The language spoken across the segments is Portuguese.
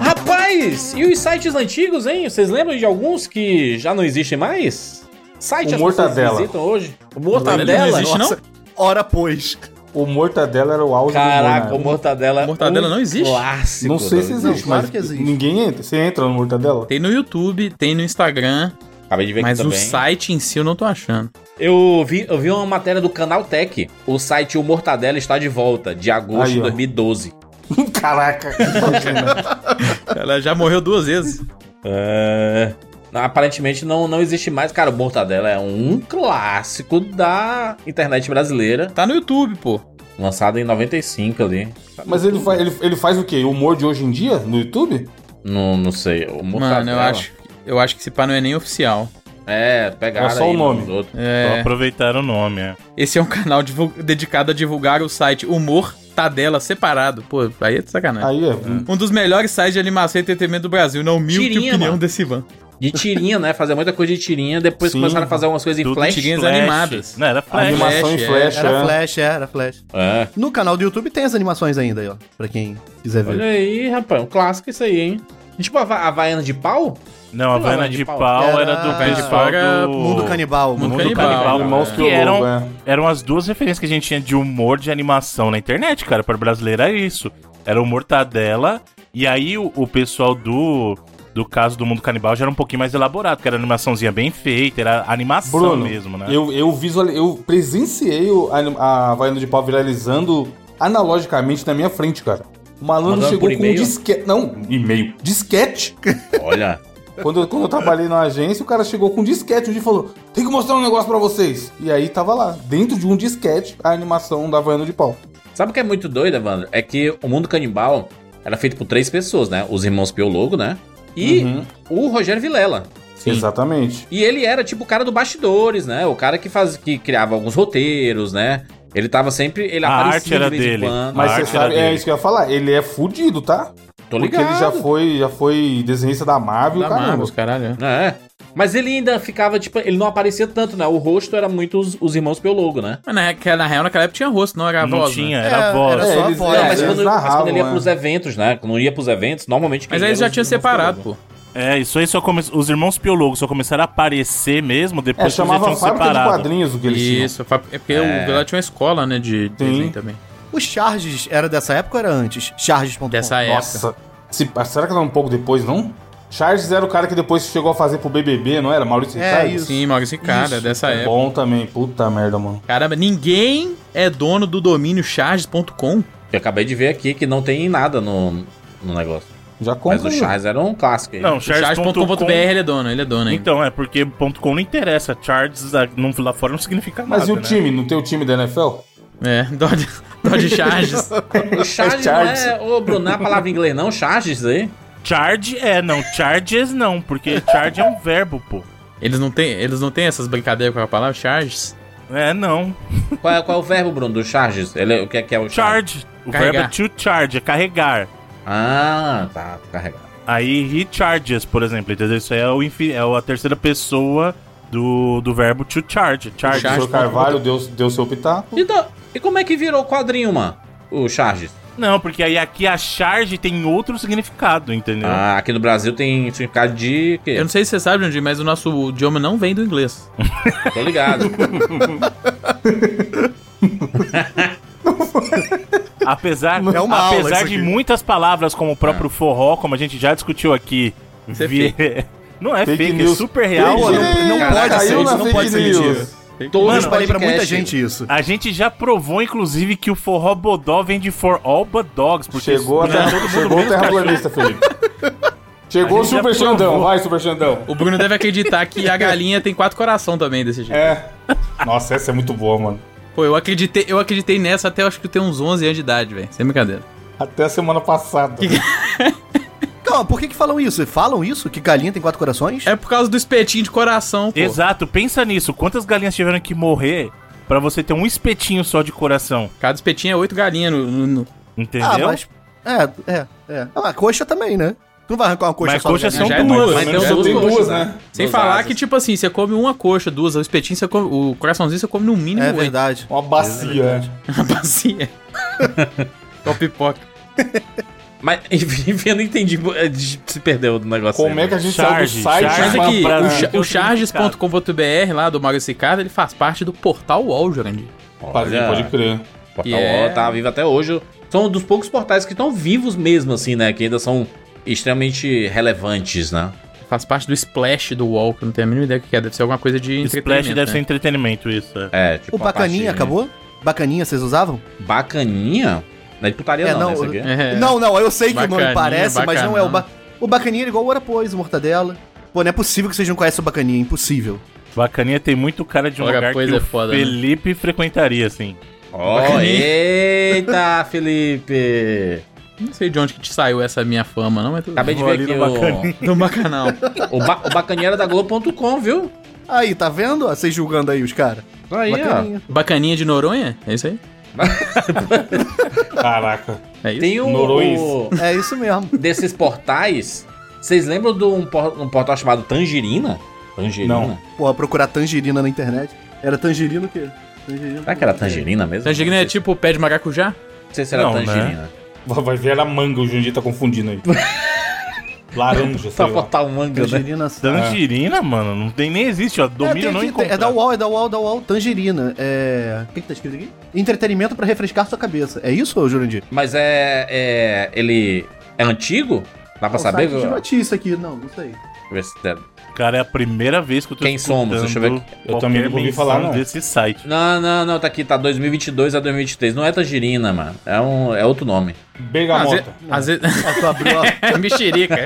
Rapaz, e os sites antigos, hein? Vocês lembram de alguns que já não existem mais? Site O Mortadela. visitam hoje? O Não Mortadela? existe, não? Ora, pois. O Mortadela era o auge Caraca, do o humor, né? Mortadela. Mortadela não existe? Clássico. Não sei se existe, claro mas que existe. ninguém entra. Você entra no Mortadela? Tem no YouTube, tem no Instagram, Acabei de ver mas aqui o também. site em si eu não tô achando. Eu vi, eu vi uma matéria do Canal Tech. O site O Mortadela está de volta, de agosto Aí, de ó. 2012. Caraca. Ela já morreu duas vezes. É... Aparentemente não, não existe mais. Cara, o Mortadela é um clássico da internet brasileira. Tá no YouTube, pô. Lançado em 95 ali. Mas ele, fa ele, ele faz o quê? Humor de hoje em dia no YouTube? Não, não sei. O Mortadela. Mano, eu acho, eu acho que esse pá não é nem oficial. É, pegaram É só aí o nome. nos outros. Só É, aproveitaram o nome, é. esse é um canal dedicado a divulgar o site Humor Tadela separado. Pô, aí é de sacanagem. Aí é. Um dos melhores sites de animação e entretenimento do Brasil, na humilde Tirinha, opinião mano. desse Ivan. De tirinha, né? Fazer muita coisa de tirinha. Depois Sim. começaram a fazer algumas coisas em flash. tirinhas Flash. animadas. Não, era Flash. Animação em Flash, flash, Era é. flash, é, era flash. É. No canal do YouTube tem as animações ainda aí, ó. Pra quem quiser ver. Olha aí, rapaz. Um clássico isso aí, hein? E tipo a Havaiana de pau? Não, a Havana de de pau. pau era, do de pessoal pau era do... Mundo Canibal. Mundo Mundo Canibal. Canibal. Irmãos Que Piologo, eram, é. eram as duas referências que a gente tinha de humor de animação na internet, cara. Para o brasileiro era isso. Era o Mortadela. E aí o, o pessoal do, do caso do Mundo Canibal já era um pouquinho mais elaborado, porque era animaçãozinha bem feita, era animação Bruno, mesmo, né? eu, eu, visual, eu presenciei o- a, a Havaiana de Pau viralizando analogicamente na minha frente, cara. O malandro Mandando chegou com um disquete. Não, e-mail. Disquete. Olha. quando, eu, quando eu trabalhei na agência, o cara chegou com um disquete um dia e falou: Tem que mostrar um negócio pra vocês. E aí tava lá, dentro de um disquete, a animação da Havaiana de Pau. Sabe o que é muito doido, Evandro? É que o Mundo Canibal era feito por três pessoas, né? Os irmãos Piologo, né? E Uhum. o Rogério Vilela. Exatamente. E ele era tipo o cara do bastidores, né? O cara que faz, que criava alguns roteiros, né? Ele tava sempre. Ele A aparecia arte era de vez em dele. quando. Mas A você arte era sabe, é dele. isso que eu ia falar. Ele é fudido, tá? Tô Porque ligado. ele já foi, já foi desenhista da Marvel, Da caramba. Marvel, os caralho. é. É. Mas ele ainda ficava, tipo, ele não aparecia tanto, né? O rosto era muito os, os irmãos Piologo, né? Mas na, na real, naquela época tinha rosto, não era Não voz. tinha, né? era É, voz. era É, só a eles- voz. é, não, mas eles quando, mas quando narravam, ele ia é. pros eventos, né? Quando ia pros eventos, normalmente Mas ia eles já tinham separado, Piologo. pô. É, isso aí só come... Os irmãos Piologos só começaram a aparecer mesmo É, depois que eles já chamava tinham fábrica de separado. quadrinhos o que eles tinham. Isso, é porque É. o Vila tinha uma escola, né, de Sim. desenho também. O Charges era dessa época ou era antes? Charges.com. Dessa época. Nossa, se- será que não é um pouco depois, não? Charles era o cara que depois chegou a fazer pro BBB, não era? Maurício É, Ricardo? isso. Sim, Maurício Cara, Isso, dessa É época. bom também, puta merda, mano. Caramba, ninguém é dono do domínio charges.com. Eu acabei de ver aqui que não tem nada no, no negócio. Já Mas compra. o aí. Charles era um clássico aí. Não, Charges.com.br Charles.com. ele é dono, ele é dono ainda. Então, é porque ponto .com não interessa. Charges ah, não, lá fora não significa nada, Mas e o né? time? Não tem o time da NFL? É, Dodge, Dodge Charges. O Charles É não Charles. é. Ô, Bruno, não é a palavra em inglês, não? Charges aí? Charge é, não. Charges não, porque charge é um verbo, pô. eles, não têm, eles não têm essas brincadeiras com a palavra charges? É, não. Qual é, qual é o verbo, Bruno, do Charges? Ele, é- o que é, que é o Charges? Charge. O Carregar. verbo é to charge, é carregar. Ah, tá, tô carregado. Aí he charges, por exemplo, entendeu? Isso aí é, o infi- é a terceira pessoa do, do verbo to charge. Charge. O senhor Carvalho deu, deu seu pitaco. E, da- e como é que virou quadrinho, mano? O Charges? Não, porque aí aqui a charge tem outro significado, entendeu? Ah, aqui no Brasil tem significado de. quê? Eu não sei se você sabe, Jandir, mas o nosso idioma não vem do inglês. Tô ligado. Apesar, É apesar de muitas palavras, como o próprio forró, como a gente já discutiu aqui, Isso é não é Fake fake, é super real. Fake não, não Caraca, pode ser, isso não pode ser mentira. Todos Eu os falei pra muita gente isso. A gente já provou, inclusive, que o forró bodó vem de for all but dogs. Porque Chegou a porque é terra, todo mundo chegou o terraplanista, Felipe. Chegou A o Super Xandão, vai, Super Xandão. O Bruno deve acreditar que a galinha tem quatro coração também desse jeito. É. Nossa, essa é muito boa, mano. Pô, eu acreditei, eu acreditei nessa até eu acho que eu tenho uns 11 anos de idade, velho. Sem brincadeira. Até a semana passada. Calma, por que que falam isso? Falam isso? Que galinha tem quatro corações? É por causa do espetinho de coração, pô. Exato, pensa nisso. Quantas galinhas tiveram que morrer pra você ter um espetinho só de coração? Cada espetinho é oito galinhas no, no- no- Ah, Entendeu? mas... É, é, é. Ah, a coxa também, né? não vai arrancar uma coxa Mas só. coxa né? são é duas. mas é só duas tem duas, né? né? Sem Duas falar asas. que, tipo assim, você come uma coxa, duas, o espetinho você come, o coraçãozinho você come no mínimo É oito. verdade. Uma bacia. é. Uma bacia. Uma pipoca. Mas, enfim, eu não entendi. gente Se perdeu do negócio. Como aí, é que a gente saiu do Charge, site? charge. Mas pra- aqui, pra- o, é, tem o um charges.com.br lá do Maurício Cicada, ele faz parte do portal UOL, Jurandir. Pode, pode crer. o Portal Yeah. UOL tá vivo até hoje. São um dos poucos portais que estão vivos mesmo, assim, né? Que ainda são extremamente relevantes, né? Faz parte do Splash do UOL, que eu não tenho a mínima ideia do que é. Deve ser alguma coisa de Splash entretenimento. deve né? ser entretenimento, isso. é. É, tipo. O Bacaninha parte- acabou? Bacaninha, vocês usavam? Bacaninha? Não é de putaria, É, não, não, né? Isso aqui. É. Não, não, eu sei que o nome parece, mas não é o ba... O Bacaninha era igual o Arapois, o Mortadela. Pô, não é possível que vocês não conhecem o Bacaninha, é impossível. Bacaninha tem muito cara de um Olha, lugar que é o foda, né? Felipe frequentaria, assim. Ó, Bacaninha. eita, Felipe! Não sei de onde que te saiu essa minha fama, não, mas tudo Acabei de ver aqui no o, Bacaninha. Do bacanal. o, ba, o Bacaninha era da Globo.com, viu? Aí, tá vendo? ó, Vocês julgando aí os caras. Aí, Bacaninha. Bacaninha de Noronha? É isso aí? Caraca. É isso? Tem um o- É isso mesmo. desses portais. Vocês lembram de um, por- um portal chamado Tangerina? Tangerina? Não. Porra, procurar tangerina na internet. Era tangerina o quê? Tangerina. Será que era Tangerina mesmo? Tangerina é tipo pé de maracujá? Não sei se era Não, né? Tangerina. Vai vai ver era manga, o Junди tá confundindo aí. Laranja, sei lá. botar um manga, né? Tangerina. Tangerina, mano, não tem nem existe, ó. É, Domínio tem não encontra. tem- é da UOL, é da UOL, da UOL, Tangerina. É. O que, que tá escrito aqui? Entretenimento pra refrescar sua cabeça. É isso, Jurandir? Mas é, é. Ele é antigo? Dá pra É um saber? site de notícia aqui, não, não sei. Deixa eu ver se. Cara, é a primeira vez que eu tô Quem somos? Deixa eu ver Eu também nunca ouvi falar, não. desse site. Não, não, não, tá aqui, tá 2022 a 2023. Não é Tangerina, mano. É, um, é outro nome. Bergamota. Às vezes. Ó, tu abriu, ó, É mexerica.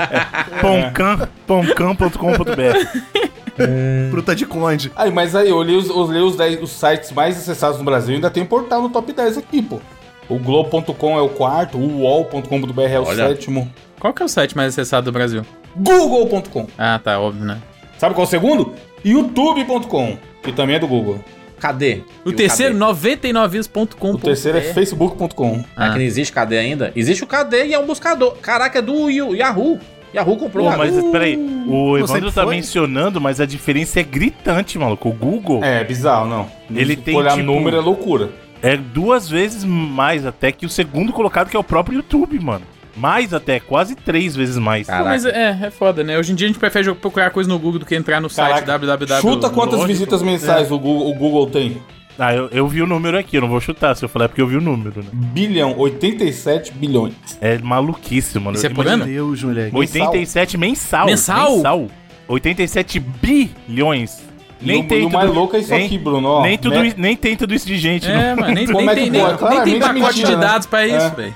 Poncam, poncam.com.br. fruta de conde. Aí, mas aí, eu olhei os, eu olhei os, 10 os sites mais acessados no Brasil e ainda tem portal no top 10 aqui, pô. O Globo.com é o quarto, o UOL.com.br é o Olha. sétimo. Qual que é o site mais acessado do Brasil? Google.com. Ah, tá, óbvio, né? Sabe qual é o segundo? YouTube.com, que também é do Google. Cadê? O E terceiro, cadê? 99vias.com. O terceiro é Facebook.com. Ah, que não existe KD ainda? Existe o KD e é um buscador. Caraca, é do Yahoo. Yahoo comprou Pô, o mas peraí, o Evandro tá foi? mencionando, mas a diferença é gritante, maluco. O Google É, bizarro, não. Ele Se tem, olhar tipo, número é loucura. é duas vezes mais até que o segundo colocado, que é o próprio YouTube, mano. Mais até, quase três vezes mais. Pô, mas é, é foda, né? Hoje em dia a gente prefere procurar coisa no Google do que entrar no site Caraca, www. Chuta quantas Lógico. visitas mensais o, Google, o Google tem. Ah, eu, eu vi o número aqui, eu não vou chutar se eu falar é porque eu vi o número, né? Bilhão, 87 bilhões. É maluquice, mano. Isso é por ano? Meu Deus, moleque. 87 mensal. Mensal? 87 bilhões. Nem e o, tem o mais tudo- louco é isso nem- aqui, Bruno. Ó, nem, tudo, i- nem tem tudo isso de gente, É, não. mano, nem, Como nem é tem, nem, nem tem é pacote mentira, de né? dados pra isso, É. velho.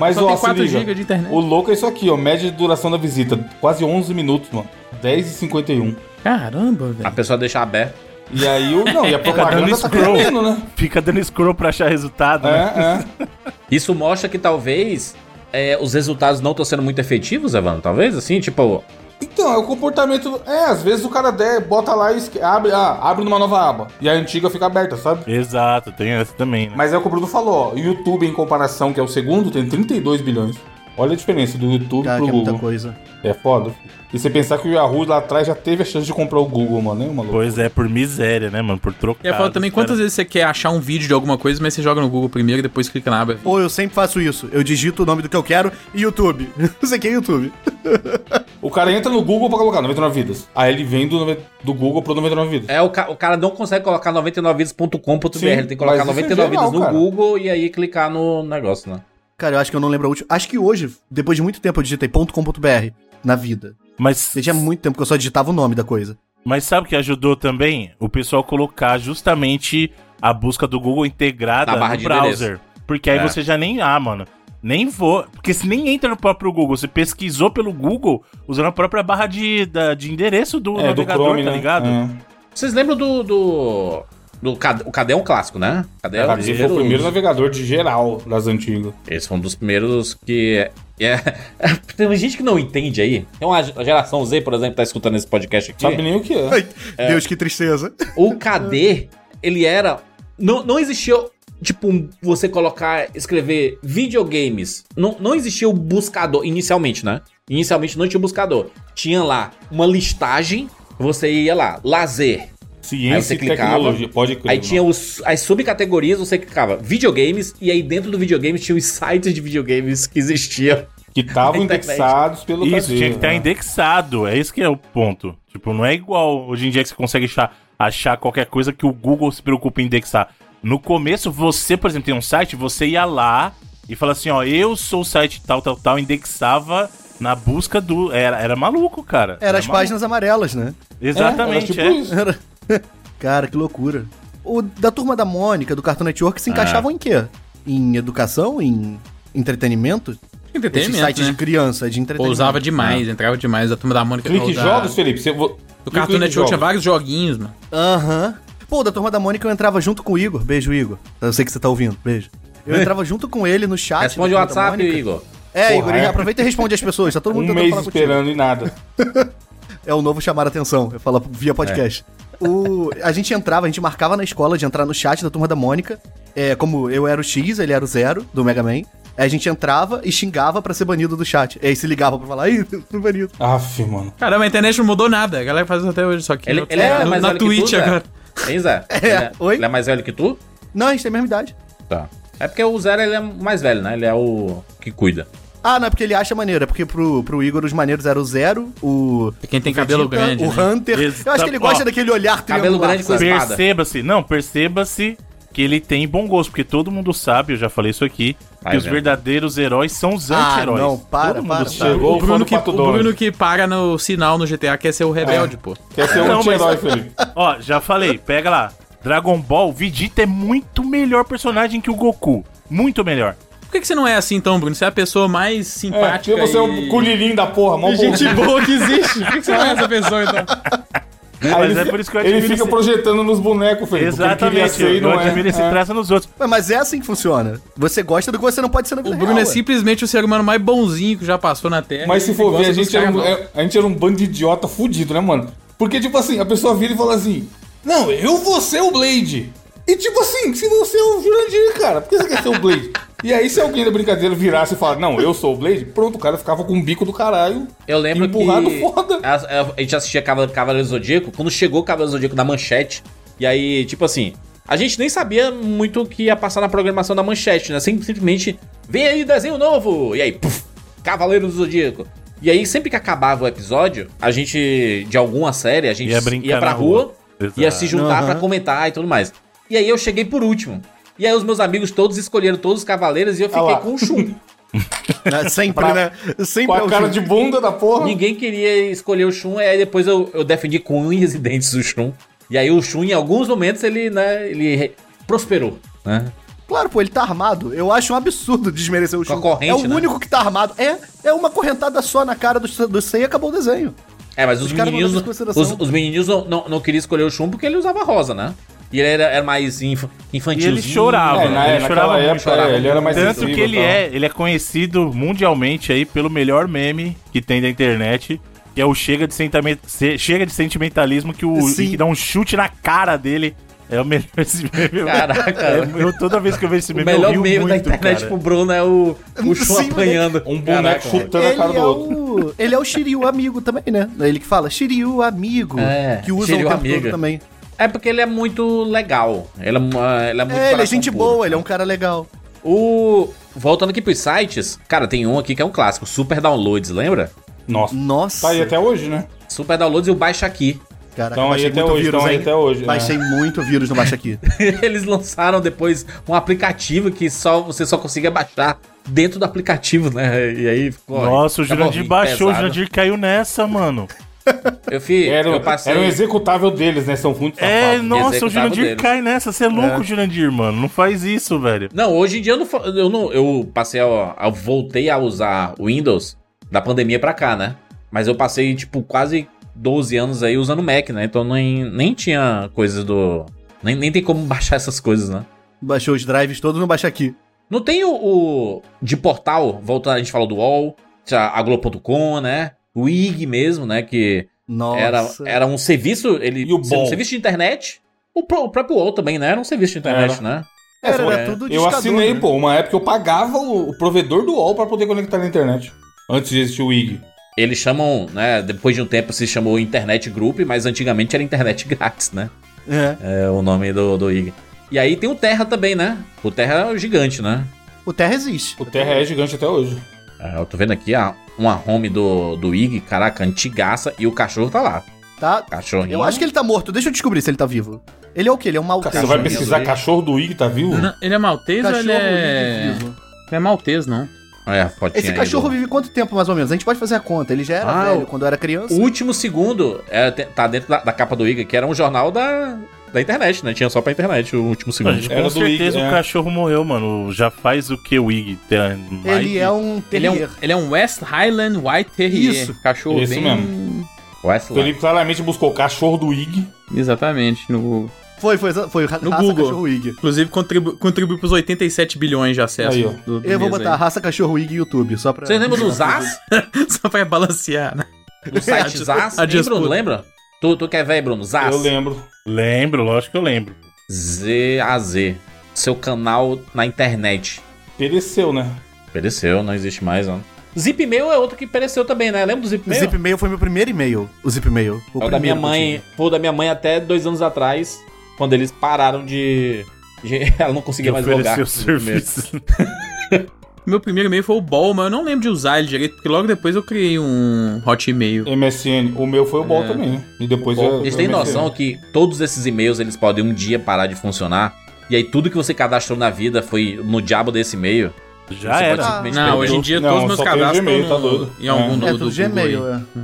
Mas, Só ó, tem se 4 liga. GB de internet. O louco é isso aqui, ó. Média de duração da visita. Quase 11 minutos, mano. 10 e 51. Caramba, A velho. pessoa deixa aberto. E aí, o, não, e a propaganda dando tá scroll. né? Fica dando scroll pra achar resultado, né? É, é. Isso mostra que talvez é, os resultados não estão sendo muito efetivos, Evandro. Talvez, assim, tipo... Então, é o comportamento. É, às vezes o cara der, bota lá e esque- abre, ah, abre numa nova aba. E a antiga fica aberta, sabe? Exato, tem essa também, né? Mas é o que o Bruno falou, ó. YouTube, em comparação, que é o segundo, tem 32 bilhões. Olha a diferença do YouTube Cara, pro que é muita Google. coisa. É foda. E você pensar que o Yahoo lá atrás já teve a chance de comprar o Google, mano, né, maluco? Pois é, por miséria, né, mano? Por trocar. E é foda também quantas vezes você quer achar um vídeo de alguma coisa, mas você joga no Google primeiro e depois clica na aba. Ou eu sempre faço isso. Eu digito o nome do que eu quero e YouTube. Você quer YouTube? O cara entra no Google pra colocar 99 vidas. Aí ele vem do, do Google pro 99 vidas. É, o, ca- o cara não consegue colocar 99vidas.com.br. Sim, Ele tem que colocar mas isso é 99 vidas no cara. Google e aí clicar no negócio, né? Cara, eu acho que eu não lembro a última. Acho que hoje, depois de muito tempo, eu digitei .com.br na vida. Mas, tinha muito tempo que eu só digitava o nome da coisa. mas sabe o que ajudou também? O pessoal colocar justamente a busca do Google integrada Na barra no de browser. Porque aí É. você já nem. Ah, mano. Nem vou. Porque se nem entra no próprio Google, você pesquisou pelo Google usando a própria barra de, da- de endereço do É, do navegador, Chrome, tá né? ligado? É. Vocês lembram do... do... do o KD é um clássico, né? KD é, É, o dos foi o primeiro navegador de geral das antigas. Esse foi um dos primeiros que. É, tem gente que não entende aí. Tem uma geração Z, por exemplo, que tá escutando esse podcast aqui. Sabe nem o que é. Ai, Deus, que tristeza. O KD, ele era. Não, não existia, tipo, você colocar, escrever videogames. Não, não existia o buscador, inicialmente, né? inicialmente não tinha buscador. Tinha lá uma listagem, você ia lá, lazer. Aí Ciência você e clicava, tecnologia, pode crer. Aí tinha os, as subcategorias, você clicava videogames, e aí dentro do videogame tinha os sites de videogames que existiam. Que estavam indexados pelo Isso, caseiro, tinha que estar né? indexado. É isso que é o ponto. Tipo, não é igual hoje em dia que você consegue achar, achar qualquer coisa que o Google se preocupa em indexar. No começo, você, por exemplo, tem um site, você ia lá e fala assim, ó, eu sou o site tal, tal, tal, indexava na busca do... Era, era maluco, cara. Era as maluco. páginas amarelas, né? Exatamente, Era é. tipo. Era... Cara, que loucura. O da turma da Mônica, do Cartoon Network, se encaixavam em quê? Em educação? Em entretenimento? Entretenimento, sites né? de criança, de entretenimento. Usava demais, entrava demais. A turma da Mônica. Clique da- jogos, Felipe. Você, vo- Do e Cartoon clique Network jogos? tinha vários joguinhos, mano. Aham. Pô, da turma da Mônica eu entrava junto com o Igor. Beijo, Igor. Eu sei que você tá ouvindo. Beijo. Eu entrava junto com ele no chat. Responde o WhatsApp. Igor. É, Porra, Igor, é. aproveita e responde as pessoas. Tá todo mundo Um tentando mês falar contigo. esperando e nada. É o novo chamar a atenção. Eu falo via podcast. O, a gente entrava, a gente marcava na escola de entrar no chat da turma da Mônica. É, como eu era o X, ele era o Zero, do Mega Man. Aí a gente entrava e xingava pra ser banido do chat. Aí se ligava pra falar, ih, fui banido. Aff, mano. Caramba, a internet não mudou nada. A galera faz isso até hoje, só que Ele, ele é na que Twitch Zé? agora. Hein, Zé? É, Ele é, oi? ele é mais velho que tu? Não, a gente tem a mesma idade. Tá. É porque o Zero ele é mais velho, né? Ele é o que cuida. Ah, não é porque ele acha maneiro, é porque pro, pro Igor os maneiros eram o Zero, o. Quem tem o cabelo Vegeta, grande, O né? Hunter. Eu acho que ele Ó, gosta daquele olhar cabelo triangular, grande com espada. Perceba-se, não, perceba-se que ele tem bom gosto, porque todo mundo sabe, eu já falei isso aqui, Vai que os verdadeiros heróis são os Ah, anti-heróis. não, para, todo para, mundo para. sabe. Chegou O Bruno, que, o Bruno que para no sinal no GTA quer ser o rebelde, pô. Quer ser um anti-herói, Felipe. Ó, já falei, pega lá. Dragon Ball, Vegeta é muito melhor personagem que o Goku. Muito melhor. Por que, que você não é assim então, Bruno? Você é a pessoa mais É, simpática porque você é e... o culilinho da porra, mó gente boa que existe. Por que, que você não é essa pessoa, então? Aí Mas ele, é por isso que eu ele fica esse- projetando nos bonecos, Felipe. o Exatamente, ser e eu, não eu é. admiro esse É. traço nos outros. Mas é assim que funciona. Você gosta do que você não pode ser na O vida Bruno real, é ué. simplesmente o ser humano mais bonzinho que já passou na Terra. Mas se for ver, a gente, era um, é- a gente era um bando de idiota fudido, né, mano? Porque, tipo assim, a pessoa vira e fala assim: Não, eu vou ser o Blade. E, tipo assim, se você é o Jurandir, cara, por que você quer ser o Blade? E aí, se alguém da brincadeira virasse e falar, não, eu sou o Blade, pronto, o cara ficava com o bico do caralho. Eu lembro Empurrado que foda. A, a- a gente assistia Cava- Cavaleiro do Zodíaco, quando chegou o Cavaleiro do Zodíaco na manchete, e aí, tipo assim, a gente nem sabia muito o que ia passar na programação da manchete, né? Sim- Simplesmente, vem aí desenho novo! E aí, puf, Cavaleiro do Zodíaco. E aí, sempre que acabava o episódio, a gente, de alguma série, a gente Ia ia, pra rua, rua. Ia se juntar Aham. pra comentar e tudo mais. E aí eu cheguei por último. E aí os meus amigos todos escolheram todos os cavaleiros e eu fiquei com o Shun. É, Sempre, Pra- né? Sempre Com é a o cara Jun. de bunda da porra. Ninguém queria escolher o Shun, e aí depois eu, eu defendi com unhas e dentes o Shun. E aí o Shun, em alguns momentos, ele, né, ele prosperou, né? Claro, pô, ele tá armado. Eu acho um absurdo desmerecer o Shun. corrente, é o né? único que tá armado. É, é uma correntada só na cara do, do Sei e acabou o desenho. É, mas os, Os consideração. os, os menininhos não, não, não queriam escolher o Shun porque ele usava rosa, né? E ele era, era mais inf, E infantil. ele chorava, É, na, ele naquela chorava muito, época, chorava é, ele era mais Tanto que ele é, ele é conhecido mundialmente aí pelo melhor meme que tem da internet, que é o chega de, sentiment... se- chega de sentimentalismo que o Sim. que dá um chute na cara dele. É o melhor esse meme. Caraca, É, eu, toda vez que eu vejo esse o meme, eu melhor rio meio da muito, internet cara. pro Bruno é o, o Sim, apanhando. Um boneco Caraca, chutando a Ele cara do é, outro. o, ele é o Shiryu amigo também, né? Ele que fala Shiryu amigo. É, que usa Shiryu o tempo amigo. todo também. É porque ele é muito legal. Ele é, uma- ele é muito É, ele é gente puro. boa, ele é um cara legal. O... Voltando aqui pros sites, cara, tem um aqui que é um clássico, Super Downloads, lembra? Nossa. Nossa. Tá aí até hoje, né? Super Downloads e o Baixa Aqui. Caraca, Tão aí baixei até muito hoje, tão aí até hoje, Baixei muito vírus no Baixa Aqui. Eles lançaram depois um aplicativo que só você só conseguia baixar dentro do aplicativo, né? E aí ficou. Nossa, o Jurandir baixou, o pesado. Jurandir caiu nessa, mano. Eu fiz, Era, eu passei. era um executável deles, né? São muito É, safados. nossa, o Jurandir deles. cai nessa. Você é louco, Jurandir, mano. Não faz isso, velho. Não, hoje em dia eu não, eu não. Eu passei a. Eu voltei a usar o Windows da pandemia pra cá, né? Mas eu passei, tipo, quase 12 anos aí usando Mac, né? Então nem, nem tinha coisas do. Nem, nem tem como baixar essas coisas, né? Baixou os drives todos no Baixa Aqui. Não tem o, o- de portal, voltando, a gente falou do UOL, tinha a Globo.com, né? O IG mesmo, né? Que Nossa. era, era um serviço, ele E o um bom? serviço de internet. O, o próprio UOL também, né? Era um serviço de internet, Era. né? Era, É, era tudo Eu assinei, né? pô, uma época eu pagava o, o provedor do UOL pra poder conectar na internet. Antes de existir o IG. eles chamam, né? Depois de um tempo se chamou Internet Group, mas antigamente era internet grátis, né? É. É o nome do, do IG. E aí tem o Terra também, né? O Terra é o gigante, né? O Terra existe. O Terra é gigante até hoje. É, eu tô vendo aqui a, uma home do, do IG, caraca, antigaça, e o cachorro tá lá. Tá? Cachorrinho. Eu acho que ele tá morto. Deixa eu descobrir se ele tá vivo. Ele é o quê? Ele é um maltese. Você vai pesquisar cachorro do Ig, tá vivo? Não, ele é maltês ou ele Cachorro é... vive vivo. Não é maltês, não. Fotinha Esse cachorro do- vive quanto tempo, mais ou menos? A gente pode fazer a conta. Ele já era Ah, velho quando eu era criança. O último segundo é, tá dentro da, da capa do IG, que era um jornal da, da internet, né? Tinha só pra internet o último segundo. Mas, com certeza Ig, o é. cachorro morreu, mano. Já faz o que o Ig? Tem mais Ele é um Ele é, um, terrier. ele é um West Highland White Terrier. Isso. Cachorro Isso bem... mesmo. Westland. Felipe claramente buscou cachorro do Ig. Exatamente. No... Foi, foi, foi. Ra- No raça Google. cachorro Ig. Inclusive contribui, contribui pros 87 bilhões de acessos. Aí, do- do Eu vou botar aí. raça cachorro Ig YouTube, só pra... Vocês lembram do Zaz? Só pra balancear, né? Do site Zaz? a lembra? Tu, tu quer ver, Bruno? Zaz? Eu lembro. Lembro, lógico que eu lembro. Z-A-Z. Seu canal na internet. Pereceu, né? Pereceu, não existe mais, não. Zipmail é outro que pereceu também, né? Lembra do O Zipmail? Zipmail foi meu primeiro e-mail. O Zipmail. O É o da minha mãe. o da minha mãe até dois anos atrás, quando eles pararam de. de- Ela não conseguia mais logar. Zipmail. serviço. Meu primeiro e-mail foi o Ball, mas eu não lembro de usar ele direito, porque logo depois eu criei um hot e-mail. MSN. O meu foi o Ball É. também. E depois Pô, eu. Eles têm noção que todos esses e-mails eles podem um dia parar de funcionar. E aí tudo que você cadastrou na vida foi no diabo desse e-mail. Já Você era. pode simplesmente Não, hoje em dia Não, todos os meus cadastros Gmail, estão tá doido. em algum É. do, É tudo Gmail, aí. é.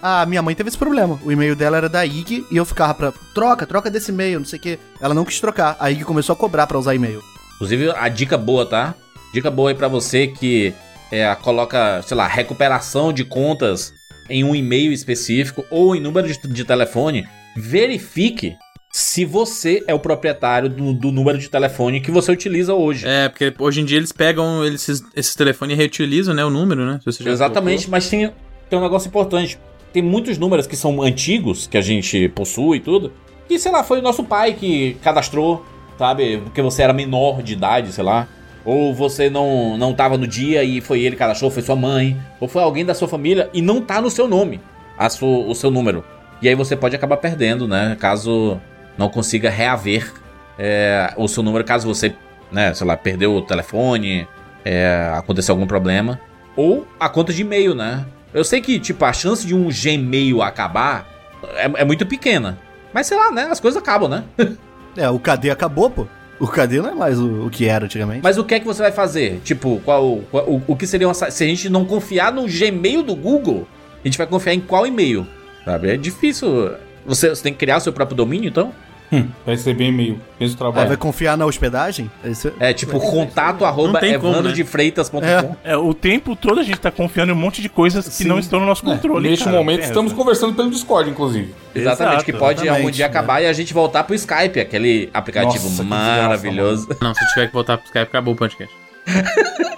A minha mãe teve esse problema. O e-mail dela era da IG e eu ficava pra. Troca, troca desse e-mail, não sei o quê. Ela não quis trocar. A IG começou a cobrar pra usar e-mail. Inclusive, a dica boa, tá? Dica boa aí pra você que é, coloca, sei lá, recuperação de contas em um e-mail específico ou em número de, de telefone. Verifique se você é o proprietário do, do número de telefone que você utiliza hoje. É, porque hoje em dia eles pegam esses, esses telefones e reutilizam, né, o número, né? Exatamente, mas tem, tem um negócio importante. Tem muitos números que são antigos, que a gente possui e tudo, que, sei lá, foi o nosso pai que cadastrou, sabe? Porque você era menor de idade, sei lá. Ou você não, não tava no dia e foi ele que cadastrou, foi sua mãe. Ou foi alguém da sua família e não tá no seu nome, a sua, o seu número. E aí você pode acabar perdendo, né? Caso não consiga reaver é, o seu número, caso você, né, sei lá, perdeu o telefone, é, aconteceu algum problema. Ou a conta de e-mail, né? Eu sei que, tipo, a chance de um Gmail acabar é, é muito pequena. Mas sei lá, né? As coisas acabam, né? É, o KD acabou, pô. O KD não é mais o, o que era antigamente. Mas o que é que você vai fazer? Tipo, qual, qual- o, o que seria uma. Se a gente não confiar no Gmail do Google, a gente vai confiar em qual e-mail? Sabe? É difícil. Você, você tem que criar o seu próprio domínio, então? Hum, vai receber e-mail. Fez o Ah, trabalho. vai confiar na hospedagem? Esse- É tipo contato arroba como, né? evandrodefreitas.com. É. É, o tempo todo a gente tá confiando em um monte de coisas que Sim. não estão no nosso controle. Neste cara. momento É, estamos conversando pelo Discord, inclusive. Exatamente, Exato, que pode exatamente, algum dia né? acabar e a gente voltar pro Skype, aquele aplicativo Nossa, que maravilhoso. Não, se tiver que voltar pro Skype, acabou o podcast.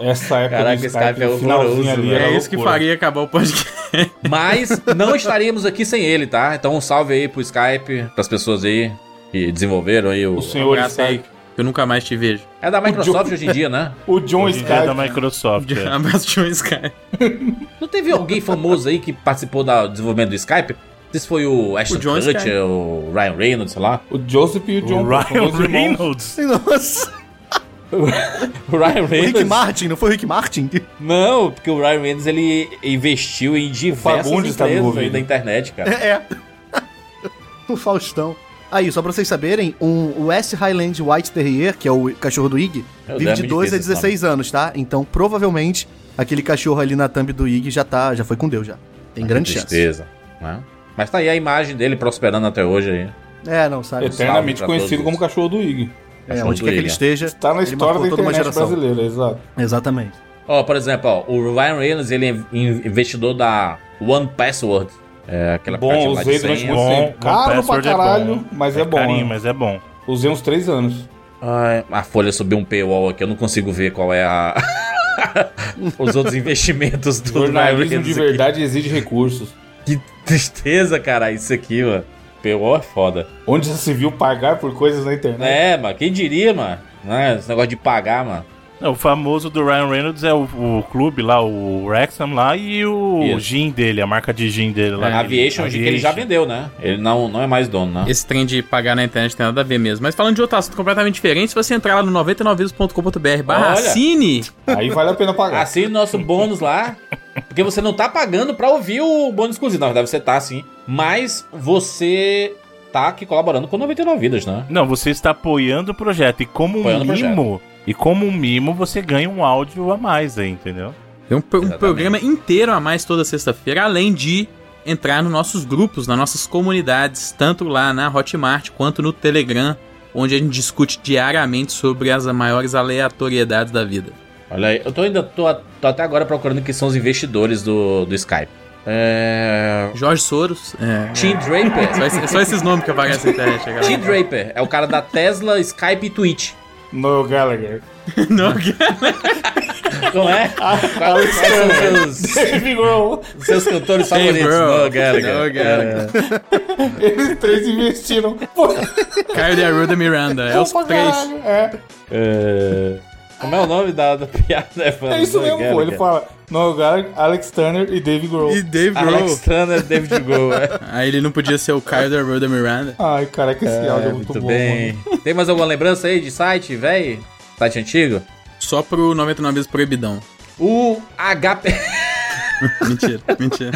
Essa época Caraca, do esse Skype é horroroso, ali, É isso que faria acabar o podcast. Mas não estaríamos aqui sem ele, tá? Então um salve aí pro Skype, pras pessoas aí que desenvolveram aí o. O senhor Skype. eu nunca mais te vejo. É da Microsoft John- hoje em dia, né? O John Hoje em dia é da Skype. Microsoft. é. Abraço um Skype. Não teve alguém famoso aí que participou do desenvolvimento do Skype? Não sei se foi o Ashton John Kutcher, Skype. o Ryan Reynolds, sei lá. O Joseph e o John. O Ryan. Reynolds. Nossa. O Ryan O Rick Reynolds. Martin, não foi o Rick Martin? Não, porque o Ryan Reynolds ele investiu em diversas tá empresas aí da internet, cara. É. é. o Faustão. Aí, só pra vocês saberem, um West Highland White Terrier, que é o cachorro do Ig, Meu vive de é 12 a difícil esse 16 anos, tá? Então, provavelmente, aquele cachorro ali na thumb do Ig já tá, já foi com Deus já. Tem grande chance. Tristeza. Né? Mas tá aí a imagem dele prosperando até hoje aí. É, não, sabe? Eternamente conhecido como cachorro do Ig. É, Cachorro onde quer que ele Ig. esteja. Está na história da marcou toda uma internet geração. brasileira, exato. Exatamente. Ó, por exemplo, ó, o Ryan Reynolds ele é in- investidor da One Password. É aquela Bom, usei durante muito tempo. Caro pra é caralho, bom. mas é, bom. carinho, né? mas é bom. Usei uns três anos. Ai, a folha subiu um paywall aqui, eu não consigo ver qual é a. Os outros investimentos do Jornalismo de aqui. verdade exige recursos. Que tristeza, cara, isso aqui, mano. Paywall é foda. Onde já se viu pagar por coisas na internet? É, mano, quem diria, mano? Né? Esse negócio de pagar, mano. Não, o famoso do Ryan Reynolds é o, o clube lá, o Wrexham lá, e o Isso. gin dele, a marca de gin dele lá. É, Aviation, que ele já Aviation. vendeu, né? Ele não, não é mais dono, né? Esse trem de pagar na internet tem nada a ver mesmo. Mas falando de outro assunto completamente diferente, se você entrar lá no 99vidas.com.br barra assine, Aí vale a pena pagar. Assine nosso bônus lá. Porque você não tá pagando pra ouvir o bônus exclusivo. Na verdade, você tá sim. Mas você tá aqui colaborando com 99 vidas, né? Não, você está apoiando o projeto. E como um Apoiando mimo, e como um mimo, você ganha um áudio a mais aí, entendeu? tem um, um programa inteiro a mais toda sexta-feira, além de entrar nos nossos grupos, nas nossas comunidades, tanto lá na Hotmart quanto no Telegram, onde a gente discute diariamente sobre as maiores aleatoriedades da vida. Olha aí, eu tô ainda tô, tô até agora procurando quem são os investidores do, do Skype. É. Jorge Soros, é, Tim Draper. só, esse- só esses nomes que aparecem na internet. Tim Draper é o cara da Tesla, Skype e Twitch. Noel Gallagher. Não, Não é? Quais são os seus, seus cantores Hey, favoritos? bro. Noel Gallagher. Noel Gallagher. É. Eles três investiram. Caio de Arruda Miranda, é os três. É. É, Como é o nome da, da piada? É isso mesmo, pô. Ele fala Noel Gallagher, Alex Turner e Dave Grohl. E Dave Grohl. Alex Turner, David Grohl. é. Aí ele não podia ser o Caio de Arruda Miranda. Ai, caraca, esse áudio é É, muito, muito bom, bem. Tem mais alguma lembrança aí de site, véi? Site antigo? Só pro 99 vezes proibidão. O HP. Mentira, mentira.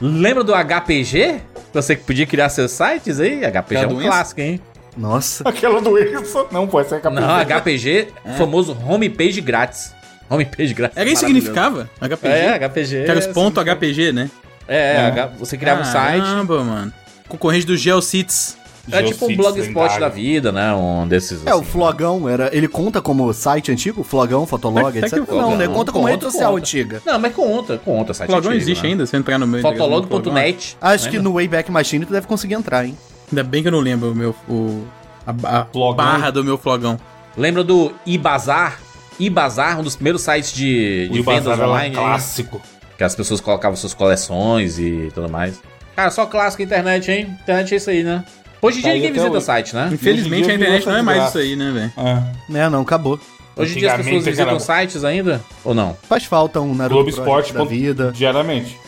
Lembra do HPG? Você que podia criar seus sites aí? HPG é um clássico, hein? Nossa. Aquela doença. Não, pô, essa é capaz. Não, HPG, o famoso homepage grátis. Homepage grátis. Era isso que significava? HPG? É, HPG. Que era os pontos significa- HPG, né? É, é, H- você criava um site. Caramba, mano. Concorrente do GeoCities. É tipo um blogspot da vida, né? Um desses. É, o assim. Flogão era. Ele conta como site antigo? Flogão, Fotolog, Mas etc. tá que o Não, né? Flogão Conta como rede social antiga. Não, mas conta, conta, site Flogão antigo, existe né? ainda? Se entrar no meu... Flogão. Fotolog.net. Acho que no Wayback Machine tu deve conseguir entrar, hein? Ainda bem que eu não lembro o meu... O, a, a barra do meu Flogão. Lembra do Ibazar? Ibazar, um dos primeiros sites de, O de vendas era online. né? clássico. Que as pessoas colocavam suas coleções e tudo mais. Cara, só clássico internet, hein? Internet é isso aí, né? Hoje em Tá dia aí ninguém visita hoje. site, né? Infelizmente a internet não é mais isso aí, né, velho? É. É, não, acabou. Hoje em dia as pessoas visitam cara, sites ainda? Ou não? Faz falta um Naruto Globo Project Esporte da vida. diariamente.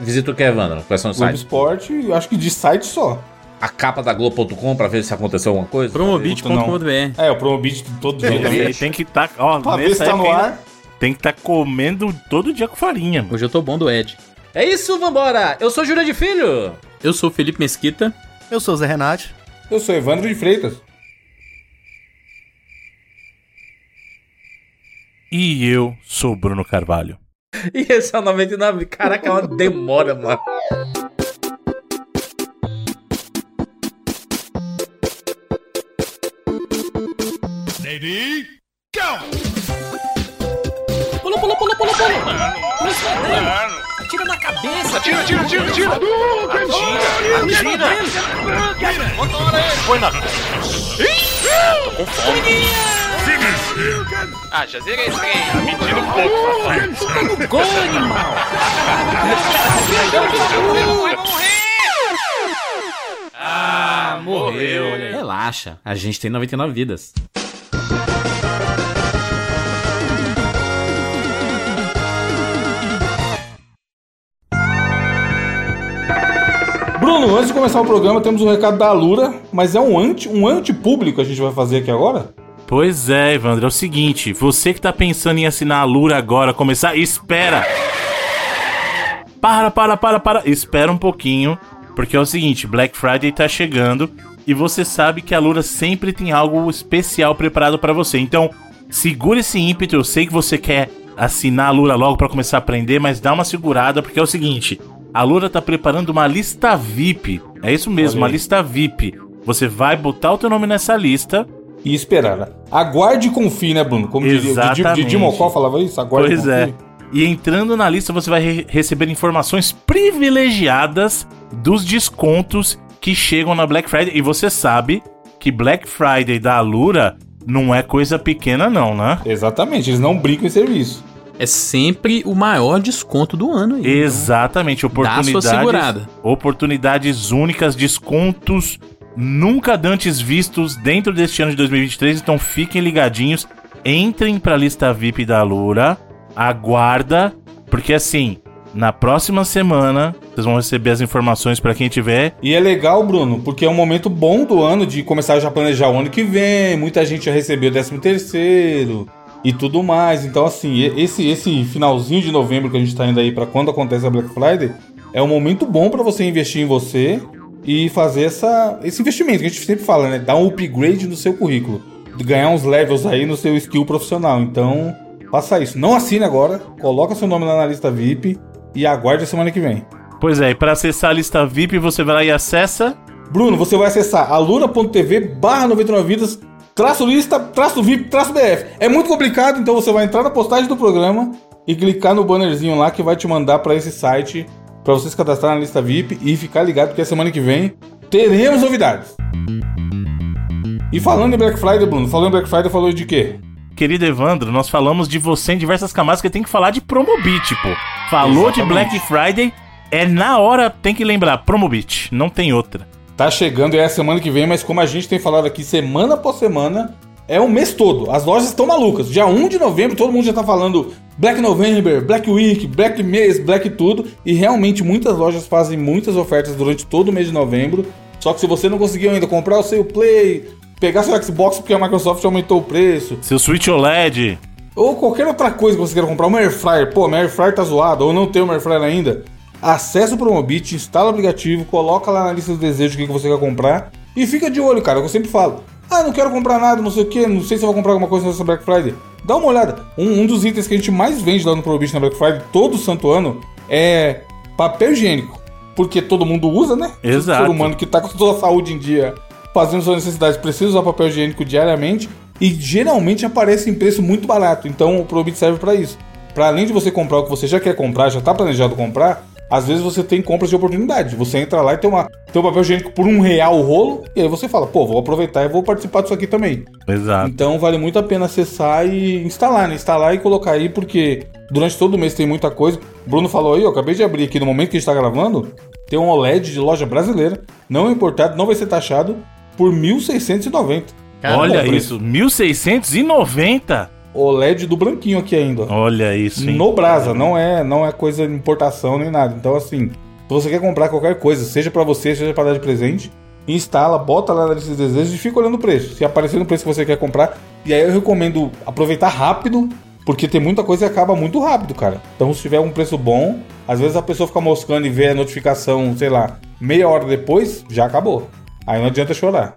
Visita o que, Evandro? Quais são os Globo sites? Esporte, acho que de site só. A capa da Globo.com pra ver se aconteceu alguma coisa? Promobit.com.br É, o Promobit todo dia Tem, também. tem que estar, ó, Pra ver se tá no ar. tem que estar comendo todo dia com farinha, mano. Hoje eu tô bom do Ed. É isso, vambora! Eu sou Júlia de Filho! Eu sou o Felipe Mesquita. Eu sou o Zé Renato. Eu sou Evandro de Freitas. E eu sou o Bruno Carvalho. E esse é o 99. Caraca, é uma demora, mano. Pula, pula, pula, pula, pula. Cruz dele. Atira na cabeça. Atira, atira, atira, atira. Atira, atira. Atira. Põe na... Tô com fome. Ah, já zerei esse trem. Tá mentindo um pouco. Tá gol, animal. Vai morrer. Ah, morreu. Relaxa, a gente tem 99 vidas. Bruno, antes de começar o programa, temos um recado da Alura, mas é um anti, um anti-público a gente vai fazer aqui agora? Pois é, Evandro, é o seguinte, você que tá pensando em assinar a Lura agora, começar, espera! Para, para, para, para, espera um pouquinho, porque é o seguinte, Black Friday tá chegando e você sabe que a Lura sempre tem algo especial preparado pra você. Então, segura esse ímpeto, eu sei que você quer assinar a Lura logo pra começar a aprender, mas dá uma segurada, porque é o seguinte, a Lura tá preparando uma lista VIP. É isso mesmo, uma lista VIP. Você vai botar o teu nome nessa lista E esperar. Aguarde e confie, né, Bruno? Como diria o Didi, Exatamente. Mocó falava isso? Aguarde Pois e é. confie. E entrando na lista, você vai re- receber informações privilegiadas dos descontos que chegam na Black Friday. E você sabe que Black Friday da Alura não é coisa pequena, não, né? Exatamente, eles não brincam em serviço. É sempre o maior desconto do ano aí. Exatamente, Dá a sua oportunidades, segurada. oportunidades únicas, descontos nunca dantes vistos dentro deste ano de 2023. Então fiquem ligadinhos. entrem pra lista VIP da Lura, aguarda, porque assim, na próxima semana vocês vão receber as informações pra quem tiver. E é legal, Bruno, porque é um momento bom do ano de começar já a planejar o ano que vem. Muita gente já recebeu o 13 terceiro e tudo mais. Então, assim, esse, esse finalzinho de novembro que a gente tá indo aí pra quando acontece a Black Friday é um momento bom pra você investir em você e fazer essa, esse investimento que a gente sempre fala, né? Dar um upgrade no seu currículo. Ganhar uns levels aí no seu skill profissional. Então, faça isso. Não assine agora, coloca seu nome lá na lista VIP e aguarde a semana que vem. Pois é, e pra acessar a lista VIP, você vai lá e acessa. Bruno, você vai acessar alura.tv barra 99 vidas, traço lista, traço VIP, traço BF. É muito complicado, então você vai entrar na postagem do programa e clicar no bannerzinho lá que vai te mandar para esse site para você se cadastrar na lista VIP e ficar ligado porque a semana que vem teremos novidades. E falando em Black Friday, Bruno, falando em Black Friday, falou de quê? Querido Evandro, nós falamos de você em diversas camadas que tem que falar de Promobit, pô. Falou de Exatamente. Black Friday, é na hora, tem que lembrar, Promobit, não tem outra. Tá chegando e é a semana que vem, mas como a gente tem falado aqui semana após semana, é o mês todo. As lojas estão malucas. Dia 1 de novembro, todo mundo já tá falando Black November, Black Week, Black mês, Black tudo. E realmente muitas lojas fazem muitas ofertas durante todo o mês de novembro. Só que se você não conseguiu ainda comprar o seu Play, pegar seu Xbox porque a Microsoft aumentou o preço, Seu Switch OLED, ou qualquer outra coisa que você queira comprar, uma Air Fryer, pô, minha Air Fryer tá zoada, ou não tem uma Air Fryer ainda, acessa o Promobit, instala o aplicativo, coloca lá na lista do desejo o que você quer comprar e fica de olho, cara, que eu sempre falo. Ah, não quero comprar nada, não sei o que, não sei se eu vou comprar alguma coisa nessa Black Friday. Dá uma olhada. Um, um dos itens que a gente mais vende lá no Promobit na Black Friday, todo santo ano, é papel higiênico. Porque todo mundo usa, né? Exato. Todo ser humano que tá com toda a saúde em dia, fazendo suas necessidades, precisa usar papel higiênico diariamente e geralmente aparece em preço muito barato. Então o Probit serve para isso. Para além de você comprar o que você já quer comprar, já tá planejado comprar, às vezes você tem compras de oportunidade. Você entra lá e tem, uma, tem um papel higiênico por um real o rolo, e aí você fala, pô, vou aproveitar e vou participar disso aqui também. exato. Então vale muito a pena acessar e instalar, né? Instalar e colocar aí, porque durante todo o mês tem muita coisa. Bruno falou aí, ó, acabei de abrir aqui no momento que a gente tá gravando, tem um OLED de loja brasileira, não importado, não vai ser taxado, por 1.690. Olha isso, 1690? OLED do branquinho aqui ainda. Olha isso, hein? No Brasa, não é, não é coisa de importação nem nada. Então, assim, se você quer comprar qualquer coisa, seja pra você, seja pra dar de presente, instala, bota lá na lista de desejos e fica olhando o preço. Se aparecer no preço que você quer comprar, e aí eu recomendo aproveitar rápido, porque tem muita coisa e acaba muito rápido, cara. Então, se tiver um preço bom, às vezes a pessoa fica moscando e vê a notificação, sei lá, meia hora depois, já acabou. Aí não adianta chorar.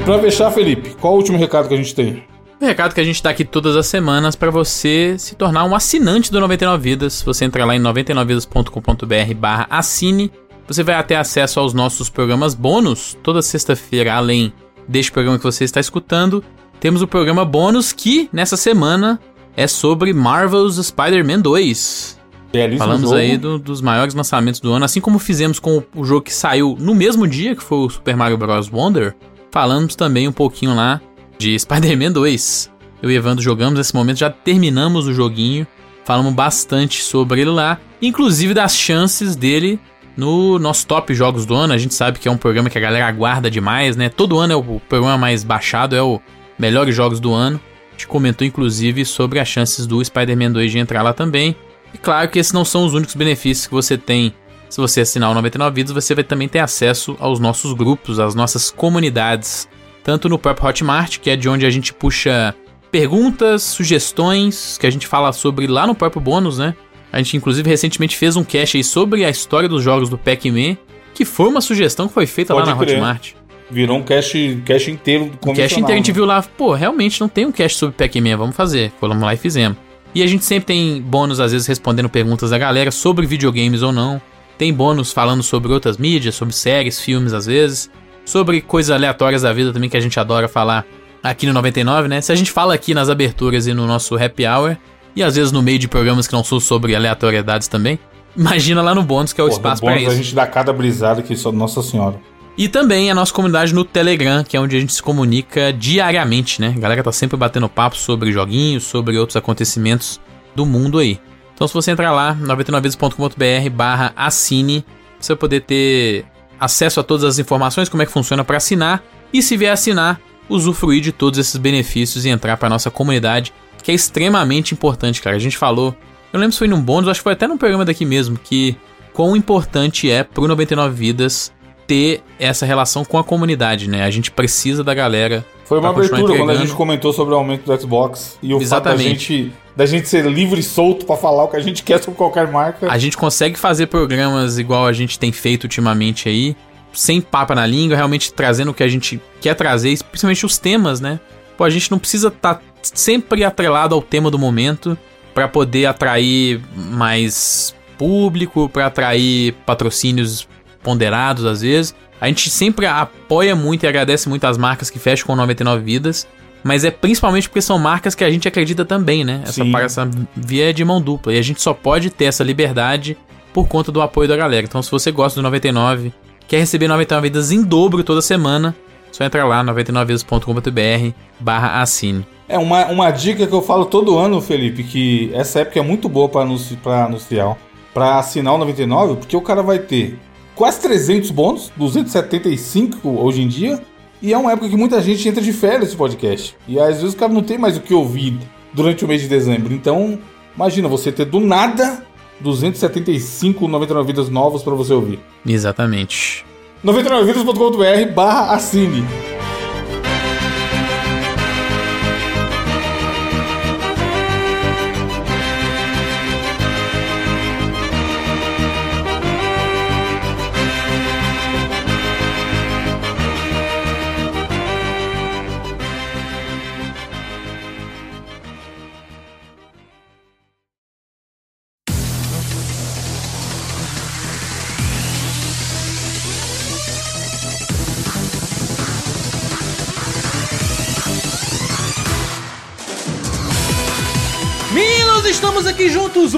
E pra fechar, Felipe, qual o último recado que a gente tem? O recado que a gente dá aqui todas as semanas para você se tornar um assinante do 99 Vidas. Você entra lá em 99vidas.com.br barra assine. Você vai ter acesso aos nossos programas bônus toda sexta-feira, além deste programa que você está escutando. Temos o programa bônus que, nessa semana, é sobre Marvel's Spider-Man 2. Belíssimo Falamos jogo. aí do- dos maiores lançamentos do ano, assim como fizemos com o jogo que saiu no mesmo dia, que foi o Super Mario Bros. Wonder. Falamos também um pouquinho lá de Spider-Man 2. Eu e Evandro jogamos nesse momento, já terminamos o joguinho. Falamos bastante sobre ele lá, inclusive das chances dele no nosso top jogos do ano. A gente sabe que é um programa que a galera aguarda demais, né? Todo ano é o programa mais baixado, é o melhores jogos do ano. A gente comentou inclusive sobre as chances do Spider-Man 2 de entrar lá também. E claro que esses não são os únicos benefícios que você tem. Se você assinar o 99 Vidas, você vai também ter acesso aos nossos grupos, às nossas comunidades. Tanto no próprio Hotmart, que é de onde a gente puxa perguntas, sugestões, que a gente fala sobre lá no próprio bônus, né? A gente inclusive recentemente fez um cast aí sobre a história dos jogos do Pac-Man, que foi uma sugestão que foi feita Pode lá na crer. Hotmart. Virou um cache, cache inteiro O cast inteiro a gente viu lá, pô, realmente não tem um cast sobre Pac-Man, vamos fazer. Fomos lá e fizemos. E a gente sempre tem bônus, às vezes, respondendo perguntas da galera sobre videogames ou não. Tem bônus falando sobre outras mídias, sobre séries, filmes, às vezes. Sobre coisas aleatórias da vida também que a gente adora falar aqui no 99, né? Se a gente fala aqui nas aberturas e no nosso happy hour, e às vezes no meio de programas que não são sobre aleatoriedades também, imagina lá no bônus que é o espaço para isso. A gente dá cada brisada que só Nossa Senhora. E também a nossa comunidade no Telegram, que é onde a gente se comunica diariamente, né? A galera tá sempre batendo papo sobre joguinhos, sobre outros acontecimentos do mundo aí. Então se você entrar lá, 99vezes.com.br barra assine, você vai poder ter acesso a todas as informações, como é que funciona para assinar. E se vier assinar, usufruir de todos esses benefícios e entrar pra nossa comunidade, que é extremamente importante, cara. A gente falou, eu lembro se foi num bônus, acho que foi até num programa daqui mesmo, que quão importante é pro 99 Vidas ter essa relação com a comunidade, né? A gente precisa da galera. Foi uma abertura quando a gente comentou sobre o aumento do Xbox e o fato da Exatamente. gente, da gente ser livre e solto pra falar o que a gente quer sobre qualquer marca. A gente consegue fazer programas igual a gente tem feito ultimamente aí, sem papa na língua, realmente trazendo o que a gente quer trazer, principalmente os temas, né? Pô, a gente não precisa estar sempre atrelado ao tema do momento pra poder atrair mais público, pra atrair patrocínios ponderados às vezes. A gente sempre apoia muito e agradece muito as marcas que fecham com 99 vidas. Mas é principalmente porque são marcas que a gente acredita também, né? Essa, Sim. essa via de mão dupla. E a gente só pode ter essa liberdade por conta do apoio da galera. Então, se você gosta do 99, quer receber 99 vidas em dobro toda semana, só entra lá, 99vidas.com.br barra assine. É uma, uma dica que eu falo todo ano, Felipe, que essa época é muito boa pra, anunci, anunciar, pra assinar o 99, porque o cara vai ter quase 300 bônus, 275 hoje em dia, e é uma época que muita gente entra de férias esse podcast. E às vezes o cara não tem mais o que ouvir durante o mês de dezembro. Então, imagina você ter do nada 275 99 vidas novas pra você ouvir. Exatamente. 99vidas.com.br barra assine.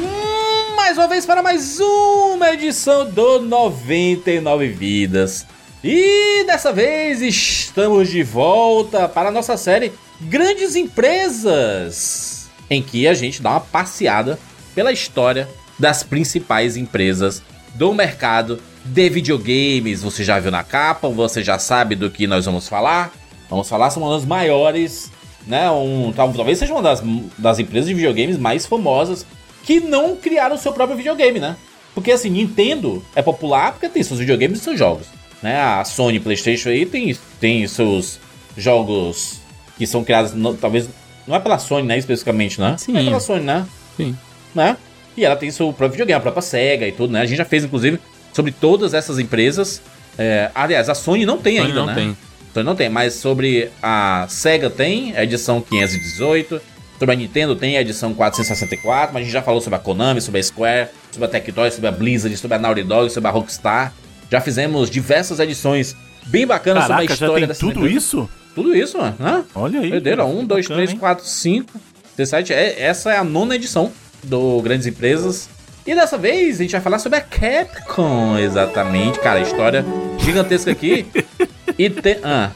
Mais uma vez para mais uma edição do 99 Vidas. E dessa vez estamos de volta para a nossa série Grandes Empresas, em que a gente dá uma passeada pela história das principais empresas do mercado de videogames. Você já viu na capa, você já sabe do que nós vamos falar. Vamos falar sobre uma das maiores, né? Um, tal- talvez seja uma das, das empresas de videogames mais famosas que não criaram o seu próprio videogame, né? Porque assim, Nintendo é popular porque tem seus videogames e seus jogos. Né? A Sony PlayStation aí tem, tem seus jogos que são criados, não- talvez. Não é pela Sony, né? Especificamente, né? Sim. Não é pela Sony, né? Sim. né? E ela tem seu próprio videogame, a própria SEGA e tudo, né? A gente já fez, inclusive, sobre todas essas empresas. É, aliás, a Sony não tem Sony ainda, não né? tem. Sony não tem, mas sobre a SEGA tem, a edição 518. Sobre a Nintendo tem a edição 464, mas a gente já falou sobre a Konami, sobre a Square, sobre a Tectoy, sobre a Blizzard, sobre a Naughty Dog, sobre a Rockstar. Já fizemos diversas edições bem bacanas sobre a Caraca, já história tem dessas tudo isso? Tudo isso, mano. né? Olha aí. Cara, 1, que 2, bacana, 3, hein? 4, 5, 17. É, essa é a nona edição do Grandes Empresas. E dessa vez a gente vai falar sobre a Capcom, exatamente. Cara, história gigantesca aqui. E tem. Ah,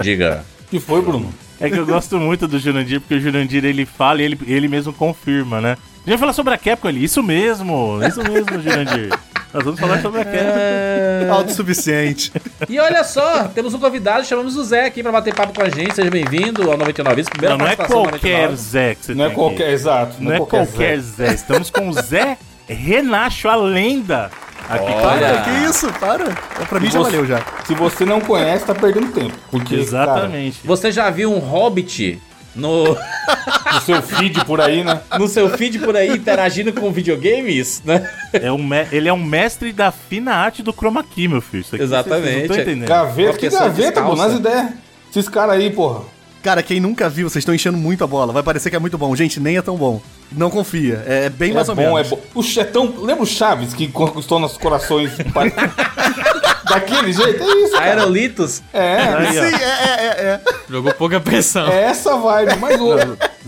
diga. que foi, Bruno? É que eu gosto muito do Jurandir, porque o Jurandir ele fala e ele, ele mesmo confirma, né? A gente vai falar sobre a Capcom ali. Isso mesmo, isso mesmo, Jurandir. Nós vamos falar sobre a Capcom. É. Autossuficiente. E olha só, temos um convidado, chamamos o Zé aqui pra bater papo com a gente. Seja bem-vindo ao 99 Vidas. Primeira Não, não é qualquer 99. Zé que você Não é qualquer, aqui. exato. Não é qualquer Zé. Estamos com o Zé Renacho, a lenda. Aqui Olha. gente. Que isso? Para. Pra mim já Você- valeu já. Se você não conhece, tá perdendo tempo. Porque, Exatamente. Você já viu um Hobbit no, cara, no seu feed por aí, né? no seu feed por aí interagindo com videogames, né? É um me- Ele é um mestre da fina arte do chroma key, meu filho. Isso aqui Exatamente. Vocês não estão entendendo. Gaveta, que gaveta, pô, nas ideias. Esses caras aí, porra. Cara, quem nunca viu, vocês estão enchendo muito a bola. Vai parecer que é muito bom. Gente, nem é tão bom. Não confia. É bem mais é ou bom, menos. é bom. O Chetão, lembra o Chaves que conquistou nossos corações? Daquele jeito? É isso, cara. Aerolitos. É, Aí. Sim, é, é, é, é. Jogou pouca pressão. é essa vibe. Mas o...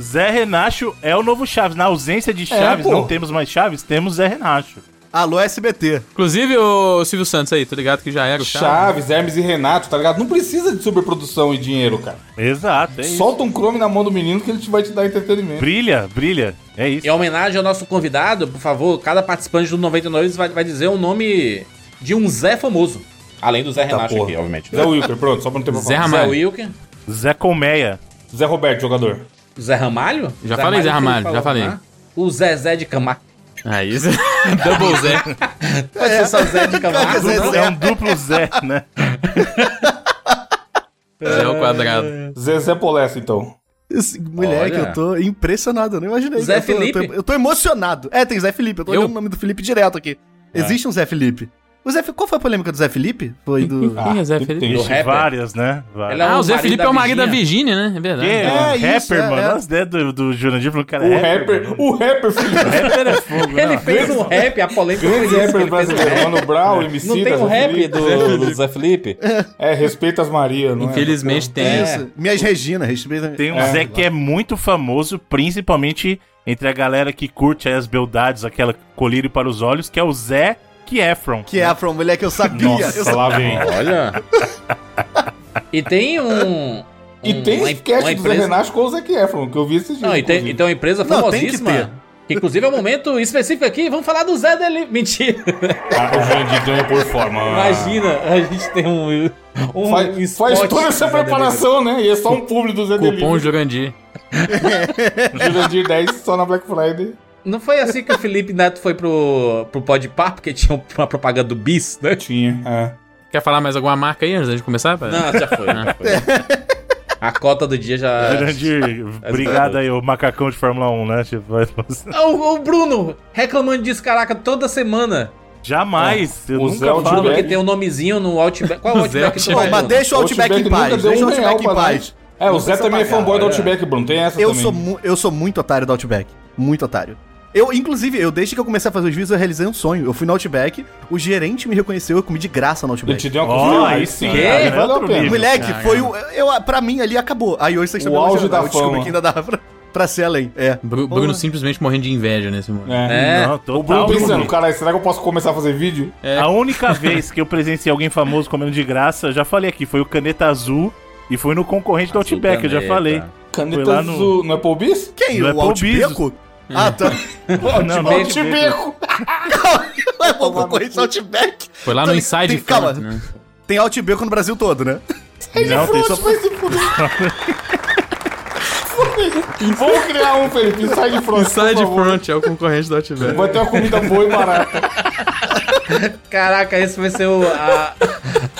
Zé Renacho é o novo Chaves. Na ausência de Chaves, pô. não temos mais Chaves, temos Zé Renacho. Alô, SBT. Inclusive o Silvio Santos aí, tô ligado que já era o Chaves. Chaves, Hermes e Renato, tá ligado? Não precisa de superprodução e dinheiro, cara. Exato, é isso. Solta um Chrome na mão do menino que ele te vai te dar entretenimento. Brilha, brilha. É isso. Em homenagem ao nosso convidado, por favor, cada participante do 99 vai, vai dizer o nome de um Zé famoso. Além do Zé Renato aqui, obviamente. Zé Wilker, pronto, só pra não ter pra Zé falar. Zé Ramalho. Wilker. Zé Colmeia. Zé Roberto, jogador. Zé Ramalho? Já falei Zé Ramalho, que ele já falei. né? O Zezé de Camargo. Aí, Double Zé. Pode ser só Zé de. Zé, não? Zé. É um duplo Zé, né? Zé ao quadrado. Zezé Polessa, então. Moleque, Olha. eu tô impressionado, eu não imaginei. Zé eu tô, Felipe? Eu tô, eu tô emocionado. É, tem Zé Felipe, eu tô Eu? olhando o nome do Felipe direto aqui. Existe um Zé Felipe. O Zé, qual foi a polêmica do Zé Felipe? Foi do. Quem é Zé tem- Felipe? tem-. Várias, né? Várias. É Ah, o o Zé Felipe é o marido da Virgínia. Né? É verdade. é, É, rapper, isso, é, mano. é. As ideias do, do Jurandir falando que era O rapper. rapper, o rapper, Felipe. Rapper é fogo, Ele não. fez um rap, a polêmica Grande rapper ele fez brasileiro. rap. Mano Brown, MC Não tem um rap do, do Zé Felipe? É, respeita as Maria, não é? Infelizmente tem. É. Isso. Minhas Regina, respeita. Tem um É. Zé que é muito famoso, principalmente entre a galera que curte as beldades, aquela colírio para os olhos, que é o Zé Efron. Que é Afro, moleque, eu sabia. eu Nossa, sabia. lá vem. Olha. E tem um. E um- tem uma- sketch uma do Zé empresa- Renato com o Zac Efron, que eu vi esses dias. Não, e tem, e tem uma empresa Não, tem que famosíssima. ter. Que, inclusive é um momento específico aqui. Vamos falar do Zé dele. Mentira. Ah, o Jandir ganha por forma. Imagina, a gente tem um. um Faz, faz toda essa preparação, né? E é só um público do Zé Cupom Delivery. Jurandir. Jurandir 10 só na Black Friday. Não foi assim que o Felipe Neto foi pro, pro Podpah, porque tinha uma propaganda do Bis, né? Tinha, é. Quer falar mais alguma marca aí antes de começar? pai? Não, já foi, já foi. A cota do dia já. Jurandir, obrigado aí, o macacão de Fórmula 1, né? Tipo, Ah, O, o Bruno reclamando disso, caraca, toda semana. Jamais, eu O nunca Zé falo. Outback. Porque tem um nomezinho no Outback. Qual é o O Zé Outback que Outback. mas deixa o Outback, em nunca paz. Deixa o um Outback em paz. É, o Zé também é fanboy do olha. Outback, Bruno. Tem essa Eu também. sou, eu sou muito otário do Outback. Muito otário. Eu, inclusive, eu desde que eu comecei a fazer os vídeos, eu realizei um sonho. Eu fui no Outback, o gerente me reconheceu, eu comi de graça no Ele Outback. te deu uma Ó, costelada, aí sim, cara, Aí é valeu a pena. Moleque, Caramba. foi o. Eu, pra mim ali acabou. Aí hoje vocês estão O me auge da Eu fama. que ainda dava pra, pra ser além. É. Bru- Bruno simplesmente morrendo de inveja nesse momento. É. É. Não, O Bruno total. pensando, caralho, será que eu posso começar a fazer vídeo? A única vez que eu presenciei alguém famoso comendo de graça, já falei aqui, foi o Caneta Azul e foi no concorrente do Azul Outback, eu já falei. Caneta lá no- azul no Applebee's? Quem? Do o Applebee's. Ah, tá. Não, não, Outbeco. Vai pro concorrente do Outback. Foi lá no Inside tem- Front, calma. né? Tem Outbeco no Brasil todo, né? Não, tem só... Vamos criar um, Felipe. Inside Front. Inside. Front é o concorrente do Outback. Vai ter uma comida boa e barata. Caraca, esse vai ser o, a-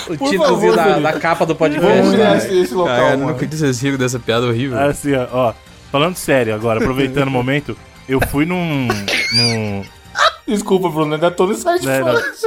o títulozinho favor, da, da capa do Vamos podcast. criar né? esse, esse local, Cara, eu não mano. acredito que vocês riram dessa piada horrível. Assim, ó, falando sério agora, aproveitando o momento, eu fui num... num Desculpa, Bruno, ainda tô no não. Front.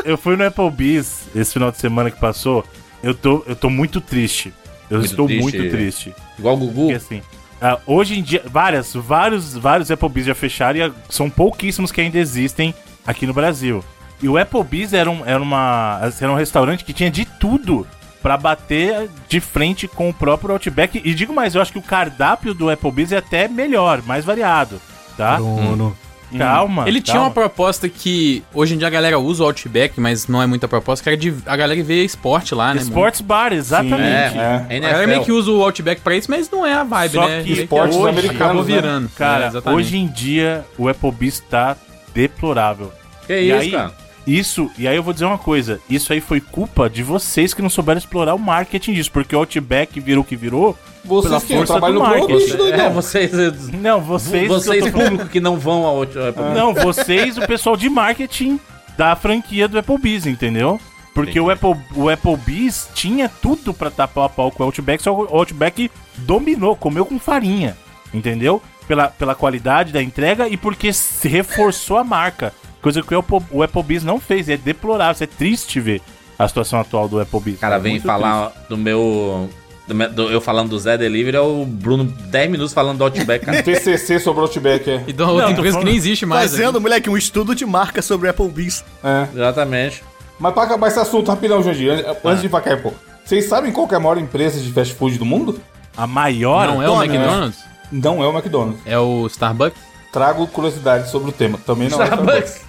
eu fui no Applebee's esse final de semana que passou, eu tô, eu tô muito triste. Eu Muito estou triste. muito triste. Igual o Gugu. Porque assim, ah, hoje em dia, várias, vários, vários Applebee's já fecharam e são pouquíssimos que ainda existem aqui no Brasil. E o Applebee's era um, era uma, era um restaurante que tinha de tudo pra bater de frente com o próprio Outback. E digo mais, eu acho que o cardápio do Applebee's é até melhor, mais variado, tá? Bruno. Calma. Ele tinha calma. uma proposta que hoje em dia a galera usa o Outback, mas não é muita proposta, que era de a galera ver esporte lá, né? Sports Bar, exatamente. É, É. A galera meio que usa o Outback pra isso, mas não é a vibe, Só né? que esportes hoje americanos, acabou né? virando. Cara, É, hoje em dia o Applebee's tá deplorável. Que E isso, aí, cara? Isso, e aí eu vou dizer uma coisa, isso aí foi culpa de vocês que não souberam explorar o marketing disso, porque o Outback virou o que virou. Pela Vocês que força trabalham do marketing. Prohibition, É, vocês. Não, vocês, Vocês, que tô- público que não vão ao outro. Não, vocês, o pessoal de marketing da franquia do Applebee's, entendeu? Porque o, Apple, o Applebee's tinha tudo pra tapar a pau com o Outback, só que o Outback dominou, comeu com farinha, entendeu? Pela, pela qualidade da entrega e porque se reforçou a marca. Coisa que o, Apple, o Applebee's não fez. É deplorável, é triste ver a situação atual do Applebee's. O cara É vem falar do meu. do do- eu falando do Zé Delivery, é o Bruno 10 minutos falando do Outback, cara. TCC sobre o Outback, é. E de uma outra empresa que nem existe mais. né? Fazendo, moleque, um estudo de marca sobre Applebee's. é. Exatamente. Mas pra acabar esse assunto rapidão, Jandir, an- antes de ir pra cá, pô. Vocês sabem qual que é a maior empresa de fast food do mundo? A maior. Não é o McDonald's. Não é o McDonald's. É o Starbucks? Trago curiosidades sobre o tema. Também não é o Starbucks.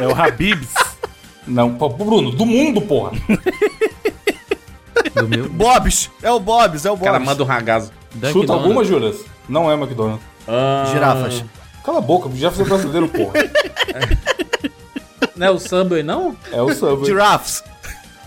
É o Habib's. Não, Bruno, do mundo, porra. Do meu? Bob's. É o Bob's, é o O cara Bob's. manda um ragazo. Chuta McDonald's. alguma, Juras? Não é o McDonald's. Ah, Girafas. Cala a boca, já foi brasileiro, porra. Não é o Subway, não? É o Subway. Giraffes.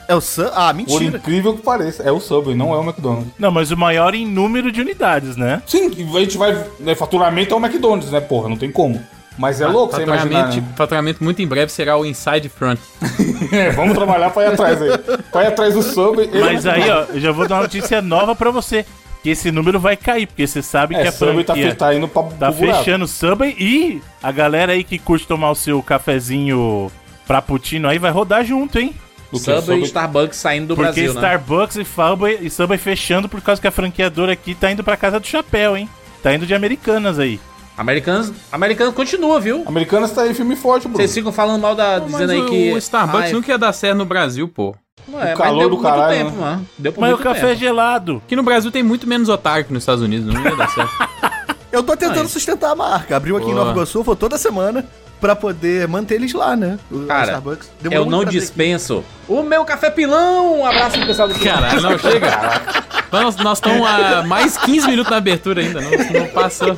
É o Sun? Ah, Por mentira. incrível que pareça, é o Subway, não é o McDonald's. Não, mas o maior em número de unidades, né? Sim, a gente vai. Né, faturamento é o McDonald's, né, porra? Não tem como. Mas é louco você imaginar. Né? faturamento muito em breve será o Inside Front. É, vamos trabalhar pra ir atrás aí. Pra ir atrás do Subway. eu- Mas aí, ó, eu já vou dar uma notícia nova pra você. Que esse número vai cair, porque você sabe que É, a Subway tá, tá indo pra, tá fechando o Subway e a galera aí que curte tomar o seu cafezinho frappuccino aí vai rodar junto, hein? Que? Subway e Starbucks saindo do Porque Brasil, né? Starbucks e Subway, e Subway fechando por causa que a franqueadora aqui tá indo pra casa do chapéu, hein? Tá indo de Americanas aí. Americanos, Americanos continua, viu? Americanas tá aí filme forte, Bruno. Vocês ficam falando mal da. Mas dizendo aí o, que. o Starbucks Ai, nunca ia dar certo no Brasil, pô. não é, o calor mas deu do por muito caralho, tempo, né? mano. Deu por Mas o café é tempo. gelado. Aqui no Brasil tem muito menos otário que nos Estados Unidos, não ia dar certo. Eu tô tentando Mas- sustentar a marca. Abriu aqui em Boa. Nova Iguaçu, vou toda semana pra poder manter eles lá, né? O Cara, Starbucks. Eu não dispenso. O meu café pilão! Um abraço pro pessoal do Caralho, não, chega. Nós nós estamos há mais 15 minutos na abertura ainda, não, não passou.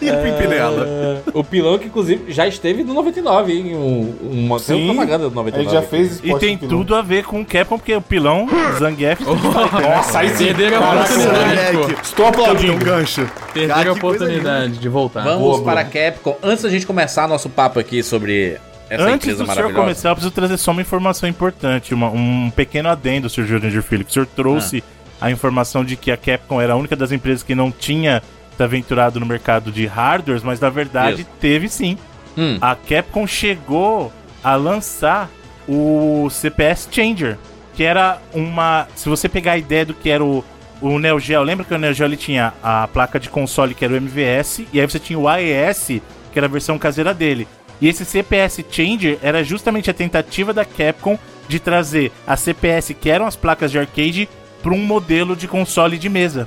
E Pimpinela. É, O pilão que, inclusive, já esteve no 99, hein? Um, uma Sim, propaganda do A 99. gente já fez E tem tudo a ver com o Capcom, porque o pilão, Zangief, Nossa, aí sim. Perderam a oportunidade. Estou Um aplaudindo. gancho. Perderam Cara, a oportunidade de voltar. Vamos Boa, para a. Capcom. Antes da gente começar nosso papo aqui sobre essa Antes empresa do senhor começar, eu preciso trazer só uma informação importante, uma- um pequeno adendo, Sr. Jurandir Filho. que O senhor trouxe a informação de que a Capcom era a única das empresas que não tinha aventurado no mercado de hardwares, mas na verdade Isso. teve sim. Hum. A Capcom chegou a lançar o CPS Changer, que era uma. Se você pegar a ideia do que era o, o Neo Geo, lembra que o Neo Geo ele tinha a placa de console que era o MVS, e aí você tinha o AES, que era a versão caseira dele. E esse CPS Changer era justamente a tentativa da Capcom de trazer a CPS, que eram as placas de arcade, para um modelo de console de mesa.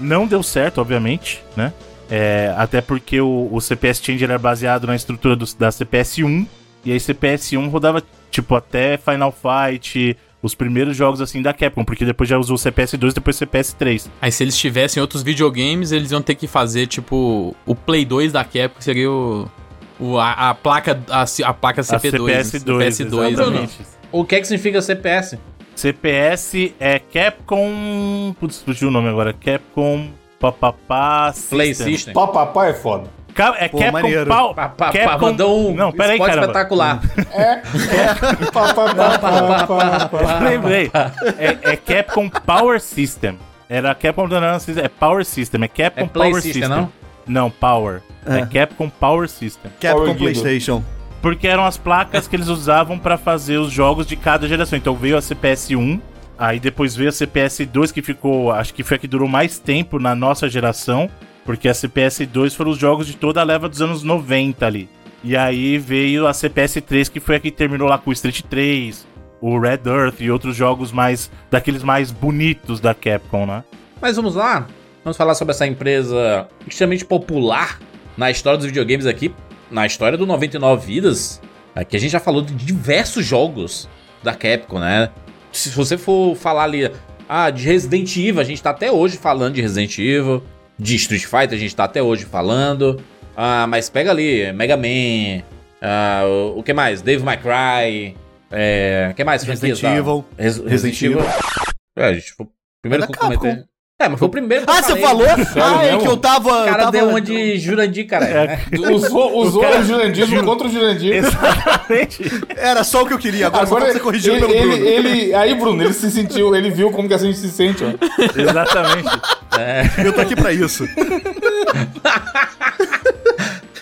Não deu certo, obviamente, né? É, até porque o, o CPS Changer era baseado na estrutura do- da CPS-1. E aí CPS-1 rodava, tipo, até Final Fight, os primeiros jogos, assim, da Capcom. Porque depois já usou o CPS-2 e depois o CPS-3. Aí se eles tivessem outros videogames, eles iam ter que fazer, tipo, o Play 2 da Capcom, que seria o... o- a, a placa a, a placa A CP2. CPS-2, CPS2, exatamente. O que é que significa CPS? CPS é Capcom... Putz, fugiu o nome agora. Capcom... Papapá... Play System. System. Papapá é foda. Ca- É Pô, Capcom maneiro. Pau... Pa, pa, pa, mandou um Não, peraí, spot caramba. espetacular. Papapá, papapá. Lembrei. É, é Capcom Power System. Era Capcom não, não, é Power System. É Capcom É Power System, System. não? Não, Power. É. É. Capcom Power System. Capcom Power Guido. PlayStation. Porque eram as placas que eles usavam pra fazer os jogos de cada geração. Então veio a CPS-1, aí depois veio a CPS-2, que ficou, acho que foi a que durou mais tempo na nossa geração, porque a CPS-2 foram os jogos de toda a leva dos anos 90 ali. E aí veio a CPS-3, que foi a que terminou lá com o Street 3, o Red Earth e outros jogos mais daqueles mais bonitos da Capcom, né? Mas vamos lá. Vamos falar sobre essa empresa extremamente popular na história dos videogames aqui. Na história do 99 Vidas. Aqui a gente já falou de diversos jogos da Capcom, né? Se você for falar ali, ah, de Resident Evil, a gente tá até hoje falando de Resident Evil. De Street Fighter, a gente tá até hoje falando. Ah, mas pega ali, Mega Man. ah, o, o que mais? Dave My Cry. É, o que mais? Resident franquias Evil. Res- Resident, Resident Evil. Evil. É, a gente primeiro É que eu comentei. É, mas foi o primeiro que eu Ah, você falei. falou? Ah, é mesmo? que eu tava. O eu cara tava... deu uma de Jurandir, cara. É. Usou, usou cara- o Jurandir contra o Jurandir. Exatamente. Era só o que eu queria. Agora, só Agora você corrigiu ele, pelo ele, Bruno. ele- aí, Bruno, ele se sentiu, ele viu como que a gente se sente, ó. Exatamente. Eu tô aqui pra isso.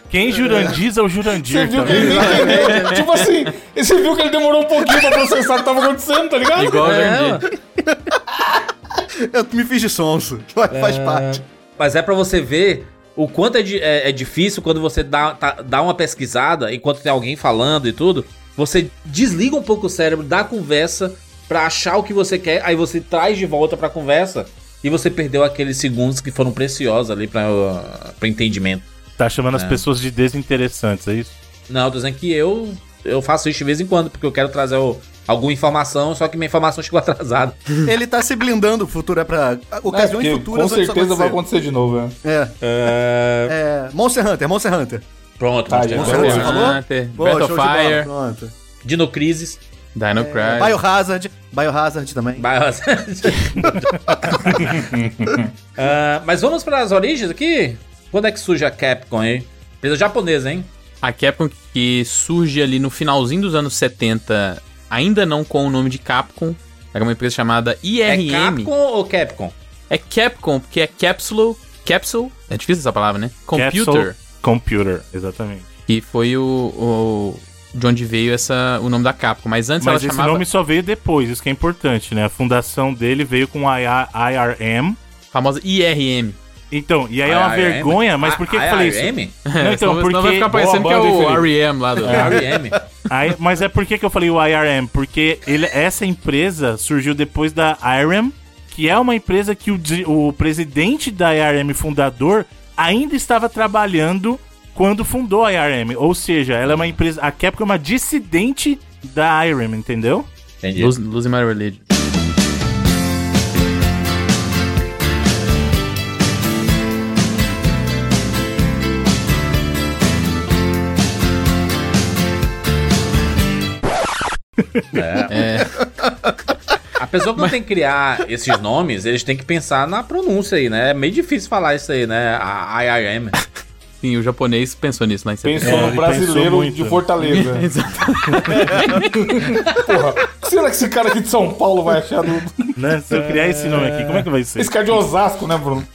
Quem jurandiza é o Jurandir, Você viu que ele nem entendeu. Tipo assim, você viu que ele demorou um pouquinho pra processar o que tava acontecendo, tá ligado? Igual o É, Jurandir. Eu me fiz de sonso. Faz faz parte. Mas é pra você ver o quanto é, é- é difícil quando você dá, tá- dá uma pesquisada, enquanto tem alguém falando e tudo, você desliga um pouco o cérebro da conversa pra achar o que você quer, aí você traz de volta pra conversa e você perdeu aqueles segundos que foram preciosos ali pra, pra entendimento. Tá chamando as pessoas de desinteressantes, é isso? Não, tô dizendo que eu, eu faço isso de vez em quando, porque eu quero trazer o- alguma informação, só que minha informação chegou atrasada. Ele tá se blindando. O futuro é pra É, ocasiões porque futuras. com certeza vai acontecer de novo, né? É. É. Monster Hunter, Monster Hunter. Pronto, Tá, Monster já Hunter. Hunter, Pô, de bola, Fire. Pronto. Dino Crisis. Dino Crisis. Biohazard. Biohazard também. Mas... Ah, mas vamos para as origens aqui? Quando é que surge a Capcom aí? Empresa japonesa, hein? A Capcom que surge ali no finalzinho dos anos 70, ainda não com o nome de Capcom. Era uma empresa chamada IRM. É Capcom ou Capcom? É Capcom, porque é Capsule. Capsule? É difícil essa palavra, né? Computer. Capsule Computer, exatamente. Que foi o, o. De onde veio essa, o nome da Capcom. Mas antes Mas ela esse chamava. nome só veio depois, isso que é importante, né? A fundação dele veio com a IRM. famosa IRM. Então, e aí é uma vergonha, mas por que eu falei isso? IRM? Não, então, senão, senão vai porque- ficar parecendo que é o REM lá do. IRM. Aí, mas é por que, que eu falei o IRM? Porque ele, essa empresa surgiu depois da IRM, que é uma empresa que o, o presidente da IRM fundador ainda estava trabalhando quando fundou a IRM. Ou seja, ela é uma empresa. A Capcom é uma dissidente da IRM, entendeu? Entendi. Lose, Losing My Religion. É. A pessoa que não tem que criar esses nomes, eles têm que pensar na pronúncia aí, né? É meio difícil falar isso aí, né? A IRM. Sim, o japonês pensou nisso lá em Pensou. É, no brasileiro pensou de? Fortaleza. Porra, o que será que esse cara aqui de São Paulo vai achar do... Né? Se eu criar esse nome aqui, como é que vai ser? Esse cara de Osasco, né, Bruno?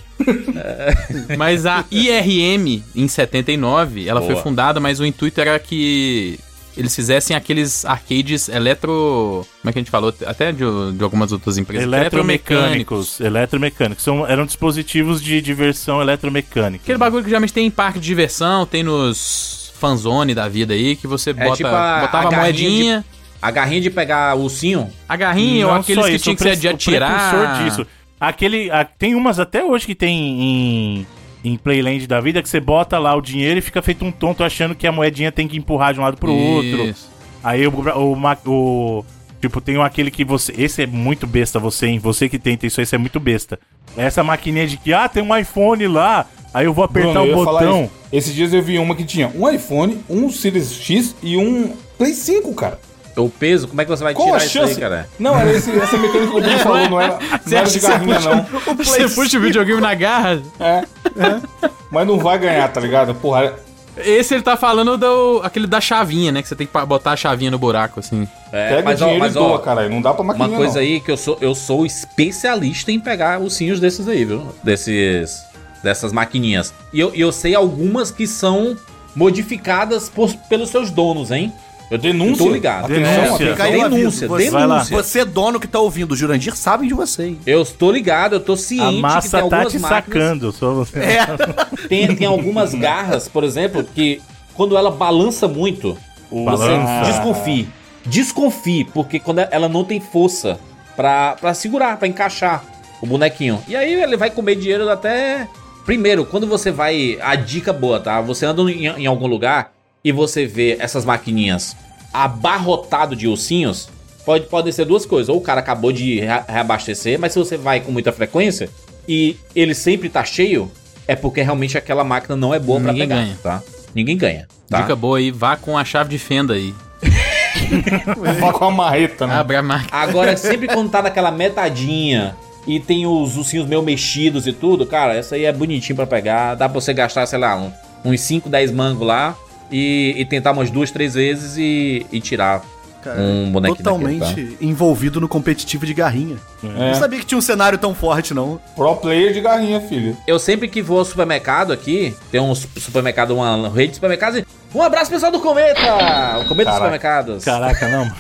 Mas a IRM, em 79, ela Boa. foi fundada, mas o intuito era que eles fizessem aqueles arcades eletro... Como é que a gente falou? Até de, de algumas outras empresas. Eletromecânicos. Eletromecânicos. São, eram dispositivos de diversão eletromecânica. Aquele bagulho que geralmente tem em parque de diversão, tem nos fanzone da vida aí, que você bota, tipo a- botava a moedinha, A garrinha de pegar o ursinho. a garrinha ou Não aqueles só que isso, tinha o que ser de o atirar. precursor disso. Aquele, a- tem umas até hoje que tem em, em Playland da vida que você bota lá o dinheiro e fica feito um tonto achando que a moedinha tem que empurrar de um lado pro outro. Isso. Aí o, o, o- Tipo, tem aquele que você. Esse é muito besta, você, hein? Você que tenta isso esse é muito besta. Essa maquininha de que, ah, tem um iPhone lá. Aí eu vou apertar Bruno, o botão. Esses dias eu vi uma que tinha um iPhone, um Series X e um Play 5, cara. O peso, como é que você vai Qual tirar isso aí, cara? Não, era esse, essa mecânica que o Bruno falou, não era, não era de garrinha, não. Você puxa o videogame na garra. É, é. Mas não vai ganhar, tá ligado? Porra, Esse ele tá falando do. aquele da chavinha, né? Que você tem que botar a chavinha no buraco, assim. É, pega mas o ó, dinheiro mas e doa, ó, caralho. Não dá pra maquininha, uma coisa não. aí que eu sou, eu sou especialista em pegar ursinhos desses aí, viu? Desses. Dessas maquininhas. E eu, eu sei algumas que são modificadas por- pelos seus donos, hein? Eu Denúncia. tô ligado. Atenção, Denúncia. atenção. Fica aí o Denúncia, aviso. Você, você, dono que tá ouvindo, o Jurandir, sabe de você. hein? Eu estou ligado, eu tô ciente A que tem massa tá algumas te máquinas- sacando. Só você. Tem, tem algumas garras, por exemplo, que quando ela balança muito, você Balança. desconfie. Desconfie, porque quando ela não tem força pra, pra segurar, pra encaixar o bonequinho. E aí ele vai comer dinheiro até. Primeiro, quando você vai. A dica boa, tá? Você anda em, em algum lugar e você vê essas maquininhas abarrotado de ursinhos. Pode, podem ser duas coisas. Ou o cara acabou de rea- reabastecer, mas se você vai com muita frequência e ele sempre tá cheio, é porque realmente aquela máquina não é boa pra Ninguém pegar, ganha. tá? Ninguém ganha, tá? Dica boa aí, vá com a chave de fenda aí. Vai com a marreta, né? Abre a máquina. Agora, sempre quando tá naquela metadinha e tem os ursinhos meio mexidos e tudo, cara, essa aí é bonitinho pra pegar. Dá pra você gastar, sei lá, um- uns 5, 10 mangos lá e, e tentar umas duas, três vezes e, e tirar Cara, um bonequinho Totalmente daquele, tá? envolvido no competitivo de garrinha. É. Não sabia que tinha um cenário tão forte, não. Pro player de garrinha, filho. Eu sempre que vou ao supermercado aqui, tem um su- supermercado, uma rede de supermercados. e- Um abraço pessoal do Cometa! O Cometa dos Caraca. Supermercados. Caraca, não.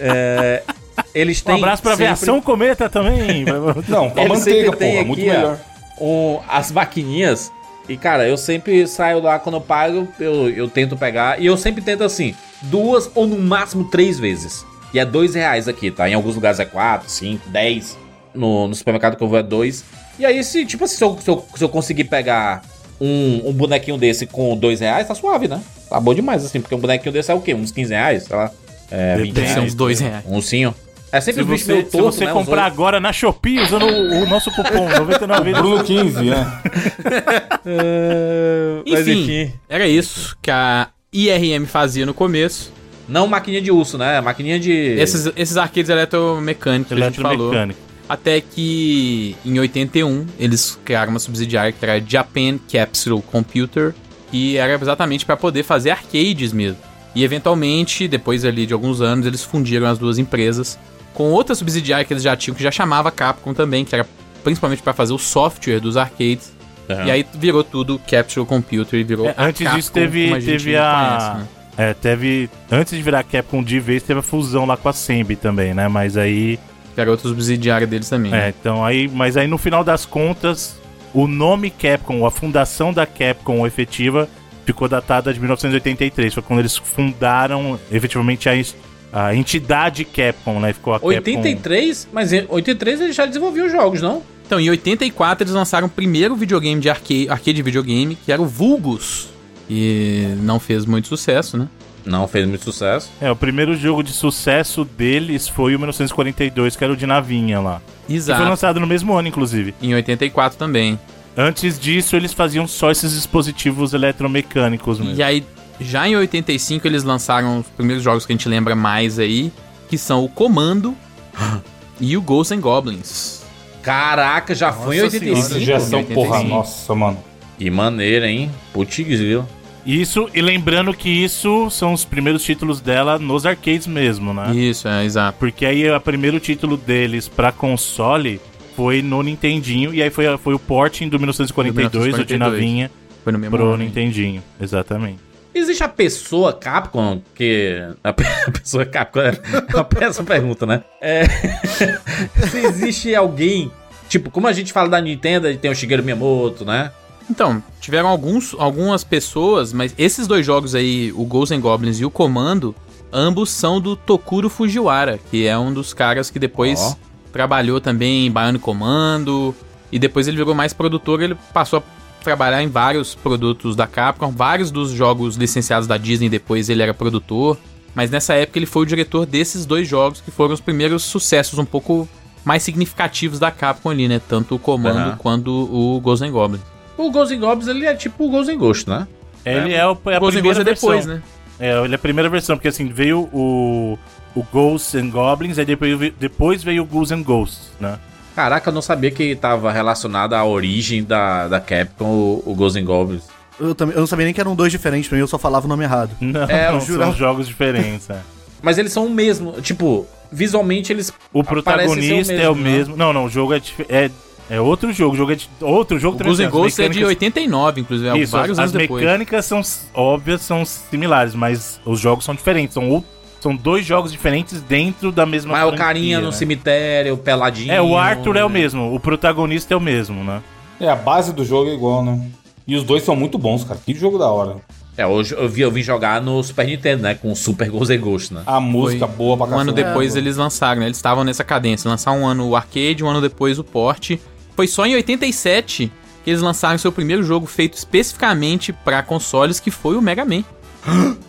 Eles Um têm. abraço pra sempre- aviação cometa também. Não, pra Ele manteiga, porra. Muito aqui, ó, melhor. um- as maquininhas. E, cara, eu sempre saio lá quando eu pago, eu, eu tento pegar. E eu sempre tento assim, duas ou no máximo três vezes. E é dois reais aqui, tá? Em alguns lugares é quatro, cinco, dez. No, no supermercado que eu vou é dois. E aí, se, tipo assim, se eu, se eu, se eu conseguir pegar um, um bonequinho desse com dois reais, tá suave, né? Tá bom demais, assim, porque um bonequinho desse é o quê? Uns 15 reais? Sei lá. É, 20 Depende. São reais. uns dois reais. Um ursinho. É sempre Se os bichos você, meio se torto, você né? Comprar agora na Shopee usando o, o nosso cupom 99 vezes. Bruno 15, né? Mas Enfim, era isso que a IRM fazia no começo. Não maquininha de urso, né? Maquininha de. Esses, esses arcades eletromecânicos que a gente falou. Até que em 81 eles criaram uma subsidiária que era Japan Capsule Computer, que era exatamente para poder fazer arcades mesmo. E eventualmente, depois ali de alguns anos, eles fundiram as duas empresas com outra subsidiária que eles já tinham, que já chamava Capcom também, que era principalmente para fazer o software dos arcades. Aham. E aí virou tudo Capsule Computer e virou É, antes disso Capcom teve, como a gente teve a. conhece, né? É, teve. Antes de virar Capcom de vez, teve a fusão lá com a Sembi também, né? Mas aí. Que era outra subsidiária deles também. né? É, então aí. Mas aí no final das contas, o nome Capcom, a fundação da Capcom efetiva, ficou datada de 1983. Foi quando eles fundaram efetivamente a, a entidade Capcom, né? Ficou a Capcom. 83? Mas em 83 ele já desenvolveu os jogos, não? Então, em 84 eles lançaram o primeiro videogame de arcade, arcade videogame, que era o Vulgus. E não fez muito sucesso, né? Não fez muito sucesso. É, o primeiro jogo de sucesso deles foi o 1942, que era o de navinha lá. Que foi Exato. lançado no mesmo ano, inclusive. Em 84 também. Antes disso, eles faziam só esses dispositivos eletromecânicos mesmo. E aí, já em 85 eles lançaram os primeiros jogos que a gente lembra mais aí, que são o Comando e o Ghosts and Goblins. Caraca, já foi em Nossa 85? Esses já são, 85. porra, nossa, mano. Que maneira, hein? Putz, viu? Isso, e lembrando que isso são os primeiros títulos dela nos arcades mesmo, né? Isso, é, exato. Porque aí o primeiro título deles pra console foi no Nintendinho, e aí foi, foi o porting do 1942, o de 1942. navinha, Foi no mesmo pro ano. Nintendinho. Exatamente. Existe a pessoa Capcom que. A pe- a pessoa Capcom é uma péssima pergunta, né? É... Se existe alguém. Tipo, como a gente fala da Nintendo, tem o Shigeru Miyamoto, né? Então, tiveram alguns, algumas pessoas, mas esses dois jogos aí, o Ghosts and Goblins e o Comando, ambos são do Tokuro Fujiwara, que é um dos caras que depois Ó. trabalhou também em Bionic Commando, e depois ele virou mais produtor, ele passou a trabalhar em vários produtos da Capcom, vários dos jogos licenciados da Disney, depois ele era produtor, mas nessa época ele foi o diretor desses dois jogos que foram os primeiros sucessos um pouco mais significativos da Capcom ali, né? Tanto o Comando Aham. quanto o Ghosts and Goblins. O Ghosts and Goblins, ele é tipo o Ghosts and Ghost, né? Ele é, o, é a Ghosts primeira Ghosts é versão. depois, né? É, ele é a primeira versão, porque assim, veio o, o Ghosts and Goblins, aí depois, veio- depois veio o Ghouls and Ghosts, né? Caraca, eu não sabia que tava relacionado à origem da, da Capcom, o, o Ghosts and Goblins. Eu, também, eu não sabia nem que eram dois diferentes pra mim, eu só falava o nome errado. Não, É, não, são jogos diferentes. é. Mas eles são o mesmo. Tipo, visualmente eles. O protagonista ser é o mesmo. Não, não, o jogo é, é, é outro jogo. O jogo é de, outro jogo O Ghosts and as Ghosts é de mecânicas- 89, inclusive, é Isso, vários as anos depois. mecânicas são s- óbvias, são similares, mas os jogos são diferentes. São, são dois jogos diferentes dentro da mesma Mas é o franquia, carinha no né? cemitério, peladinho. É, o Arthur é o mesmo, o protagonista é o mesmo, né? É, a base do jogo é igual, né? E os dois são muito bons, cara. Que jogo da hora. É, hoje eu, vi, eu vim jogar no Super Nintendo, né? Com o Super Ghosts and Ghosts, né? A música Foi boa pra Um ano depois É, eles lançaram, né? Eles estavam nessa cadência. Lançar um ano o arcade, um ano depois o port. Foi só em 87 que eles lançaram seu primeiro jogo feito especificamente pra consoles, que foi o Mega Man.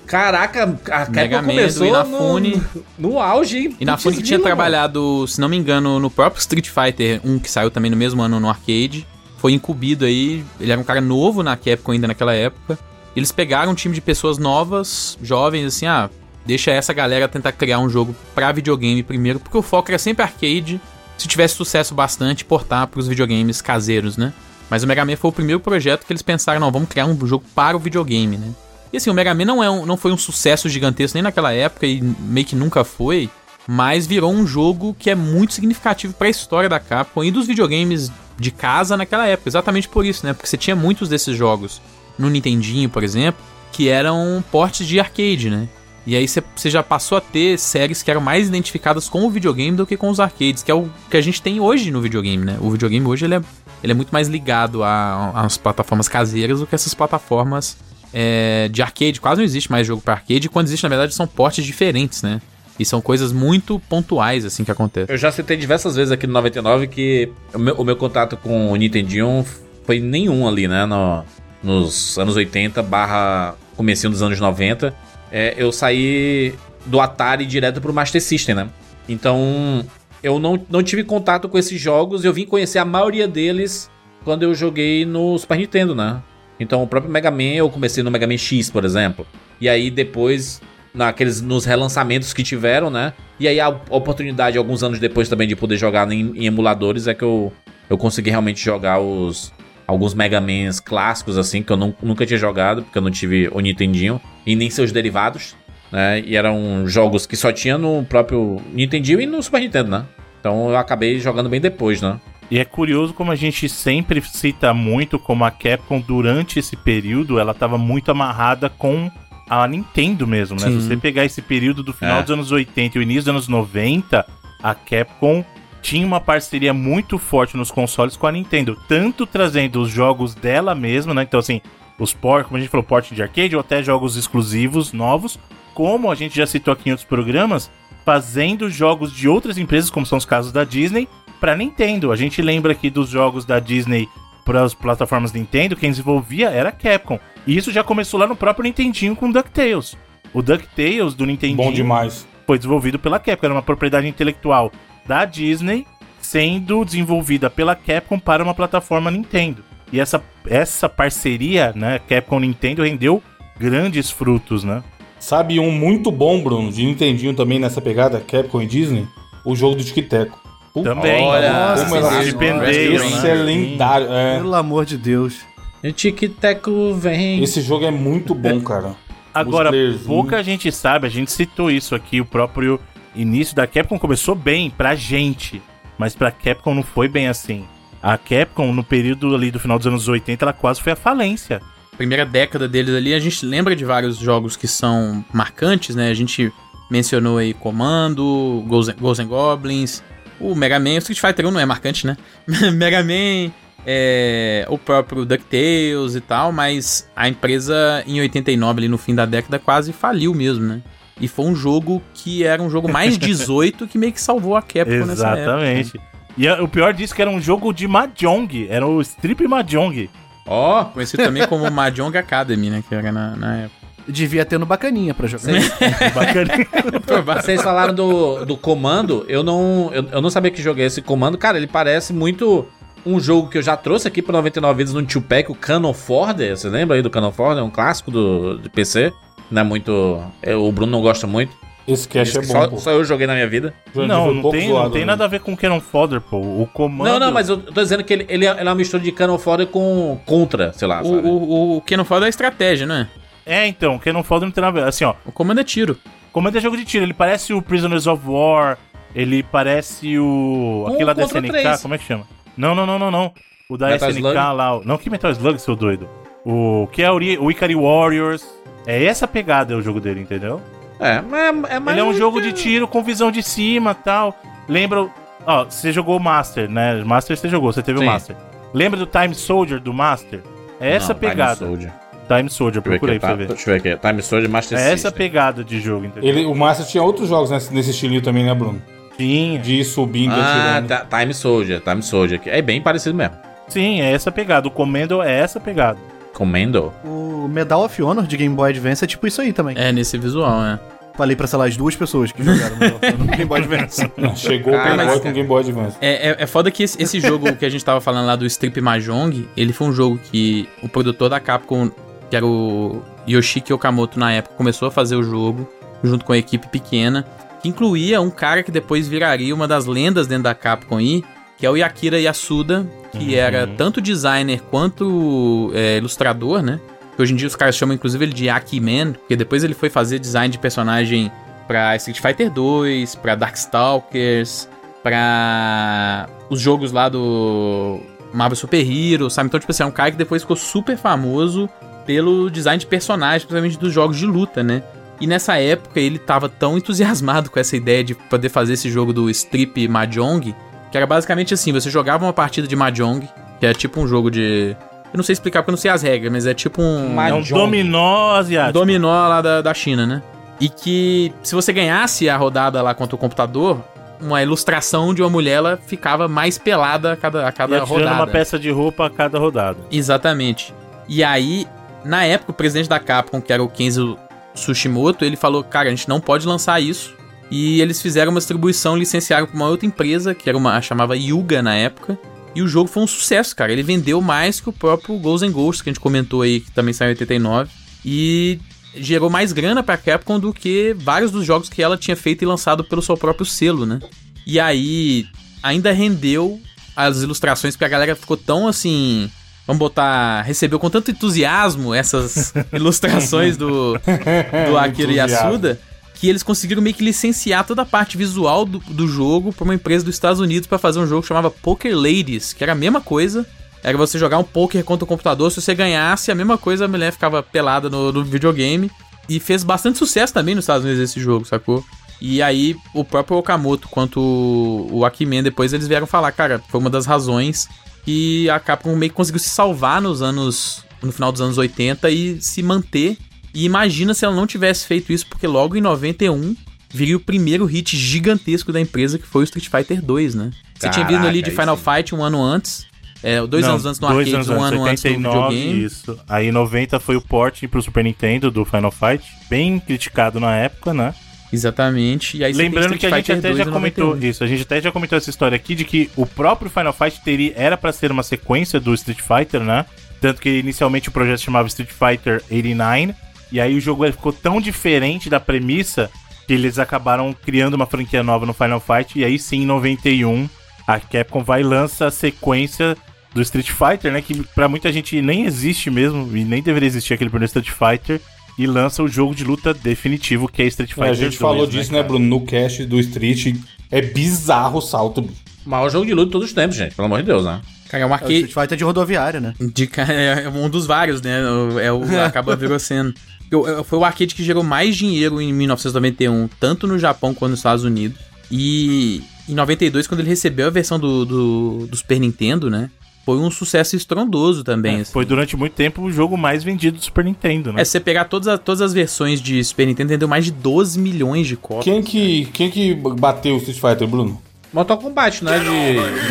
Caraca, a Capcom começou Inafune. no, no auge, hein? E na Putz, Fune que tinha grila, trabalhado, se não me engano, no próprio Street Fighter 1, que saiu também no mesmo ano no arcade. Foi incumbido aí, ele era um cara novo na Capcom ainda naquela época. Eles pegaram um time de pessoas novas, jovens, assim, ah, deixa essa galera tentar criar um jogo pra videogame primeiro, porque o foco era sempre arcade. Se tivesse sucesso bastante, portar pros videogames caseiros, né? Mas o Mega Man foi o primeiro projeto que eles pensaram, não, vamos criar um jogo para o videogame, né? E assim, o Mega Man não, é um- não foi um sucesso gigantesco nem naquela época e meio que nunca foi, mas virou um jogo que é muito significativo para a história da Capcom e dos videogames de casa naquela época. Exatamente por isso, né? Porque você tinha muitos desses jogos no Nintendinho, por exemplo, que eram portes de arcade, né? E aí você- já passou a ter séries que eram mais identificadas com o videogame do que com os arcades, que é o que a gente tem hoje no videogame, né? O videogame hoje ele é, ele é muito mais ligado às plataformas caseiras do que essas plataformas é, de arcade. Quase não existe mais jogo para arcade. E quando existe, na verdade, são portes diferentes, né? E são coisas muito pontuais, assim, que acontecem. Eu já citei diversas vezes aqui no 99 que o meu, o meu contato com o Nintendinho foi nenhum ali, né? No, nos anos 80 barra comecinho dos anos 90. É, eu saí do Atari direto pro Master System, né? Então, eu não, não tive contato com esses jogos. Eu vim conhecer a maioria deles quando eu joguei no Super Nintendo, né? Então, o próprio Mega Man, eu comecei no Mega Man X, por exemplo. E aí, depois, naqueles, nos relançamentos que tiveram, né? E aí a oportunidade, alguns anos depois também, de poder jogar em, em emuladores, é que eu, eu consegui realmente jogar os. Alguns Mega Mans clássicos, assim, que eu nunca tinha jogado, porque eu não tive o Nintendinho, e nem seus derivados, né? E eram jogos que só tinha no próprio Nintendinho e no Super Nintendo, né? Então eu acabei jogando bem depois, né? E é curioso como a gente sempre cita muito como a Capcom, durante esse período, ela estava muito amarrada com a Nintendo mesmo, né? Sim. Se você pegar esse período do final É. dos anos 80 e o início dos anos 90, a Capcom tinha uma parceria muito forte nos consoles com a Nintendo, tanto trazendo os jogos dela mesma, né? Então, assim, os port, como a gente falou, port de arcade ou até jogos exclusivos novos, como a gente já citou aqui em outros programas, fazendo jogos de outras empresas, como são os casos da Disney, para Nintendo. A gente lembra aqui dos jogos da Disney para as plataformas Nintendo, quem desenvolvia era a Capcom. E isso já começou lá no próprio Nintendinho com DuckTales. O DuckTales do Nintendinho Bom demais. foi desenvolvido pela Capcom, era uma propriedade intelectual da Disney, sendo desenvolvida pela Capcom para uma plataforma Nintendo. E essa, essa parceria, né, Capcom-Nintendo, rendeu grandes frutos, né? Sabe um muito bom, Bruno, de Nintendinho também nessa pegada, Capcom e Disney? O jogo do Tic Teco. Puta, Também. Olha, como ela Esse né? é lendário. É. Pelo amor de Deus. O Tic-Teco vem. Esse jogo é muito bom, cara. Agora, pouca gente sabe, a gente citou isso aqui, o próprio início da Capcom começou bem pra gente, mas pra Capcom não foi bem assim. A Capcom, no período ali do final dos anos 80, ela quase foi à falência. primeira década deles ali, a gente lembra de vários jogos que são marcantes, né? A gente mencionou aí Comando, Ghosts and- Ghosts and Goblins, o Mega Man, o Street Fighter 1 não é marcante, né? Mega Man, é, o próprio DuckTales e tal, mas a empresa em 89, ali no fim da década, quase faliu mesmo, né? E foi um jogo que era um jogo mais 18 que meio que salvou a Capcom nessa época. Exatamente. E o pior disso é que era um jogo de Mahjong, era o Strip Mahjong. Ó, Conhecido também como Mahjong Academy, né? Que era na, na época. Devia ter no bacaninha pra jogar. Bacana. vocês falaram do, do comando, eu não, eu, eu não sabia que joguei esse comando. Cara, ele parece muito um jogo que eu já trouxe aqui pro 99 vidas no Tio Pack, o Cannon Fodder. Você lembra aí do Cannon Fodder? É um clássico do, do PC. Não é muito. é, o Bruno não gosta muito. Esse cash é só, bom, pô. só eu joguei na minha vida. Não, não tem, não zoado, tem né? nada a ver com Cannon Fodder, pô. O comando. Não, não, mas eu tô dizendo que ele, ele, é, ele é uma mistura de Cannon Fodder com Contra, sei lá. O, sabe? o, o não fala é estratégia, né? É, então, Cannon Fodder não tem nada a ver. Assim, ó, O comando é tiro. comando é jogo de tiro. Ele parece o Prisoners of War, ele parece o. Um aquele lá da SNK, três. como é que chama? Não, não, não, não, não. O da Metal SNK Slug? lá. Não, que Metal Slug, seu doido. O que é o, o Ikari Warriors. É essa pegada o jogo dele, entendeu? É, mas é mais. Ele é um jogo de tiro com visão de cima tal. Lembra. Ó, você jogou o Master, né? Master você jogou, você teve Sim. o Master. Lembra do Time Soldier do Master? É essa Não, pegada. Time Soldier. Time Soldier, procurei aqui, pra tá? ver. Deixa eu ver aqui. Time Soldier Master É essa pegada de jogo, entendeu? Ele, o Master tinha outros jogos nesse, nesse estilinho também, né, Bruno? Tinha. De ir subindo, Ah, atirando. tá, Time Soldier, Time Soldier. aqui. É bem parecido mesmo. Sim, é essa pegada. O Commando é essa pegada. Commando. O Medal of Honor de Game Boy Advance é tipo isso aí também. É, nesse visual, né? Falei pra, sei lá, as duas pessoas que jogaram Medal of Honor no Game Boy Advance. Não, Chegou o Game Boy com o Game Boy Advance. É, é, é foda que esse, esse jogo que a gente tava falando lá do Strip Mahjong, ele foi um jogo que o produtor da Capcom, que era o Yoshiki Okamoto na época, começou a fazer o jogo junto com a equipe pequena, que incluía um cara que depois viraria uma das lendas dentro da Capcom aí, que é o Yakira Yasuda, que era tanto designer quanto é, ilustrador, né? Que hoje em dia os caras chamam inclusive ele de Yaki-Man, porque depois ele foi fazer design de personagem pra Street Fighter 2, pra Darkstalkers, pra os jogos lá do Marvel Super Hero, sabe? Então, tipo assim, é um cara que depois ficou super famoso pelo design de personagens, principalmente dos jogos de luta, né? E nessa época ele tava tão entusiasmado com essa ideia de poder fazer esse jogo do Strip Mahjong, que era basicamente assim, você jogava uma partida de Mahjong, que é tipo um jogo de... Eu não sei explicar porque eu não sei as regras, mas é tipo um... É um Mahjong. dominó Um asiático. dominó lá da, da China, né? E que se você ganhasse a rodada lá contra o computador, uma ilustração de uma mulher ela ficava mais pelada a cada, a E cada atirando rodada. uma peça de roupa a cada rodada. Exatamente. E aí, na época, o presidente da Capcom, que era o Kenzo Tsushimoto, ele falou: Cara, a gente não pode lançar isso. E eles fizeram uma distribuição, licenciaram pra uma outra empresa, que era uma chamava Yuga na época. E o jogo foi um sucesso, cara. Ele vendeu mais que o próprio Ghosts and que a gente comentou aí, que também saiu em 89. E gerou mais grana pra Capcom do que vários dos jogos que ela tinha feito e lançado pelo seu próprio selo, né? E aí ainda rendeu as ilustrações porque a galera ficou tão assim, vamos botar, recebeu com tanto entusiasmo essas ilustrações do do Akira. Yasuda que eles conseguiram meio que licenciar toda a parte visual do, do jogo pra uma empresa dos Estados Unidos pra fazer um jogo que chamava Poker Ladies, que era a mesma coisa. Era você jogar um poker contra o computador, se você ganhasse, a mesma coisa, a mulher ficava pelada no, no videogame. E fez bastante sucesso também nos Estados Unidos esse jogo, sacou? E aí, o próprio Okamoto quanto o o Akimen depois, eles vieram falar, cara, foi uma das razões que a Capcom meio que conseguiu se salvar nos anos. no final dos anos 80 e se manter. E imagina se ela não tivesse feito isso, porque logo em 91 viria o primeiro hit gigantesco da empresa, que foi o Street Fighter 2, né? Você tinha vindo ali de Caraca, Final sim. Fight um ano antes. É, dois Não, anos antes no dois arcade, anos um ano antes no 89, videogame. Isso. Aí 90 foi o port pro Super Nintendo do Final Fight, bem criticado na época, né? Exatamente. E aí Lembrando que a gente até já 2 em comentou 91. isso, a gente até já comentou essa história aqui de que o próprio Final Fight teria, era pra ser uma sequência do Street Fighter, né? Tanto que inicialmente o projeto se chamava Street Fighter 89, e aí o jogo ficou tão diferente da premissa que eles acabaram criando uma franquia nova no Final Fight, e aí sim, em 91, a Capcom vai e lança a sequência do Street Fighter, né? Que pra muita gente nem existe mesmo, e nem deveria existir aquele primeiro Street Fighter, e lança o jogo de luta definitivo, que é Street É, Fighter a gente 2, falou disso, né, cara? Bruno, no cast do Street. É bizarro o salto, maior jogo de luta de todos os tempos, gente. Pelo amor de Deus, né? Cara, é um É o arcade. Street Fighter de rodoviária, né? De, ca- é um dos vários, né? É o acaba virou sendo. Eu- eu- Foi o arcade que gerou mais dinheiro em 1991, tanto no Japão quanto nos Estados Unidos. E em 92, quando ele recebeu a versão do, do, do Super Nintendo, né? Foi um sucesso estrondoso também. É, assim. Foi durante muito tempo o jogo mais vendido do Super Nintendo, né? É, se você pegar todas, as- todas as versões de Super Nintendo, vendeu mais de 12 milhões de cópias. Quem que, quem que bateu o Street Fighter, Bruno? Mortal Kombat, né? De...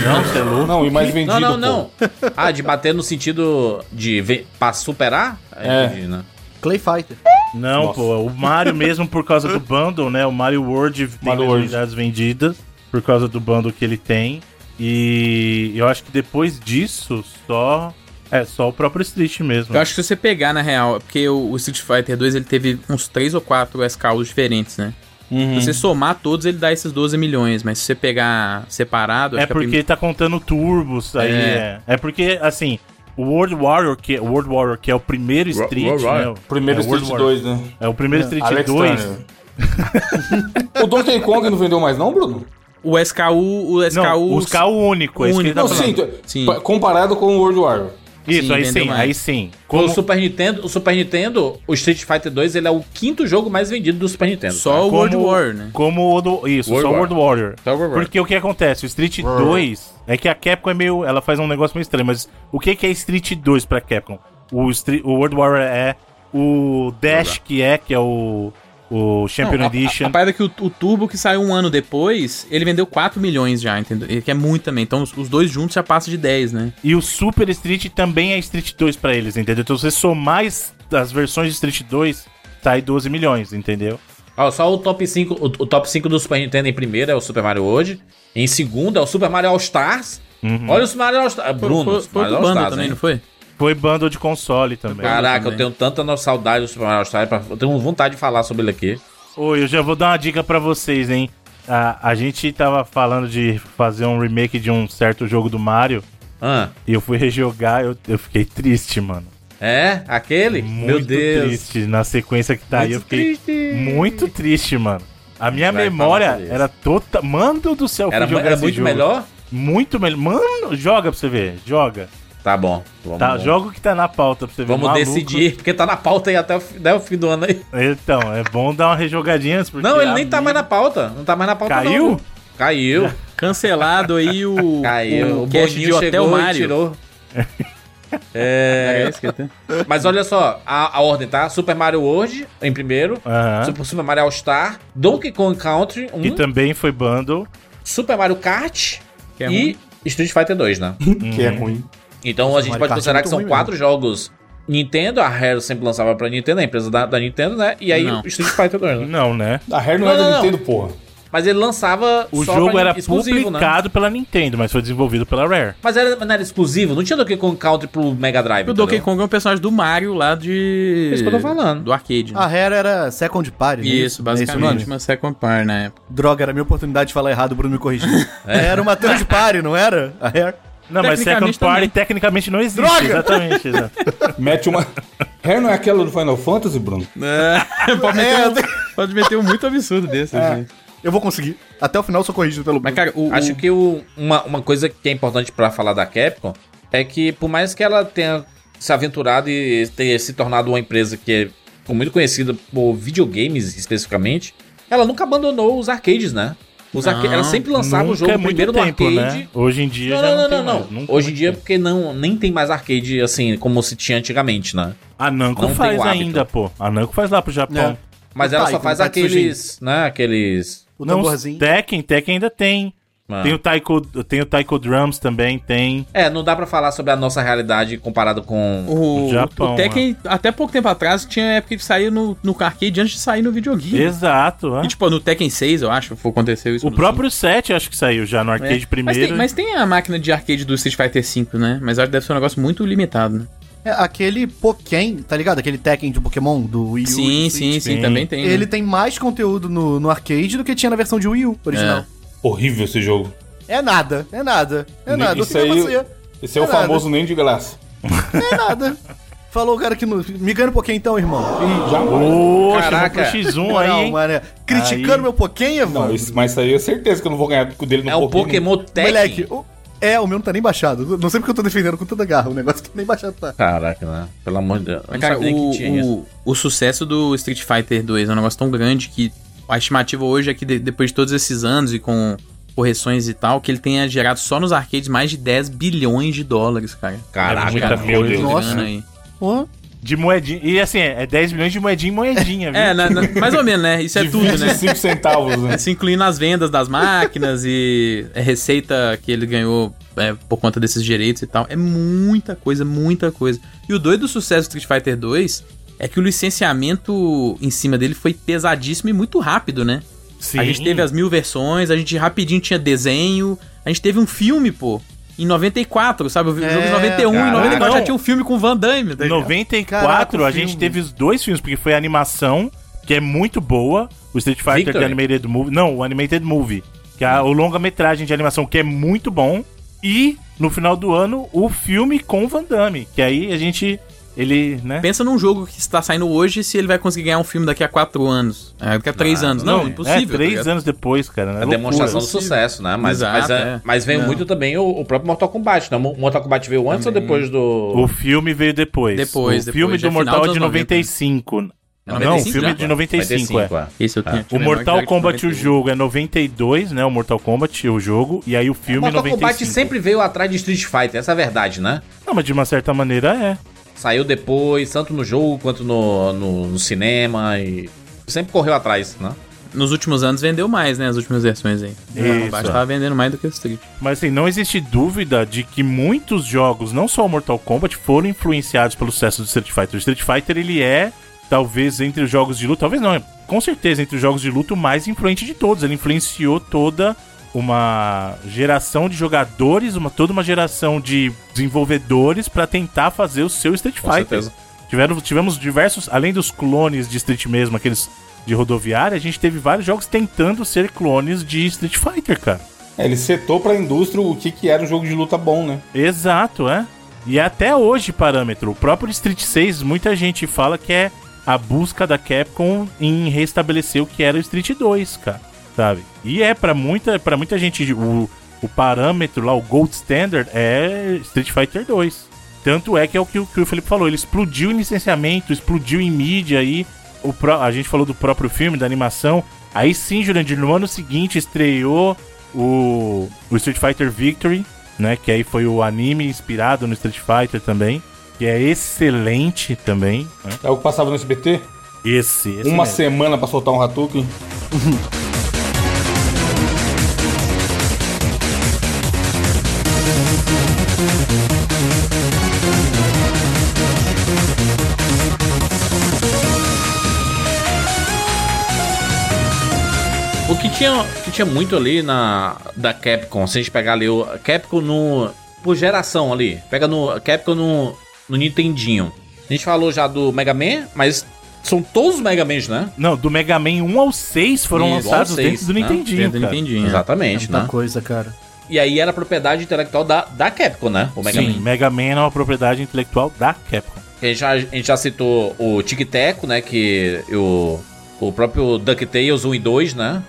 Não, você é louco. Não, e mais vendido, Não, não, pô. não. Ah, de bater no sentido de ve- pra superar? É. Entendi, né? Clay Fighter. Não, Nossa. pô, o Mario mesmo por causa do bundle, né? O Mario World tem Mario World. unidades vendidas por causa do bundle que ele tem. E eu acho que depois disso, só. É, só o próprio Street mesmo. Eu acho que se você pegar, na real, é porque o, o Street Fighter 2 ele teve uns 3 ou 4 SKUs diferentes, né? Uhum. Se você somar todos, ele dá esses 12 milhões, mas se você pegar separado, É acho que a porque prim- tá contando turbos aí. É. É, é porque, assim, o World Warrior, que, o World Warrior, que é o primeiro Street, Warrior. né? o- Primeiro é, Street World Warrior. 2, né? É o primeiro Street Alex 2. Turner. o Donkey Kong não vendeu mais não, Bruno? O SKU, o SKU... Não, o SKU único, é isso que ele tá Não, sim, t- Sim. pa- comparado com o World Warrior. Isso, Sim, aí sim, mais. aí sim. Como... O Super Nintendo, o Super Nintendo, o Street Fighter 2, ele é o quinto jogo mais vendido do Super Nintendo. Só tá? o World como- War, né? Como o do. Isso, World só o War. World Warrior. Só o World War. Porque o que acontece? O Street 2 é que a Capcom é meio. Ela faz um negócio meio estranho, mas o que, que é Street 2 pra Capcom? O, Street, o World Warrior é. O Dash, que é, que é o. O Champion Não, a- Edition. A, a parada é que o, o Turbo, que saiu um ano depois, ele vendeu 4 milhões já, entendeu? Que é muito também. Então os, os dois juntos já passa de 10, né? E o Super Street também é Street 2 pra eles, entendeu? Então se você somar as- versões de Street 2, sai 12 milhões, entendeu? Ó, só o top 5, o, o top 5 do Super Nintendo em primeiro é o Super Mario World. Em segundo é o Super Mario All Stars. Olha o Super Mario All Stars. Bruno, foi, Super foi Mario All bando Stars, também, hein? não foi? Foi bundle de console também. Caraca, eu também. tenho tanta saudade do Super Mario All Stars. pra- Eu tenho vontade de falar sobre ele aqui. Oi, eu já vou dar uma dica pra vocês, hein? A, a gente tava falando de fazer um remake de um certo jogo do Mario. Ah, E eu fui rejogar, eu, eu fiquei triste, mano. é? Aquele? Muito Meu Deus. triste. Na sequência que tá aí, eu Muito fiquei triste. muito triste, mano. A minha Vai memória era toda. Mano do céu, eu Era, jogar era muito jogo. melhor? Muito melhor. Mano, joga pra você ver. Joga. Tá bom. Vamos, Tá, vamos. joga o que tá na pauta pra você ver. Vamos Maluco. decidir, porque tá na pauta aí até o, até o fim do ano aí. Então, é bom dar uma rejogadinha antes, porque. Não, ele nem tá minha- mais na pauta. Não tá mais na pauta Caiu? não. Caiu? Cancelado aí o, Caiu. o O cast Boninho de Hotel e Mario. tirou. É É, mas olha só, a, a ordem, tá? Super Mario World em primeiro, Aham. Super, Super Mario All Star, Donkey Kong Country 1, Que também foi bundle. Super Mario Kart Que é e ruim. Street Fighter 2, né? Que é ruim. Então a gente Mario pode Kart é considerar muito que são quatro jogos Nintendo, a Rare sempre lançava pra Nintendo, a empresa da, da Nintendo, né? E aí Não. o Street Fighter 2, né? Não, né? A Rare não, Não, é da não, não. Nintendo, porra. Mas ele lançava O só jogo era né? publicado pela Nintendo, mas foi desenvolvido pela Rare. Mas era, não era exclusivo, não tinha Donkey Kong Country pro Mega Drive. O Donkey? Kong é um personagem do Mario lá de. É isso que eu tô falando. Do arcade. né? A Rare era Second Party. né? Isso, Não é basicamente mesmo? uma second par na época. Droga, era a minha oportunidade de falar errado, o Bruno me corrigiu. É. Era uma Third Party, não era? A Rare? Não, mas Second Tecnicamente Party também. tecnicamente não existe. Droga! Exatamente, exato. Mete uma. Rare não é aquela do Final Fantasy, Bruno? pode, É, meter eu um, pode meter um muito absurdo desse. assim. Eu vou conseguir. Até o final eu sou corrigido pelo Mas, cara, o. Acho o- que o- uma, uma coisa que é importante pra falar da Capcom é que, por mais que ela tenha se aventurado e tenha se tornado uma empresa que é muito conhecida por videogames especificamente, ela nunca abandonou os arcades, né? Os Não, arca- ela sempre lançava o jogo é muito primeiro tempo, no arcade. né? Hoje em dia Não, já não, não, tem não, não. mais. Nunca Hoje em dia, tempo. porque não, nem tem mais arcade assim como se tinha antigamente, né? A Namco não faz ainda, pô. A Namco faz lá pro Japão. É. Mas O ela Taiko, só faz aqueles, né? Aqueles. O Não. Tekken, Tekken ainda tem. Ah. Tem o Taiko, tem o Taiko Drums também, tem. É, não dá pra falar sobre a nossa realidade comparado com. O, Japão, o Tekken, até pouco tempo atrás, tinha época que saiu no, no arcade antes de sair no videogame. Exato, é. E, tipo, no Tekken 6, eu acho, foi- aconteceu isso. O próprio 7 acho que saiu já no É. arcade Mas primeiro. tem, mas tem a máquina de arcade do Street Fighter V, né? Mas eu acho que deve ser um negócio muito limitado, né? É, aquele Pokémon, tá ligado? Aquele Tekken de Pokémon do Wii U. Sim, sim, sim, sim. também tem. né? Ele tem mais conteúdo no, no arcade do que tinha na versão de Wii U original. Horrível esse jogo. É, nada, é nada, é nada. Eu Isso sei aí- você. Esse é, o É nada. famoso nem de graça. É nada. Falou o cara que não. Me ganha um pouquinho então, irmão. Ih, jamais. Ô, Caraca. chamou pro X1 Moral, aí, hein? mané. Criticando Aí- meu Pokémon, Não, mas isso aí é certeza que eu não vou ganhar dele no É o Pokémon Tekken. Moleque, o- é, o meu não tá nem baixado. Não sei porque eu tô defendendo com tanta garra. O negócio que nem baixado tá. Caraca, né? Pelo amor de Deus. Não cara, o, o, o sucesso do Street Fighter 2 é um negócio tão grande que a estimativa hoje é que de- depois de todos esses anos e com correções e tal, que ele tenha gerado só nos arcades mais de 10 bilhões de dólares, cara. Caraca, É cara. meu Deus. Nossa. Aí. Pô, De moedinha. E assim, é 10 milhões de moedinha em moedinha, viu? É, na- na- mais ou menos, né? Isso é De tudo, né? 25 centavos, né? Isso incluindo as vendas das máquinas e a receita que ele ganhou é, por conta desses direitos e tal. É muita coisa, muita coisa. E o doido do sucesso do Street Fighter 2 é que o licenciamento em cima dele foi pesadíssimo e muito rápido, né? Sim. A gente teve as mil versões, a gente rapidinho tinha desenho, a gente teve um filme, pô. Em 94, sabe? O jogo É, de 91, em caraca. 94 já tinha um filme com Van Damme. tá Em ligado? 94, Caraca, a gente filme. teve os dois filmes, porque foi a animação, que é muito boa, o Street Fighter Victory. The Animated Movie. Não, o Animated Movie. Que é a, o longa-metragem de animação, que é muito bom. E, no final do ano, o filme com o Van Damme. Que aí a gente. Ele, né? Pensa num jogo que está saindo hoje se ele vai conseguir ganhar um filme daqui a 4 anos. É, daqui a 3 anos. Não, impossível. É, tá três ligado? anos depois, cara. Né? A demonstração do Impossível. sucesso, né? Mas, Exato, mas, é- é. mas veio Não. muito também o, o próprio Mortal Kombat, né? O Mortal Kombat veio antes ou depois do. O filme veio depois. Depois, O filme depois, já do é Mortal é de anos 90, 95. É Não, o 95 filme já? é de 95, é. 95, Esse eu tinha. O Mortal Kombat, o jogo. é 92, né? O Mortal Kombat, o jogo. E aí o filme é Mortal 95. Kombat sempre veio atrás de Street Fighter, essa é a verdade, né? Não, mas de uma certa maneira é. Saiu depois, tanto no jogo quanto no, no, no cinema e. Sempre correu atrás, né? Nos últimos anos vendeu mais, né? As últimas versões aí. Isso. Kombat tava vendendo mais do que o Street. Mas assim, não existe dúvida de que muitos jogos, não só o Mortal Kombat, foram influenciados pelo sucesso do Street Fighter. O Street Fighter, ele é, talvez, entre os jogos de luta, talvez não, é com certeza, entre os jogos de luta, o mais influente de todos. Ele influenciou toda uma geração de jogadores, uma, toda uma geração de desenvolvedores pra tentar fazer o seu Street Com Fighter. certeza. Tiveram, tivemos diversos, além dos clones de Street mesmo, aqueles de rodoviária, a gente teve vários jogos tentando ser clones de Street Fighter, cara. É, ele setou pra indústria o que, que era um jogo de luta bom, né? Exato, é. E até hoje parâmetro. O próprio Street 6, muita gente fala que é a busca da Capcom em restabelecer o que era o Street 2, cara. Sabe? E é pra muita, pra muita gente o, o parâmetro lá, o gold standard é Street Fighter 2. Tanto é que é o que, o que o Felipe falou, ele explodiu em licenciamento, explodiu em mídia aí. O pró- a gente falou do próprio filme, da animação. Aí sim, Jurandir, no ano seguinte estreou o, o Street Fighter Victory, né? Que aí foi o anime inspirado no Street Fighter também. Que é excelente também. Né? É o que passava no SBT? Esse, esse Uma mesmo. semana pra soltar um Hadouken. que tinha, que tinha muito ali na da Capcom, se a gente pegar ali o Capcom no por geração ali. Pega no Capcom no no Nintendinho. A gente falou já do Mega Man, mas são todos os Mega Mans, né? Não, do Mega Man 1 ao 6 foram Isso, lançados ao 6, dentro do né? Nintendinho, Dentro do cara. Nintendinho. Exatamente, Muita né? coisa, cara. E aí era propriedade intelectual da, da Capcom, né? O Mega Sim, Man. Mega Man é uma propriedade intelectual da Capcom. A gente já, a gente já citou o Tic Teco, né? Que o, o próprio DuckTales 1 e 2, né?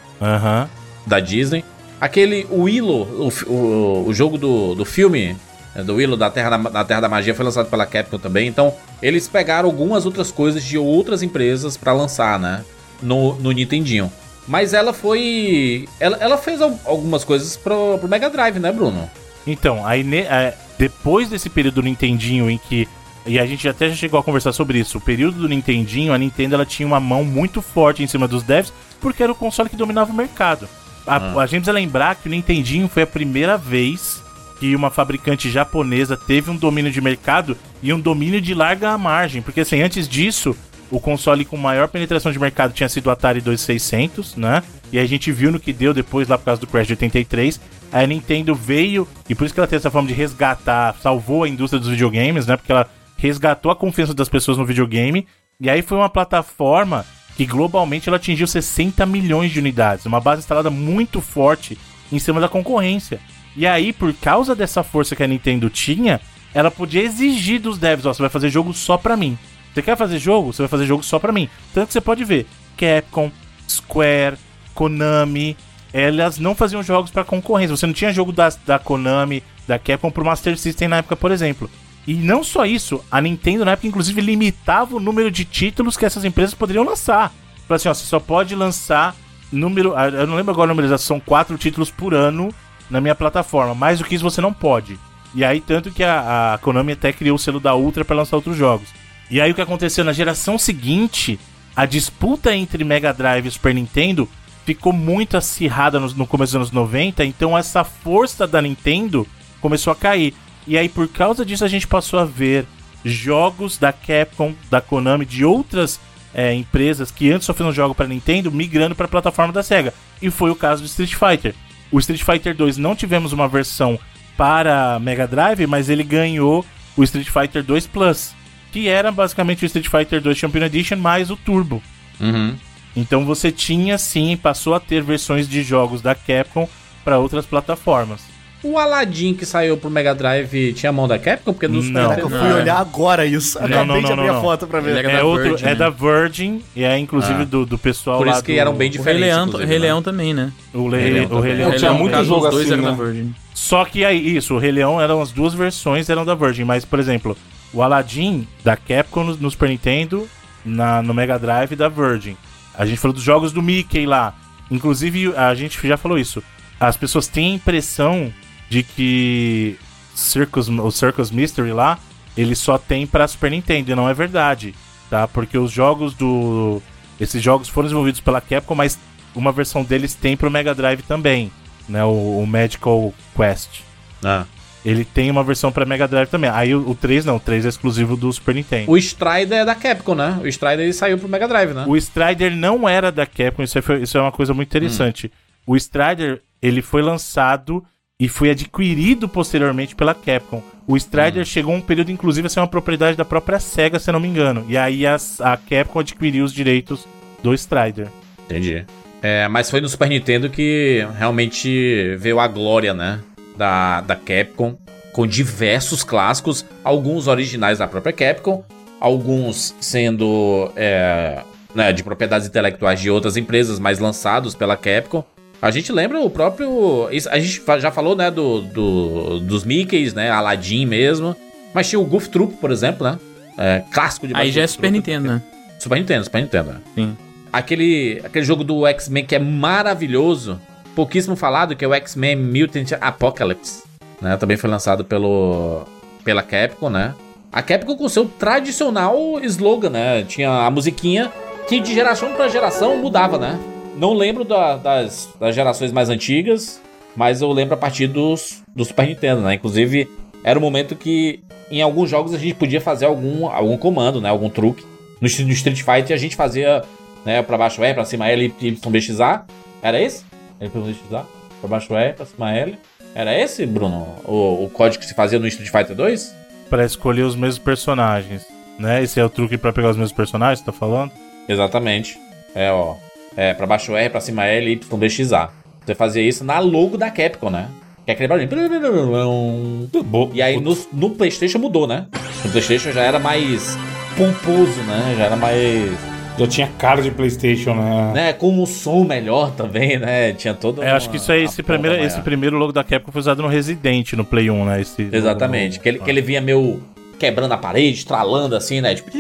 Da Disney. Aquele Willow, o, o, o jogo do, do filme né, do Willow da Terra da, da Terra da Magia foi lançado pela Capcom também. Então, eles pegaram algumas outras coisas de outras empresas pra lançar, né? No, no Nintendinho. Mas ela foi. Ela, ela fez al- algumas coisas pro, pro Mega Drive, né, Bruno? Então, aí ne- é, depois desse período do Nintendinho em que. E a gente até já chegou a conversar sobre isso. O período do Nintendinho, a Nintendo ela tinha uma mão muito forte em cima dos devs, porque era o console que dominava o mercado. A, a gente precisa lembrar que o Nintendinho foi a primeira vez que uma fabricante japonesa teve um domínio de mercado e um domínio de larga margem. Porque assim, antes disso, o console com maior penetração de mercado tinha sido o Atari 2600, né? E a gente viu no que deu depois lá por causa do Crash de 83. Aí a Nintendo veio, e por isso que ela tem essa forma de resgatar, salvou a indústria dos videogames, né? Porque ela resgatou a confiança das pessoas no videogame. E aí foi uma plataforma que globalmente ela atingiu 60 milhões de unidades, uma base instalada muito forte em cima da concorrência. E aí, por causa dessa força que a Nintendo tinha, ela podia exigir dos devs, ó, você vai fazer jogo só pra mim. Você quer fazer jogo? Você vai fazer jogo só pra mim. Tanto que você pode ver, Capcom, Square, Konami, elas não faziam jogos pra concorrência. Você não tinha jogo da, da Konami, da Capcom pro Master System na época, por exemplo. E não só isso, a Nintendo na época inclusive limitava o número de títulos que essas empresas poderiam lançar. Falei assim, ó, você só pode lançar número, ah, eu não lembro agora o número, são quatro títulos por ano na minha plataforma. Mais do que isso você não pode. E aí tanto que a, a Konami até criou o selo da Ultra para lançar outros jogos. E aí o que aconteceu na geração seguinte, a disputa entre Mega Drive e Super Nintendo ficou muito acirrada no, no começo dos anos 90, então essa força da Nintendo começou a cair. E aí, por causa disso, a gente passou a ver jogos da Capcom, da Konami, de outras é, empresas que antes só faziam jogo para Nintendo, migrando para a plataforma da Sega. E foi o caso do Street Fighter. O Street Fighter 2 não tivemos uma versão para Mega Drive, mas ele ganhou o Street Fighter 2 Plus, que era basicamente o Street Fighter 2 Champion Edition mais o Turbo. Uhum. Então você tinha sim, passou a ter versões de jogos da Capcom para outras plataformas. O Aladdin que saiu pro Mega Drive tinha a mão da Capcom? Porque no Super Não. Caraca, eu Nintendo- fui olhar agora isso. Não, Acabei não, de não, abrir não, a não. foto pra ver. Era É da outro, Virgin, é né? da Virgin e é inclusive Ah. do, do pessoal Por lá isso que do- eram bem O Rei diferentes. Leão, inclusive, Rei né? Leão também, né? O, Rei Rei, Leão o. Rei Leão. Rei tinha Leão, no muito caso, jogo os dois assim, né? da Virgin. Só que aí, isso, o Rei Leão eram as duas versões eram da Virgin, mas por exemplo, o Aladdin da Capcom no, no Super Nintendo, na, no Mega Drive da Virgin. A gente falou dos jogos do Mickey lá. Inclusive, a gente já falou isso. As pessoas têm a impressão de que Circus, o Circus Mystery lá, ele só tem pra Super Nintendo, e não é verdade, tá? Porque os jogos do esses jogos foram desenvolvidos pela Capcom, mas uma versão deles tem pro Mega Drive também, né? O, o Magical Quest. Ah. Ele tem uma versão pra Mega Drive também. Aí o, o 3 não, o 3 é exclusivo do Super Nintendo. O Strider é da Capcom, né? O Strider ele saiu pro Mega Drive, né? O Strider não era da Capcom, isso é, foi- isso é uma coisa muito interessante. O Strider, ele foi lançado e foi adquirido posteriormente pela Capcom. O Strider chegou um período, inclusive, a ser uma propriedade da própria SEGA, se eu não me engano. E aí as- a Capcom adquiriu os direitos do Strider. Entendi. É, mas foi no Super Nintendo que realmente veio a glória, né? Da, da Capcom, com diversos clássicos, alguns originais da própria Capcom, alguns sendo é, né, de propriedades intelectuais de outras empresas, mas lançados pela Capcom. A gente lembra o próprio. A gente já falou, né, do, do- dos Mickeys, né? Aladdin mesmo. Mas tinha o Goof Troop, por exemplo, né? É, clássico de Aí já é Super Troop. Nintendo, né? Super Nintendo, Super Nintendo. Sim. Aquele, aquele jogo do X-Men que é maravilhoso, pouquíssimo falado, que é o X-Men Mutant Apocalypse. Né? Também foi lançado pelo, pela Capcom, né? A Capcom com seu tradicional slogan, né? Tinha a musiquinha que de geração pra geração mudava, né? Não lembro da- das, das gerações mais antigas, mas eu lembro a partir dos, do Super Nintendo, né? Inclusive, era o momento que em alguns jogos a gente podia fazer algum, algum comando, né? Algum truque. No, Street- no Street Fighter a gente fazia né, pra baixo é, pra cima L, Y, B, X, A. Era esse? L pra DXA. Pra baixo E, pra cima L. Era esse, Bruno? O, o código que se fazia no Street Fighter 2? Pra escolher os mesmos personagens. Né? Esse é o truque pra pegar os mesmos personagens, tá falando? Exatamente. É, ó. É, pra baixo R, pra cima L, Y, DXA. Você fazia isso na logo da Capcom, né? Que é aquele barulhinho. Bo- E aí no, no PlayStation mudou, né? No PlayStation já era mais pomposo, né? Já era mais. Já tinha cara de Playstation, né? né? Com um som melhor também, né? Tinha todo. É, acho que isso aí, esse primeiro, esse primeiro logo da Capcom foi usado no Resident, no Play 1, né? Esse Exatamente. Que ele, que ele vinha meio quebrando a parede, estralando assim, né? Tipo.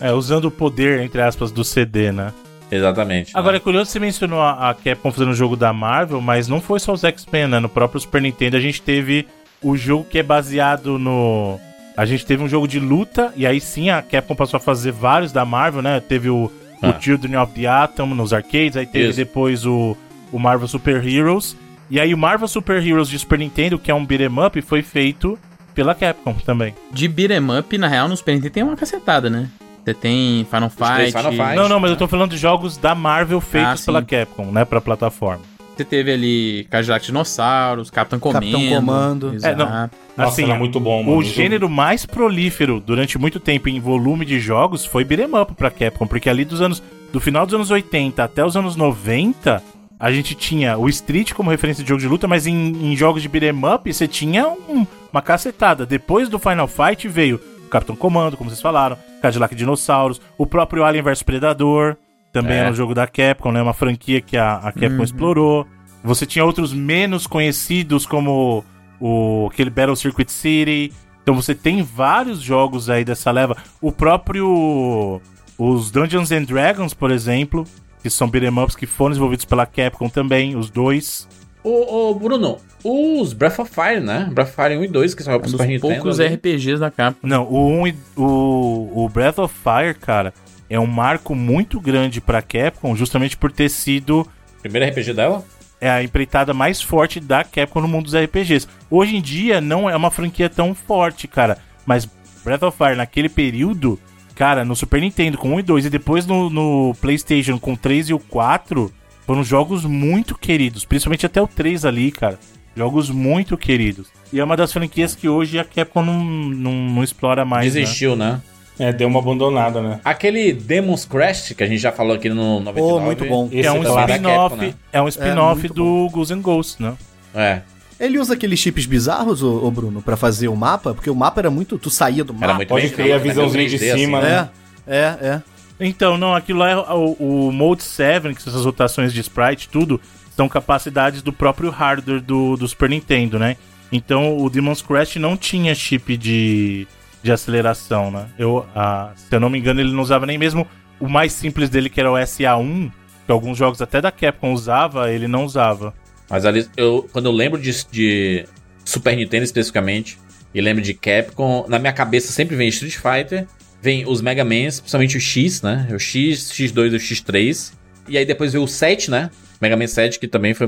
É, usando o poder, entre aspas, do CD, né? Exatamente. Agora, é curioso, você mencionou a, a Capcom fazendo o jogo da Marvel, mas não foi só os X-Men, né? No próprio Super Nintendo a gente teve o jogo que é baseado no... A gente teve um jogo de luta, e aí sim a Capcom passou a fazer vários da Marvel, né? Teve o, Ah. o Children of the Atom nos arcades, aí teve Isso. depois o, o Marvel Super Heroes. E aí o Marvel Super Heroes de Super Nintendo, que é um beat'em up, foi feito pela Capcom também. De beat'em up, na real, no Super Nintendo tem uma cacetada, né? Você tem Final Fight. Final Fight. Não, não, mas eu tô falando de jogos da Marvel feitos Ah, pela Capcom, né? Pra plataforma. Você teve ali Cadillac Dinossauros, Capitão Comando. Capitão Comando. É, não. Nossa, assim, era muito bom, mano. O gênero mais prolífero durante muito tempo em volume de jogos foi beat'em up pra Capcom, porque ali dos anos do final dos anos 80 até os anos 90, a gente tinha o Street como referência de jogo de luta, mas em, em jogos de beat'em up você tinha um- uma cacetada. Depois do Final Fight veio Capitão Comando, como vocês falaram, Cadillac Dinossauros, o próprio Alien vs Predador, também É. era um jogo da Capcom, né, uma franquia que a, a Capcom explorou. Você tinha outros menos conhecidos como o aquele Battle Circuit City. Então você tem vários jogos aí dessa leva. O próprio os Dungeons and Dragons, por exemplo, que são beat'em ups que foram desenvolvidos pela Capcom também, os dois. Ô, ô, Bruno, os Breath of Fire, né? Breath of Fire 1 e 2, que são Um pro dos Nintendo. poucos ali. RPGs da Capcom. Não, o, um e- o, o Breath of Fire, cara, é um marco muito grande pra Capcom, justamente por ter sido Primeiro RPG dela? é a empreitada mais forte da Capcom no mundo dos RPGs. Hoje em dia não é uma franquia tão forte, cara, mas Breath of Fire naquele período, cara, no Super Nintendo com 1 e 2 e depois no, no PlayStation com o 3 e o 4, foram jogos muito queridos, principalmente até o 3 ali, cara. Jogos muito queridos. E é uma das franquias que hoje a Capcom não, não, não explora mais. né? Desistiu, né? É, deu uma abandonada, né? Aquele Demon's Crash, que a gente já falou aqui no 99. Pô, muito bom. Esse É um é da spin-off, né? é um spin-off muito do Ghosts and Ghosts, né? É, Ele usa aqueles chips bizarros, ô, ô Bruno, pra fazer o mapa? Porque o mapa era muito. Tu saía do mapa. era muito Pode feito, a né? visãozinha de 3D, cima, assim, né? É, é, é. Então, não, aquilo lá é o, o Mode 7, que são essas rotações de sprite, tudo, são capacidades do próprio hardware do, do Super Nintendo, né? Então o Demon's Crash não tinha chip de, de aceleração, né? Eu, ah, se eu não me engano, ele não usava nem mesmo o mais simples dele, que era o SA1, que alguns jogos até da Capcom usava, ele não usava. Mas ali, eu, quando eu lembro de, de Super Nintendo especificamente, e lembro de Capcom, na minha cabeça sempre vem Street Fighter, vem os Mega Mans, principalmente o X, né? O X, X2 e o X3. E aí depois veio o 7, né? Mega Man 7, que também foi,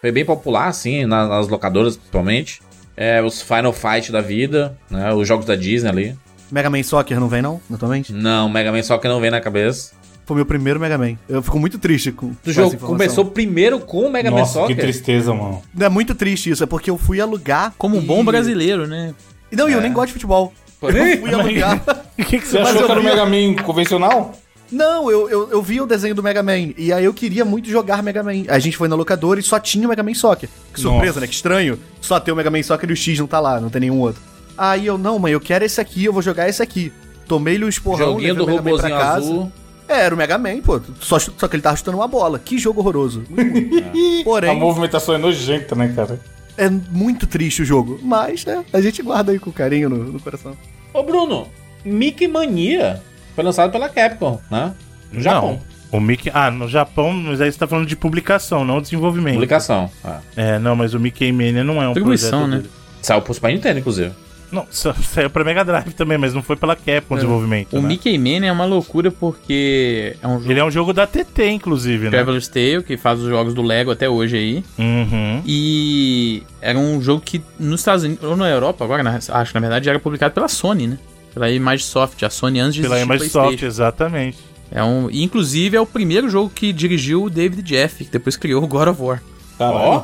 foi bem popular, assim, na- nas locadoras principalmente. É, os Final Fight da vida, né? Os jogos da Disney ali. Mega Man Soccer não vem, não? Atualmente? Não, Mega Man que não vem na cabeça. Foi meu primeiro Mega Man. Eu fico muito triste com. O com jogo começou primeiro com o Mega Man Nossa, que Soccer. tristeza, mano. É muito triste isso, é porque eu fui alugar. Como um e- bom brasileiro, né? Não, e eu É. nem gosto de futebol. Eu fui alugar. O que, que Você achou que era o Mega Man convencional? Não, eu, eu, eu vi o desenho do Mega Man. E aí eu queria muito jogar Mega Man. A gente foi na locadora e só tinha o Mega Man Soccer. Que surpresa, Nossa. né? Que estranho. Só ter o Mega Man Soccer e o X não tá lá, não tem nenhum outro. Aí eu, não, mãe, eu quero esse aqui, eu vou jogar esse aqui. Tomei-lhe um esporrão, Joguinho do o Mega Man pra casa. azul. É, era o Mega Man, pô. Só, só que ele tava chutando uma bola. Que jogo horroroso. Muito ruim. A Porém, movimentação é nojenta, né, cara? É muito triste o jogo. Mas, né, a gente guarda aí com carinho no, no coração. Ô Bruno, Mickey Mania foi lançado pela Capcom, né? No Japão. Não, o Mickey. Ah, no Japão, mas aí você tá falando de publicação, não desenvolvimento. Publicação. Ah. É, não, mas o Mickey Mania não é um Distribuição, projeto né? dele. Saiu pro Super Nintendo, inclusive. Não, sa- saiu pra Mega Drive também, mas não foi pela Capcom o desenvolvimento. O né? Mickey Man é uma loucura porque é um jogo Ele é um jogo da TT, inclusive, né? Traveler's Tale, que faz os jogos do Lego até hoje aí. Uhum. E era um jogo que nos Estados Unidos, ou na Europa agora, na- acho que na verdade era publicado pela Sony, né? Pela Imagesoft, a Sony antes de Pela PlayStation. exatamente. É um, e, inclusive é o primeiro jogo que dirigiu o David Jeff, que depois criou o God of War. Ó.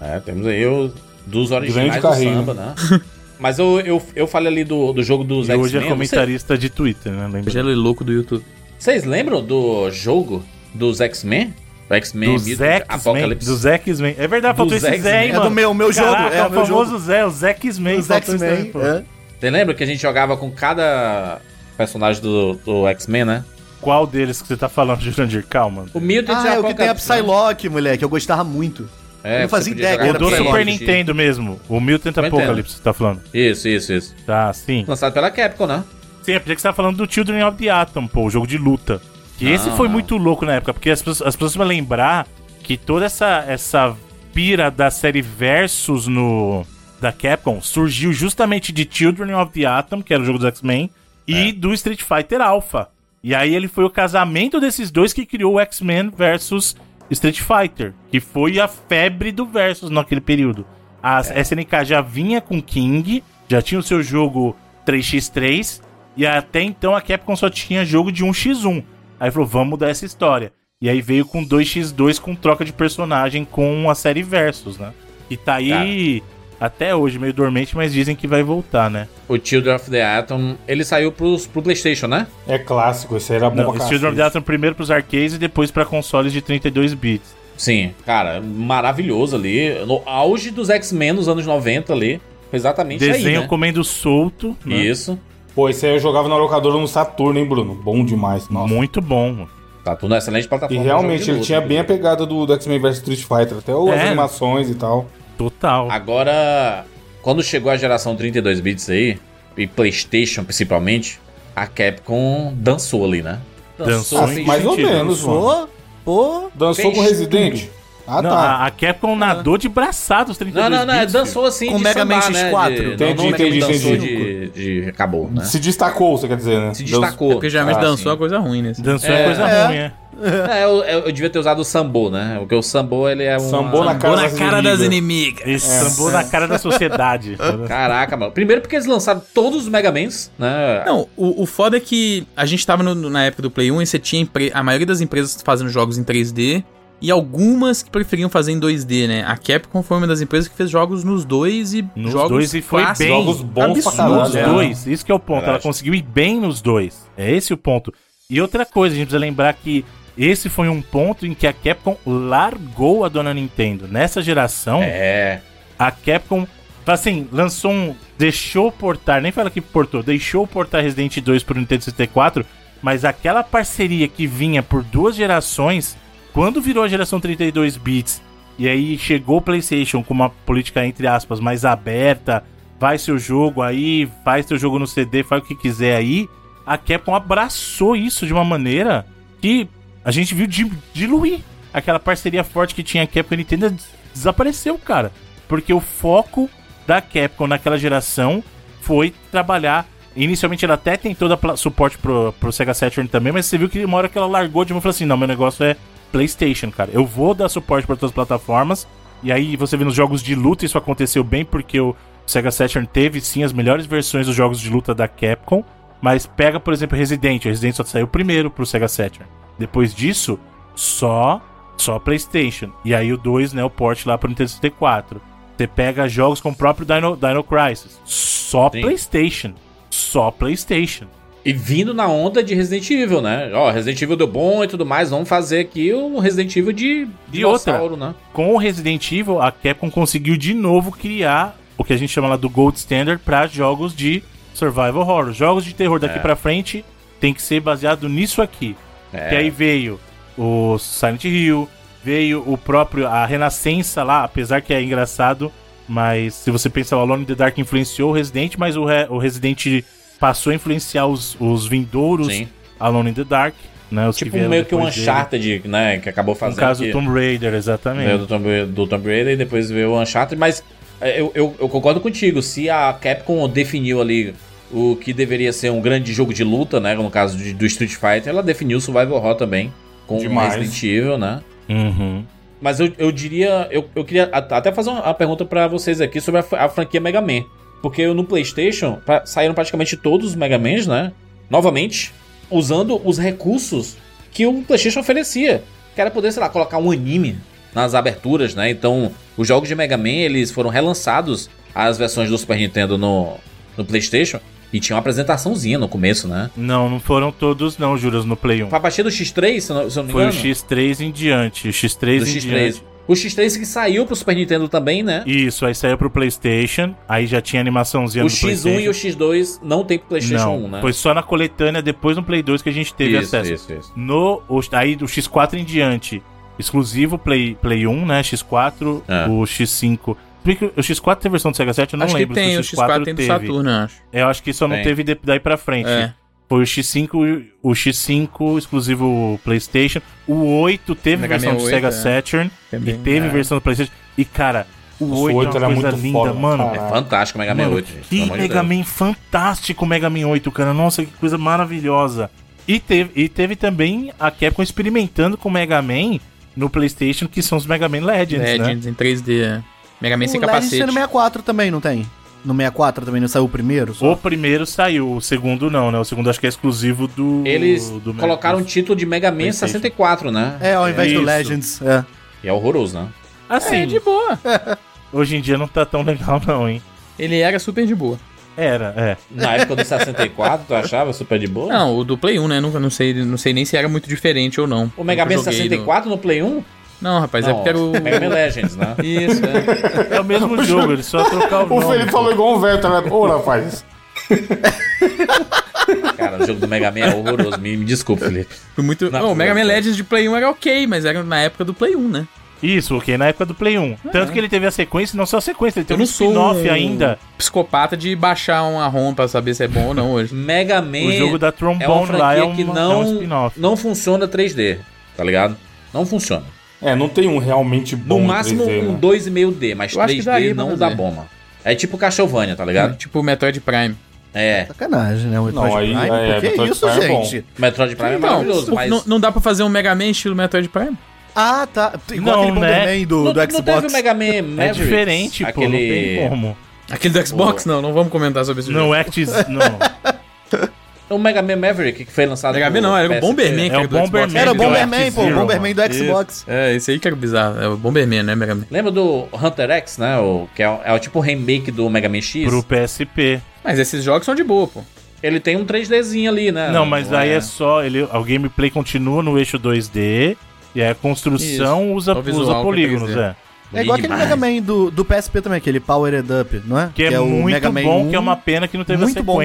É, temos aí o dos originais Grande do samba, né? Mas eu, eu, eu falei ali do, do jogo dos E hoje é X-Men. comentarista de Twitter, né? Lembra? Hoje ele é louco do YouTube. Vocês lembram do jogo dos X-Men? O X-Men Dos X-Men. Apocalypse. Dos X-Men. É verdade, faltou esse Zé, hein, X-Men. É mano. do meu, meu jogo, Caraca, é o o meu famoso jogo. Zé, os X-Men. Os X-Men. é. Você lembra que a gente jogava com cada personagem do, do X-Men, né? Qual deles que você tá falando, Jurandir? Calma. O Mutant Ah, é o que tem a Apocalypse, né? Psylocke, moleque. Eu gostava muito. É, Eu não fazia ideia que O do. Super. Nintendo mesmo. O Mutant Super Apocalypse, você tá falando. Isso, isso, isso. Tá, sim. Lançado pela Capcom, né? Sim, é porque você tá falando do Children of the Atom, pô, o jogo de luta. Que esse Não, foi não. muito louco na época, porque as pessoas, as pessoas vão lembrar que toda essa, essa pira da série Versus no da Capcom surgiu justamente de Children of the Atom, que era o jogo dos X-Men, e do Street Fighter Alpha. E aí ele foi o casamento desses dois que criou o X-Men versus Street Fighter, que foi a febre do Versus naquele período. A SNK já vinha com King, já tinha o seu jogo 3x3, e até então a Capcom só tinha jogo de 1x1. Aí falou, vamos mudar essa história. E aí veio com 2x2 com troca de personagem com a série Versus, né? E tá aí até hoje, meio dormente, mas dizem que vai voltar, né? O Children of the Atom, ele saiu pros, pro Playstation, né? É clássico, esse aí era bom Não, pra esse Children of the. Atom primeiro pros arcades e depois pra consoles de 32 bits. Sim, cara, maravilhoso ali. No auge dos X-Men nos anos 90 ali. Foi exatamente Desenho aí, né? comendo solto, né? Isso. Pô, esse aí eu jogava na locadora no Saturno, hein, Bruno? Bom demais. Nossa. Muito bom. mano. Tá tudo na excelente E plataforma. realmente, jogo de ele luta, tinha bem a pegada do, do X-Men vs Street Fighter. Até as É. animações e tal. Total. Agora, quando chegou a geração 32 bits aí, e PlayStation principalmente, a Capcom dançou ali, né? Dançou fez- mais ou menos, mano. Pô. Dançou com Resident? Ah, Não, tá. a, Capcom nadou de braçados 32 Não, não, não, bits, dançou assim Com de Mega Man sambar, né? X4. De, Entendi, não, não Man entendi, dançou entendi. de, de... Acabou, né? Se destacou, você quer dizer, né? Se destacou. Porque geralmente Ah, dançou sim. a coisa ruim, né? Dançou É. é coisa É. ruim, é. É, eu, eu, eu devia ter usado o Sambo, né? Porque o Sambo, ele é um... Sambou na cara, na das cara das inimigas. inimigas. Esse sambou na cara da sociedade. Caraca, mano. Primeiro porque eles lançaram todos os Mega Mans, né? Não, o, o foda é que a gente tava no- na época do Play 1 e você tinha empre- a maioria das empresas fazendo jogos em 3D e algumas que preferiam fazer em 2D, né? A Capcom foi uma das empresas que fez jogos nos dois e Nos jogos dois e foi clássicos. bem. Jogos bons pra Nos né? dois, isso que é o ponto. Ela conseguiu ir bem nos dois. É esse o ponto. E outra coisa, a gente precisa lembrar que esse foi um ponto em que a Capcom largou a dona Nintendo. Nessa geração, É. a Capcom, assim, lançou um. Deixou portar, nem fala que portou, deixou portar Resident 2 pro Nintendo 64, mas aquela parceria que vinha por duas gerações, quando virou a geração 32 bits, e aí chegou o PlayStation com uma política, entre aspas, mais aberta, faz seu jogo aí, faz seu jogo no CD, faz o que quiser aí, a Capcom abraçou isso de uma maneira que a gente viu di- diluir. Aquela parceria forte que tinha a Capcom e a Nintendo des- desapareceu, cara. Porque o foco da Capcom naquela geração foi trabalhar. Inicialmente ela até tentou dar suporte pro, pro Sega Saturn também, mas você viu que uma hora que ela largou de mão e falou assim: não, meu negócio é PlayStation, cara. Eu vou dar suporte para todas as plataformas. E aí você vê nos jogos de luta isso aconteceu bem, porque o Sega Saturn teve sim as melhores versões dos jogos de luta da Capcom. Mas pega, por exemplo, Resident. O Resident só saiu primeiro pro Sega Saturn. Depois disso, só só PlayStation. E aí o 2, né, o port lá pro Nintendo 64. Você pega jogos com o próprio Dino, Dino Crisis. Só Sim. PlayStation. Só PlayStation. E vindo na onda de Resident Evil, né? Ó, Resident Evil deu bom e tudo mais, vamos fazer aqui o Resident Evil de E outra. dinossauro, né? Com o Resident Evil, a Capcom conseguiu de novo criar o que a gente chama lá do Gold Standard para jogos de survival horror. Jogos de terror daqui pra frente tem que ser baseado nisso aqui. É. Que aí veio o Silent Hill, veio o próprio a Renascença lá, apesar que é engraçado, mas se você pensar o Alone in the Dark influenciou o Resident, mas o, Re- o Resident passou a influenciar os, os vindouros Sim. Alone in the Dark, né? Tipo meio que um dele. Uncharted, né? Que acabou No fazendo. caso que... do Tomb Raider, exatamente. Veio do Tomb, do Tomb Raider e depois veio o Uncharted, mas é, eu, eu, eu concordo contigo. Se a Capcom definiu ali o que deveria ser um grande jogo de luta, né? No caso de- do Street Fighter, ela definiu o Survival Horror também. Com Demais. Resident Evil, né? Uhum. Mas eu, eu diria. Eu, eu queria até fazer uma, pergunta pra vocês aqui sobre a, a franquia Mega Man. Porque no PlayStation pra- saíram praticamente todos os Mega Mans, né? Novamente. usando os recursos que o PlayStation oferecia. Que era poder, sei lá, colocar um anime nas aberturas, né? Então, os jogos de Mega Man, eles foram relançados as versões do Super Nintendo no, no PlayStation e tinha uma apresentaçãozinha no começo, né? Não, não foram todos não, Juras, no Play 1. Foi a partir do X3, se eu não, se eu não me Foi o engano. X3 em diante. O X3 do em X3. diante. O X3 que saiu pro Super Nintendo também, né? Isso, aí saiu pro PlayStation, aí já tinha animaçãozinha o no X1 PlayStation. e o X2 não tem pro PlayStation não, 1, né? Foi só na coletânea, depois no Play 2 que a gente teve isso, acesso. isso, isso. No, o- aí do X4 em diante, exclusivo Play, Play 1, né? X4, É. o X5. Que O X4 tem versão do Sega 7, eu não acho que lembro tem, o se X4 tem do teve. Saturno, eu acho. Eu acho que só não Tem. teve daí pra frente. É. Foi o X5, o X5 exclusivo PlayStation. O 8 teve Mega versão Man do 8, Sega é. Saturn. Também, e teve é. versão do PlayStation. E cara, o Nossa, 8, o 8 é uma era coisa muito linda, foda, mano. É fantástico o Mega Man Mano, 8. gente, que de Mega. Man fantástico o Mega Man 8, cara. Nossa, que coisa maravilhosa. E teve, e teve também a Capcom experimentando com o Mega Man no PlayStation, que são os Mega Man Legends, né? Legends em 3D. é. Mega Man sem o Legends capacete. tem no 64 também, não tem? No 64 também não saiu o primeiro? só? O primeiro saiu, o segundo não, né? O segundo acho que é exclusivo do. Eles do colocaram o título de Mega Man PlayStation. 64, né? É, ao invés do Isso. Legends. É. E é horroroso, né? Assim, É, de boa. hoje em dia não tá tão legal, não, hein? Ele era super de boa. Era, é. Na época do 64, tu achava super de boa? Não, o do Play 1, né? Nunca, não, sei, não sei nem se era muito diferente ou não. O Mega Man joguei 64 no Play 1? Não, rapaz, é Não, porque era o... Mega Man Legends, né? Isso, é. É o mesmo jogo, ele só trocar o O nome. Felipe falou igual um velho, tá ligado? Ô, rapaz. Cara, o jogo do Mega Man é horroroso. Me, me desculpe, Felipe. Foi muito... Não, o Mega Man Legends de Play 1 era ok, mas era na época do Play 1, né? Isso, ok, na época do Play 1. Tanto que ele teve a sequência, não só a sequência, ele teve um não spin-off um ainda. psicopata de baixar uma ROM pra saber se é bom ou não hoje. Mega Man O jogo da é uma Trombone lá é, que não, é um spin-off. não funciona 3D, tá ligado? Não funciona. É, não tem um realmente bom No máximo 3D, um né? 2,5D, mas Eu acho que 3D daria não dá bomba. É tipo Castlevania, tá ligado? Tipo o Metroid Prime. É. Sacanagem, né? O Não, Metroid aí- Prime? é, Por que Metroid isso, Prime é bom. gente? Metroid Prime é Então, maravilhoso, mas... não, não dá pra fazer um Mega Man estilo Metroid Prime? Ah, tá. Igual Não, aquele né? Bomberman do, não, do não Xbox. teve o Mega Man É Mavericks? diferente, pô, não aquele... tem como. Aquele do Xbox? Não, não vamos comentar sobre esse Não. Actis, não. O Mega Man Maverick que foi lançado Mega Man não, era o. Bomberman, É cara, o. Bomberman. Era o Bomberman, pô. O Bomberman do. Xbox. É, esse aí que era bizarro. É o Bomberman, né, Mega Man? Lembra do Hunter X, né? O, que é, o- é o tipo remake do Mega Man X? Pro PSP. Mas esses jogos são de boa, pô. Ele tem um 3Dzinho ali, né? Não, mas aí é só. Ele, o gameplay continua no eixo 2D. E a construção usa, visual usa que é polígonos, 3D. é. É igual aquele. Mega Man do, do PSP também, aquele Powered Up, não é? Que é, o muito Mega Man bom, 1. que é uma pena que não teve a Muito bom.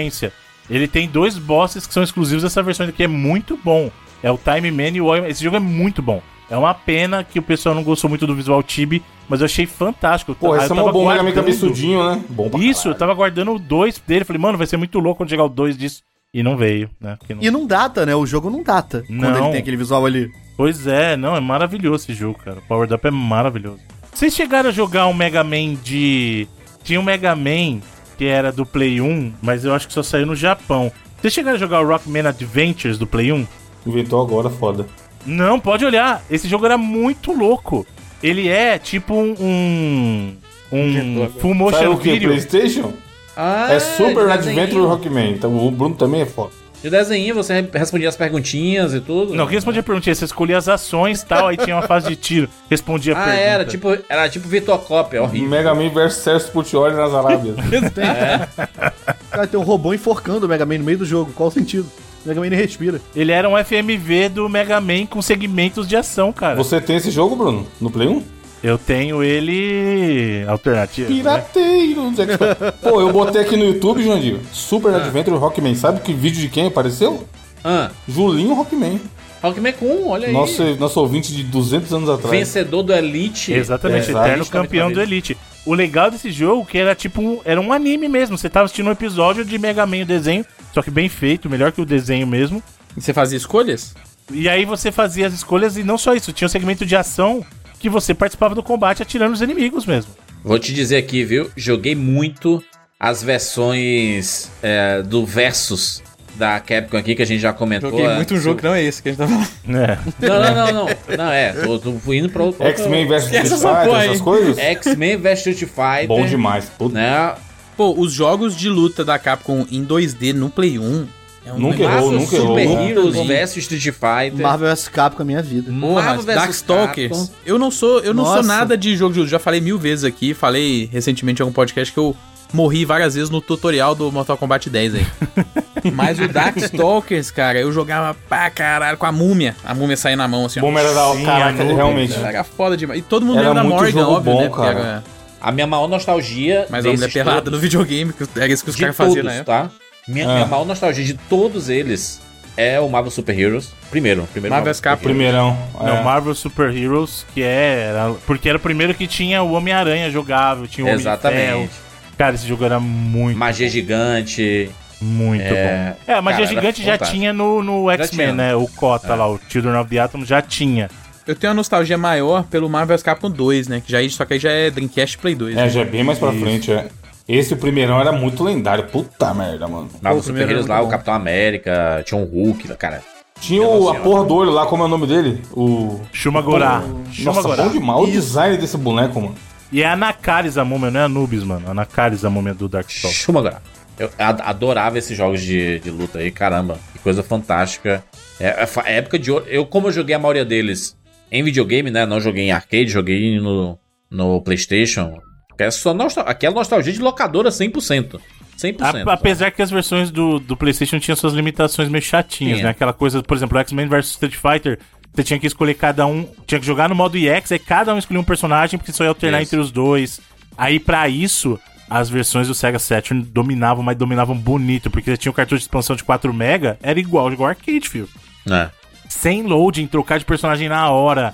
Ele tem dois bosses que são exclusivos dessa versão que é muito bom. É o Time Man e o Oil. Esse jogo é muito bom. É uma pena que o pessoal não gostou muito do visual Tibi, mas eu achei fantástico. Pô, esse é eu um tava bom Mega Man cabeçudinho, né? Bom pra Isso, eu caralho. tava guardando o 2 dele. Falei, mano, vai ser muito louco quando chegar o 2 disso. E não veio, né? Não- E não data, né? O jogo não data. Quando Não. ele tem aquele visual ali. Pois é, não, é maravilhoso esse jogo, cara. O Power Up é maravilhoso. Vocês chegaram a jogar um Mega Man de. Tinha um Mega Man que era do Play 1, mas eu acho que só saiu no Japão. Vocês chegaram a jogar o Rockman Adventures do Play 1? Inventou agora, foda. Não, pode olhar. Esse jogo era muito louco. Ele é tipo um. Um. Full Sabe motion o que? video. Playstation? Ah, é Super Adventure. Rockman. Então o Bruno também é foda. De desenho, você re- respondia as perguntinhas e tudo. Não, quem respondia a perguntinha? Você escolhia as ações e tal, aí tinha uma fase de tiro. Respondia a Ah, pergunta. era tipo, era tipo Vitocop, é horrível. Mega Man vs Celso Puccioli nas Arábias. Cara, tem um robô enforcando o Mega Man no meio do jogo. Qual o sentido? O Mega Man nem respira. Ele era um FMV do Mega Man com segmentos de ação, cara. Você tem esse jogo, Bruno? No Play 1? Eu tenho ele alternativo. né? Pirateiro. não sei o que foi. Pô, eu botei aqui no YouTube, Jandir. Super Adventure Rockman. Sabe que vídeo de quem apareceu? Ah, Julinho Rockman. Rockman com, olha aí. Nosso, nosso ouvinte de 200 anos atrás. Vencedor do Elite. Exatamente, É, eterno campeão do. Elite. O legal desse jogo é que era tipo um, era um anime mesmo. Você tava assistindo um episódio de Mega Man o desenho, só que bem feito, melhor que o desenho mesmo. E você fazia escolhas? E aí você fazia as escolhas e não só isso, tinha um segmento de ação que você participava do combate atirando os inimigos mesmo. Vou te dizer aqui, viu? Joguei muito as versões é, do Versus da Capcom aqui, que a gente já comentou. Joguei é, muito um jogo que não é esse que a gente tá falando. É. Não, não, não, não. Não, é. Tô, tô indo pra outro. X-Men vs Street Essa Fighter, essas coisas? X-Men vs Street Fighter. Bom demais. Puta. Né? Pô, os jogos de luta da Capcom em 2D no Play 1 É um Nunca errou, Marvel nunca errou. Super Heroes vs Street Fighter. Marvel vs Capcom é a minha vida. Porra, Marvel vs Darkstalkers. Capcom. Eu não sou, eu não sou Nossa. nada de jogo de luta. Já falei mil vezes aqui. Falei recentemente em algum podcast que eu morri várias vezes no tutorial do Mortal Kombat 10 aí. Mas o Darkstalkers, cara, eu jogava pra caralho com a múmia. A múmia saía na mão assim. ó. Bom, era da caraca, realmente. Era foda demais. E todo mundo Era lembra da Morgan, jogo óbvio, bom, né? Cara. era A minha maior nostalgia. mais uma mulher pelada no videogame, que era isso que os caras faziam época. tá? Minha, Ah. minha maior nostalgia de todos eles é o Marvel Super Heroes. Primeiro, primeiro Marvel. Heroes. Primeirão. Não, é. Marvel Super Heroes, que é. Era, porque era o primeiro que tinha o Homem-Aranha jogável, tinha o Homem. Exatamente. Cara, esse jogo era muito, Magia gigante. muito É, bom. É, a Magia cara, Gigante já tinha no, no X-Men, né? O Cota lá, o Children of the Atom já tinha. Eu tenho uma nostalgia maior pelo Marvel Capcom 2, né? Que já, só que aí já é Dreamcast Play 2. É, né? já é bem mais pra frente, é. Esse, o primeirão, era muito lendário. Puta merda, mano. Marvel o Super primeiro Heroes era lá, muito o bom. Capitão América, tinha um Hulk, cara. Tinha o, a senhora. porra do olho lá, como é o nome dele? O. Shumagorá. Nossa, Shumagorá. bom demais. O design desse boneco, mano. E é a Nakaris a múmia, não é Anubis, mano. A Nakaris a múmia do Darkstalkers. Chuma agora. Eu ad- adorava esses jogos de, de luta aí, caramba. Que coisa fantástica. É, é é época de ouro. Eu, como eu joguei a maioria deles em videogame, né? Não joguei em arcade, joguei no, no PlayStation. Que é só nostal aquela nostalgia de locadora 100%. 100%. A- apesar que as versões do, do PlayStation tinham suas limitações meio chatinhas, Tinha. né? Aquela coisa, por exemplo, X-Men vs Street Fighter, você tinha que escolher cada um, tinha que jogar no modo EX, aí cada um escolhia um personagem, porque só ia alternar Isso. entre os dois. Aí, pra isso, as versões do Sega Saturn dominavam, mas dominavam bonito, porque tinha o cartucho de expansão de 4 MB, era igual jogar arcade, filho. É. Sem loading, trocar de personagem na hora.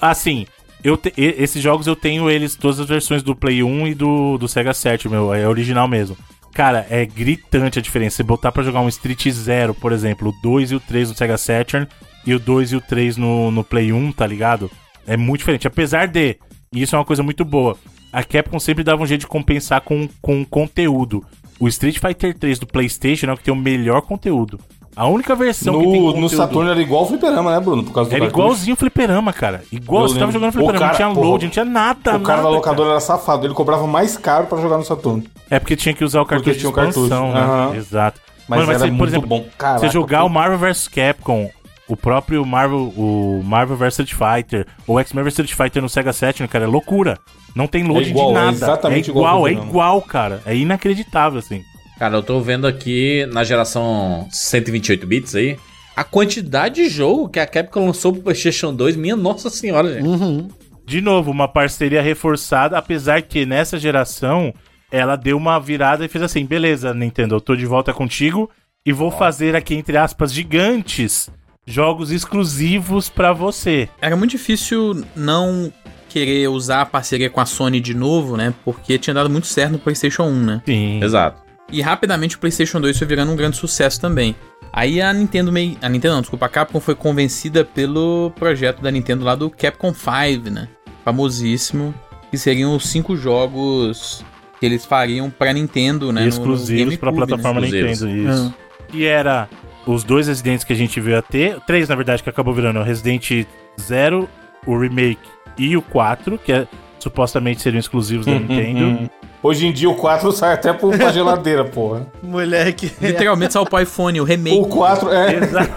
Assim, eu te- esses jogos eu tenho eles, todas as versões do Play 1 e do, do Sega Saturn, meu, é original mesmo. Cara, é gritante a diferença. Você botar pra jogar um Street Zero, por exemplo, o 2 e o 3 no Sega Saturn e o 2 e o 3 no, no Play 1, tá ligado? É muito diferente. Apesar de, e isso é uma coisa muito boa, a Capcom sempre dava um jeito de compensar com, com conteúdo. O Street Fighter 3 do PlayStation é o que tem o melhor conteúdo. A única versão que tem No, conteúdo... no Saturno era igual o fliperama, né, Bruno? Por causa do Era cartucho. igualzinho o fliperama, cara. Igual, Eu você tava lembro. jogando O fliperama, cara, não tinha porra, load, não tinha nada. O cara nada, da locadora era safado, ele cobrava mais caro pra jogar no Saturno. É porque tinha que usar o cartucho de tinha o cartucho, expansão, né? aham. Exato. Mas Mano, era você, muito bom. Caraca, você jogar pô. o Marvel vs Capcom, o próprio Marvel, o Marvel vs Street Fighter, ou X-Men vs Street Fighter no Sega Saturn, cara, é loucura. Não tem load É igual, de é nada. exatamente é igual igual, é igual, cara. É inacreditável, assim. Cara, eu tô vendo aqui na geração 128 bits aí. A quantidade de jogo que a Capcom lançou pro PlayStation 2, minha nossa senhora, gente. Uhum. De novo, uma parceria reforçada, apesar que nessa geração ela deu uma virada e fez assim: beleza, Nintendo, eu tô de volta contigo e vou fazer aqui, entre aspas, gigantes, jogos exclusivos pra você. Era muito difícil não querer usar a parceria com a Sony de novo, né? Porque tinha dado muito certo no PlayStation 1, né? Sim. Exato. E rapidamente o PlayStation 2 foi virando um grande sucesso também. Aí a Nintendo meio. A Nintendo não, desculpa, a Capcom foi convencida pelo projeto da Nintendo lá do Capcom 5, né? Famosíssimo. Que seriam os cinco jogos que eles fariam pra Nintendo, né? no- no exclusivos pra GameCube, plataforma né? Nintendo, isso. Que era os dois Residentes que a gente veio a ter, três na verdade que acabou virando, o Resident 0, o Remake e o 4, que é, supostamente seriam exclusivos da Nintendo. Hoje em dia o 4 sai até por uma geladeira, porra. Moleque. Literalmente saiu pro iPhone, o remake. O 4 é. Exato.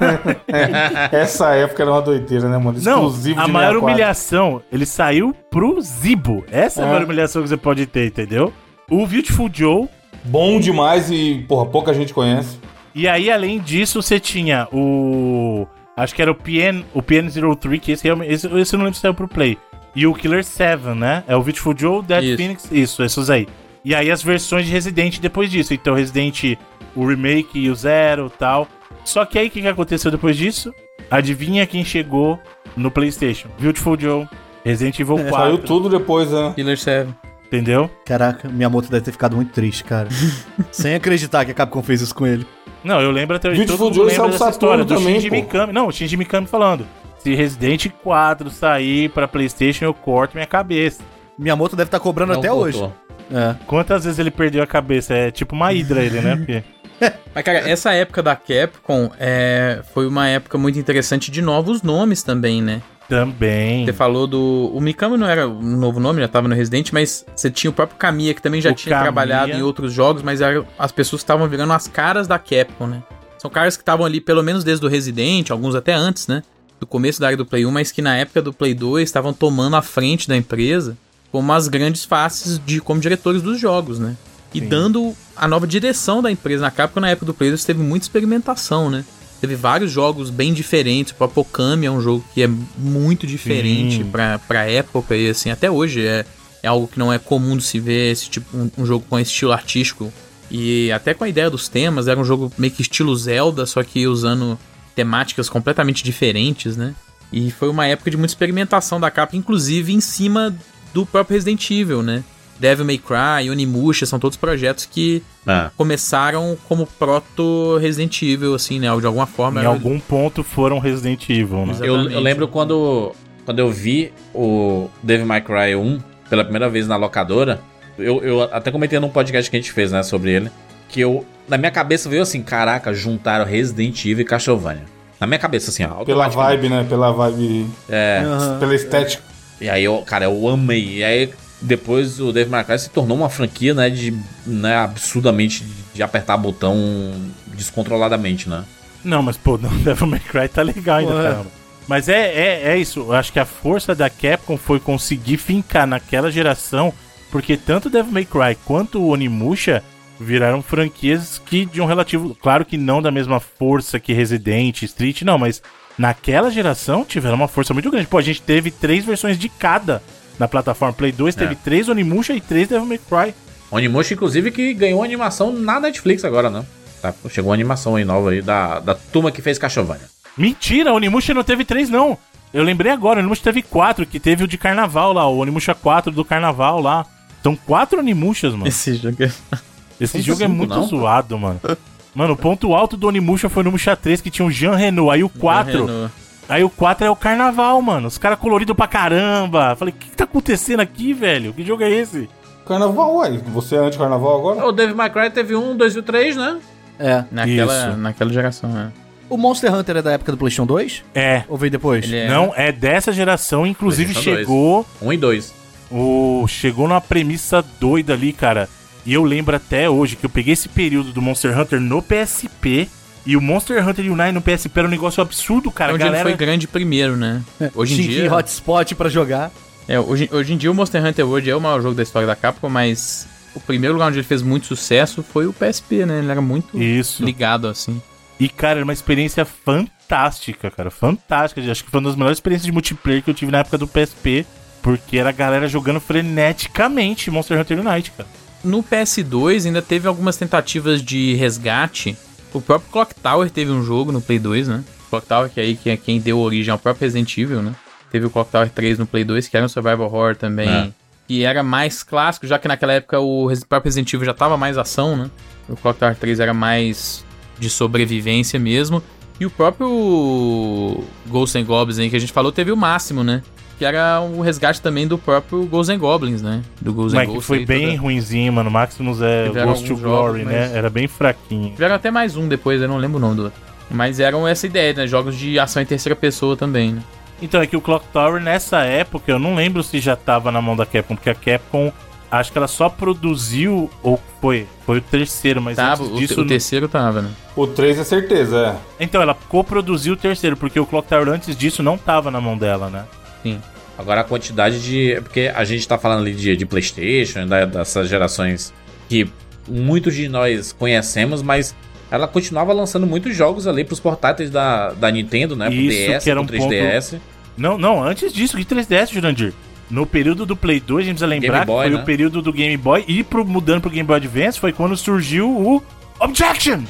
Essa época era uma doideira, né, mano? Não, Exclusivo a de maior 64. humilhação, ele saiu pro Zibo. Essa é a É. maior humilhação que você pode ter, entendeu? O Beautiful Joe Bom demais e, porra, pouca gente conhece. E aí, além disso, você tinha o. Acho que era o PN, o PN03, que esse, realmente- esse, esse eu não lembro se saiu pro Play. E o Killer 7, né? É o Beautiful Joe, Dead Isso. Phoenix, isso, esses aí. E aí as versões de Resident depois disso. Então, Resident, o Remake e o Zero e tal. Só que aí, o que, que aconteceu depois disso? Adivinha quem chegou no PlayStation? Beautiful Joe, Resident Evil 4. Saiu tudo depois, né? Killer 7. Entendeu? Caraca, minha moto deve ter ficado muito triste, cara. Sem acreditar que a Capcom fez isso com ele. Não, eu lembro até hoje. Beautiful Joe saiu Saturno história do também, Shinji pô. Mikami. Não, o Shinji Mikami falando. Se Resident 4 sair pra Playstation, eu corto minha cabeça. Minha moto deve estar cobrando Não até botou. hoje. É. Quantas vezes ele perdeu a cabeça? É tipo uma hidra ele, né? Porque... Mas, cara, essa época da Capcom é, foi uma época muito interessante de novos nomes também, né? Também. Você falou do. O Mikami não era um novo nome, já tava no Resident, mas você tinha o próprio Kamiya, que também já O tinha Kamiya. trabalhado em outros jogos, mas era, as pessoas estavam virando as caras da Capcom, né? São caras que estavam ali pelo menos desde o Resident, alguns até antes, né? Do começo da área do Play 1, mas que na época do Play 2 estavam tomando a frente da empresa como as grandes faces de como diretores dos jogos, né? E dando a nova direção da empresa na Capcom na época do Play 2 teve muita experimentação, né? Teve vários jogos bem diferentes. O próprio Okami é um jogo que é muito diferente Sim. pra, pra época e assim, até hoje é, é algo que não é comum de se ver esse tipo um, um jogo com estilo artístico e até com a ideia dos temas, era um jogo meio que estilo Zelda, só que usando temáticas completamente diferentes, né? E foi uma época de muita experimentação da Capcom, inclusive em cima do próprio Resident Evil, né? Devil May Cry, Onimusha, são todos projetos que Ah, começaram como proto Resident Evil, assim, né? De alguma forma. Em era- algum ponto foram Resident Evil, né? Eu, eu lembro quando, quando eu vi o Devil May Cry 1 pela primeira vez na locadora. Eu, eu até comentei num podcast que a gente fez, né, sobre ele. Que eu, na minha cabeça veio assim: caraca, juntaram Resident Evil e Castlevania. Na minha cabeça, assim, ó. Pela vibe, né? Pela vibe. É. Aham. Pela estética. E aí, eu, cara, eu amei. E aí, depois o Devil May Cry se tornou uma franquia, né, de, né, absurdamente de apertar botão descontroladamente, né? Não, mas pô, não, Devil May Cry tá legal ainda, Ué. caramba. Mas é, é, é isso. Eu acho que a força da Capcom foi conseguir fincar naquela geração, porque tanto Devil May Cry quanto o Onimusha viraram franquias que de um relativo. Claro que não da mesma força que Resident, Street, não, mas naquela geração tiveram uma força muito grande. Pô, a gente teve três versões de cada na plataforma. Play 2 teve É. três Onimusha e três Devil May Cry. Onimusha, inclusive, que ganhou animação na Netflix agora, né? Tá, chegou uma animação aí nova aí da, da turma que fez Castlevania. Mentira, Onimusha não teve três, não. Eu lembrei agora, o Onimusha teve quatro, que teve o de carnaval lá, o Onimusha 4 do carnaval lá. São quatro Onimushas, mano. Esse jogo é... Esse jogo é muito não? zoado, mano. Mano, o ponto alto do Onimusha foi no Onimusha 3, que tinha o Jean Renault. Aí o 4, Renault. aí o 4 é o carnaval, mano. Os caras coloridos pra caramba. Falei, o que, que tá acontecendo aqui, velho? Que jogo é esse? Carnaval, uai. Você é anti-carnaval agora? O Devil May Cry teve um, dois e três, né? É. Naquela, Isso. naquela geração, né? O Monster Hunter é da época do PlayStation 2? É. Ou veio depois? É- Não, é dessa geração, inclusive chegou. Um e dois. O, chegou numa premissa doida ali, cara. E eu lembro até hoje que eu peguei esse período do Monster Hunter no PSP. E o Monster Hunter Unite no PSP era um negócio absurdo, cara. É onde galera. ele foi grande primeiro, né? Hoje em dia... hotspot pra jogar. É, hoje, hoje em dia o Monster Hunter World é o maior jogo da história da Capcom, mas o primeiro lugar onde ele fez muito sucesso foi o PSP, né? Ele era muito Isso. ligado, assim. E, cara, era uma experiência fantástica, cara. Fantástica. Acho que foi uma das melhores experiências de multiplayer que eu tive na época do PSP. Porque era a galera jogando freneticamente Monster Hunter Unite, cara. No PS2 ainda teve algumas tentativas de resgate. O próprio Clock Tower teve um jogo no Play 2, né? Clock Tower, que aí que é quem deu origem ao próprio Resident Evil, né? Teve o Clock Tower 3 no Play 2, que era um survival horror também. É. Que era mais clássico, já que naquela época o próprio Resident Evil já tava mais ação, né? O Clock Tower 3 era mais de sobrevivência mesmo. E o próprio Ghosts and Goblins aí que a gente falou teve o máximo, né? Que era o resgate também do próprio Ghosts and Goblins, né? Do Ghosts and Mas Ghosts foi bem toda- ruinzinho, mano. Maximus é Tiveram Ghost to jogos, Glory, mas- né? Era bem fraquinho. Tiveram até mais um depois, eu não lembro o nome do. Mas eram essa ideia, né? Jogos de ação em terceira pessoa também, né? Então, é que o Clock Tower, nessa época, eu não lembro se já tava na mão da Capcom, porque a Capcom, acho que ela só produziu, ou foi, foi o terceiro, mas Tava, antes o, disso... te- o terceiro tava, né? O 3 é certeza, é. Então, ela coproduziu o terceiro, porque o Clock Tower antes disso não tava na mão dela, né? Sim. Agora a quantidade de. é Porque a gente tá falando ali de, de PlayStation, da- dessas gerações que muitos de nós conhecemos, mas ela continuava lançando muitos jogos ali pros portáteis da, da Nintendo, né? Pro Isso, DS, que era pro um 3DS. Não, não, antes disso, que 3DS, Jurandir. No período do Play 2, a gente precisa lembrar Boy, que foi né? o período do Game Boy e pro, mudando pro Game Boy Advance foi quando surgiu o Objection!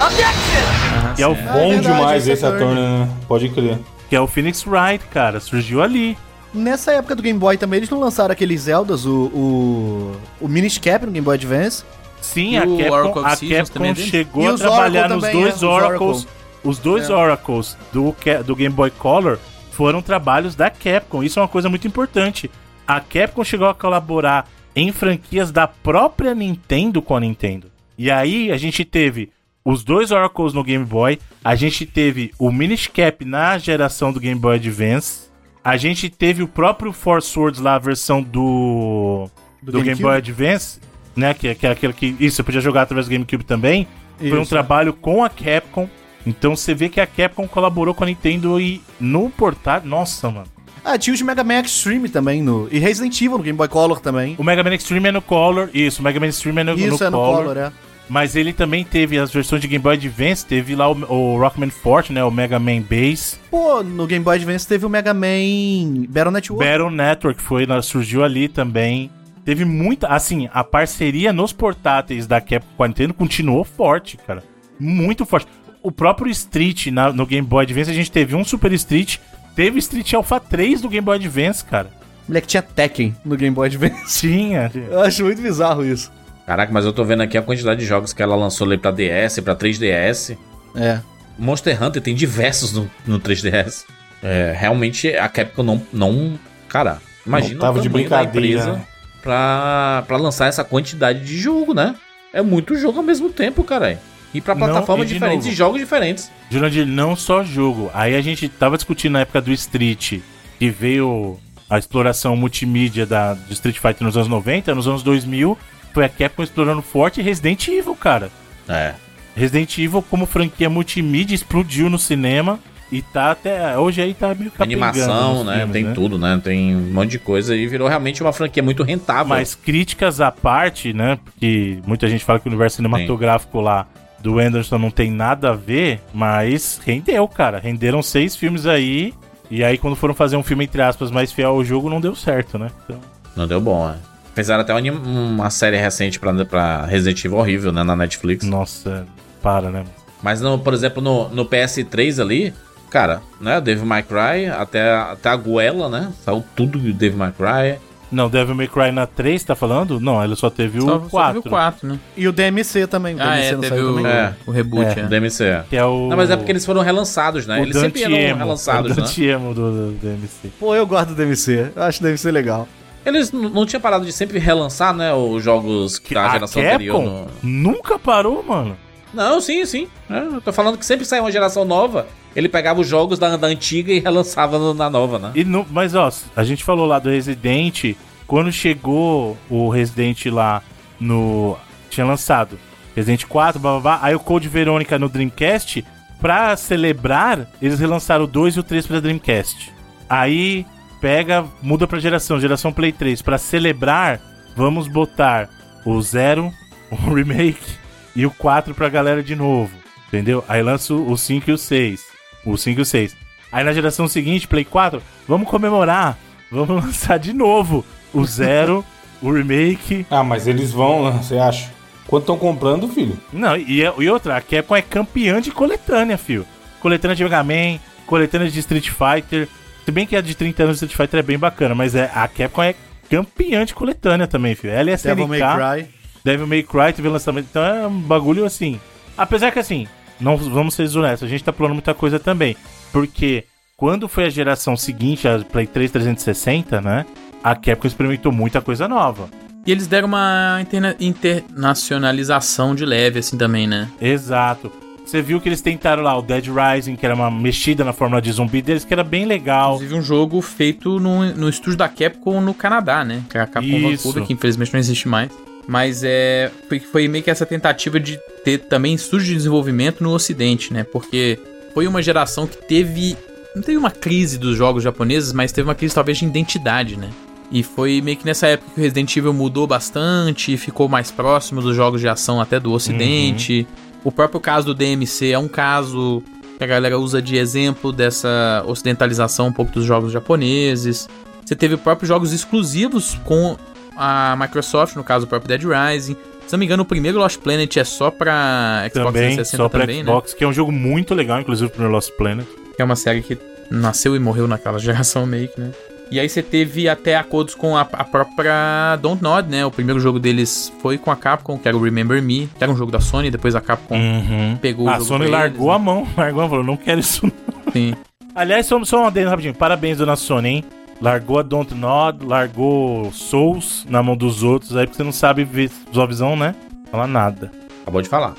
que é o Ah, Bom verdade, demais esse Saturn. Saturn, né? Pode crer. que é o Phoenix Wright, cara, surgiu ali. Nessa época do Game Boy também, eles não lançaram aqueles Zeldas, o, o, o Miniscap no Game Boy Advance. Sim, a o Capcom, a é Capcom chegou a trabalhar Oracle nos dois é, os Oracles. Oracle. Os dois É. Oracles do, do Game Boy Color foram trabalhos da Capcom. Isso é uma coisa muito importante. A Capcom chegou a colaborar em franquias da própria Nintendo com a Nintendo. E aí a gente teve os dois Oracles no Game Boy, a gente teve o Minish Cap na geração do Game Boy Advance, a gente teve o próprio Four Swords lá, a versão do, do, Game GameCube? Boy Advance, né? Que, que é aquele que. Isso, você podia jogar através do GameCube também. Foi um Isso. trabalho com a Capcom. Então você vê que a Capcom colaborou com a Nintendo e no portátil. Nossa, mano. Ah, tinha os Mega Man Extreme também no. E Resident Evil no Game Boy Color também. O Mega Man Extreme é no Color. Isso, o Mega Man Extreme é no, Isso no é no Color. Color, é. Mas ele também teve as versões de Game Boy Advance. Teve lá o, o Rockman Forte, né? O Mega Man Base. Pô, no Game Boy Advance teve o Mega Man Battle Network. Battle Network foi, surgiu ali também. Teve muita. Assim, a parceria nos portáteis da Capcom com a Nintendo continuou forte, cara. Muito forte. O próprio Street na- no Game Boy Advance, a gente teve um Super Street. Teve Street Alpha 3 do Game Boy Advance, cara. Moleque tinha Tekken no Game Boy Advance. Tinha. Eu acho muito bizarro isso. Caraca, mas eu tô vendo aqui a quantidade de jogos que ela lançou ali pra DS, pra 3DS. É. Monster Hunter tem diversos no, no 3DS. É, realmente a Capcom não. não cara, imagina Não tava de da brincadeira, empresa né? pra, pra lançar essa quantidade de jogo, né? É muito jogo ao mesmo tempo, cara. E pra Não, plataformas e diferentes novo. e jogos diferentes. Jurandir, não só jogo. Aí a gente tava discutindo na época do Street, que veio a exploração multimídia da, do Street Fighter nos anos 90, nos anos 2000, foi a Capcom explorando forte Resident Evil, cara. É. Resident Evil, como franquia multimídia, explodiu no cinema e tá até. Hoje aí tá meio Animação, né? filmes, tem tudo, né? Tem um monte de coisa e virou realmente uma franquia muito rentável. Mas críticas à parte, né? Porque muita gente fala que o universo cinematográfico lá do Anderson não tem nada a ver, mas rendeu, cara. Renderam seis filmes aí. E aí, quando foram fazer um filme, entre aspas, mais fiel ao jogo, não deu certo, né? Então, Não deu bom, né? Fizeram até uma, uma série recente pra, pra Resident Evil horrível, né? Na Netflix. nossa, para, né? Mas, no, por exemplo, no, no PS3 ali, cara, né? Devil May Cry, até, até a Guela, né? Saiu tudo do Devil May Cry. Não, Devil May Cry na 3, tá falando? Não, ele só teve Só, o só 4. teve o 4, né? E o DMC também. O Ah, DMC é, não teve saiu o, também. É. o reboot, É. é. DMC. Que é o... Não, mas é porque eles foram relançados, né? o Eles sempre eram Dantiemo, relançados, o né? Dantiemo do, do DMC. Pô, eu gosto do DMC. Eu acho o DMC legal. Eles não tinham parado de sempre relançar, né? Os jogos da a geração Capcom anterior. no- nunca parou, mano. Não, sim, sim. É, eu tô falando que sempre saiu uma geração nova, ele pegava os jogos da, da antiga e relançava no- na nova, né? E não, mas ó, a gente falou lá do Resident, quando chegou o Resident lá no. Tinha lançado Resident 4, blá, blá, blá, aí o Code Verônica no Dreamcast, pra celebrar, eles relançaram o 2 e o 3 pra Dreamcast. Aí pega, muda pra geração, geração Play 3. Pra celebrar, vamos botar o 0, o remake e o 4 pra galera de novo. Entendeu? Aí lança o 5 e o 6. O 5 e o 6. Aí na geração seguinte, Play 4, vamos comemorar. Vamos lançar de novo o 0, o remake. Ah, mas eles vão, você acha? Quanto estão comprando, filho? Não, e, e outra, a Capcom é campeã de coletânea, fio. Coletânea de Mega Man, coletânea de Street Fighter. Se bem que a de 30 anos de Street Fighter é bem bacana, mas é, a Capcom é campeã de coletânea também, fio. Ela é Devil May Cry. Devil May Cry teve lançamento. Então é um bagulho assim. Apesar que assim, não vamos ser honestos, a gente tá pulando muita coisa também. Porque quando foi a geração seguinte, a Play 3 360, né? A Capcom experimentou muita coisa nova. E eles deram uma interna- internacionalização de leve, assim, também, né? Exato. Você viu que eles tentaram lá o Dead Rising, que era uma mexida na fórmula de zumbi deles, que era bem legal. Inclusive um jogo feito no, no estúdio da Capcom no Canadá, né? Que é a Capcom. Vancouver, que infelizmente não existe mais. Mas é, foi, foi meio que essa tentativa de ter também estúdio de desenvolvimento no ocidente, né? Porque foi uma geração que teve... Não teve uma crise dos jogos japoneses, mas teve uma crise talvez de identidade, né? E foi meio que nessa época que o Resident Evil mudou bastante, ficou mais próximo dos jogos de ação até do ocidente. O próprio caso do DMC é um caso que a galera usa de exemplo dessa ocidentalização um pouco dos jogos japoneses. Você teve próprios jogos exclusivos com a Microsoft, no caso o próprio Dead Rising. Se não me engano, o primeiro Lost Planet é só pra Xbox Também, 360 só pra também, né? Xbox, que é um jogo muito legal, inclusive o primeiro Lost Planet. Que é uma série que nasceu e morreu naquela geração meio que, né? E aí você teve até acordos com a, a própria Don't Nod, né? O primeiro jogo deles foi com a Capcom, que era o Remember Me, que era um jogo da Sony, depois a Capcom Uhum. pegou o A jogo Sony pra eles, largou né? a mão, largou a mão, falou, não quero isso não. Sim. Aliás, só, só um adendo rapidinho. Parabéns, dona Sony, hein? Largou a Don't Nod, largou Souls na mão dos outros, aí porque você não sabe ver sua visão, né? Fala nada. Acabou de falar.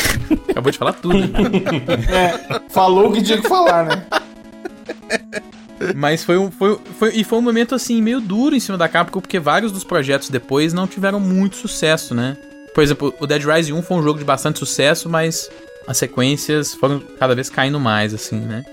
Acabou de falar tudo. né? Falou o que tinha que falar, né? Mas foi um. Foi, foi, e foi um momento assim, meio duro em cima da Capcom, porque vários dos projetos depois não tiveram muito sucesso, né? Por exemplo, o Dead Rising 1 foi um jogo de bastante sucesso, mas as sequências foram cada vez caindo mais, assim, né?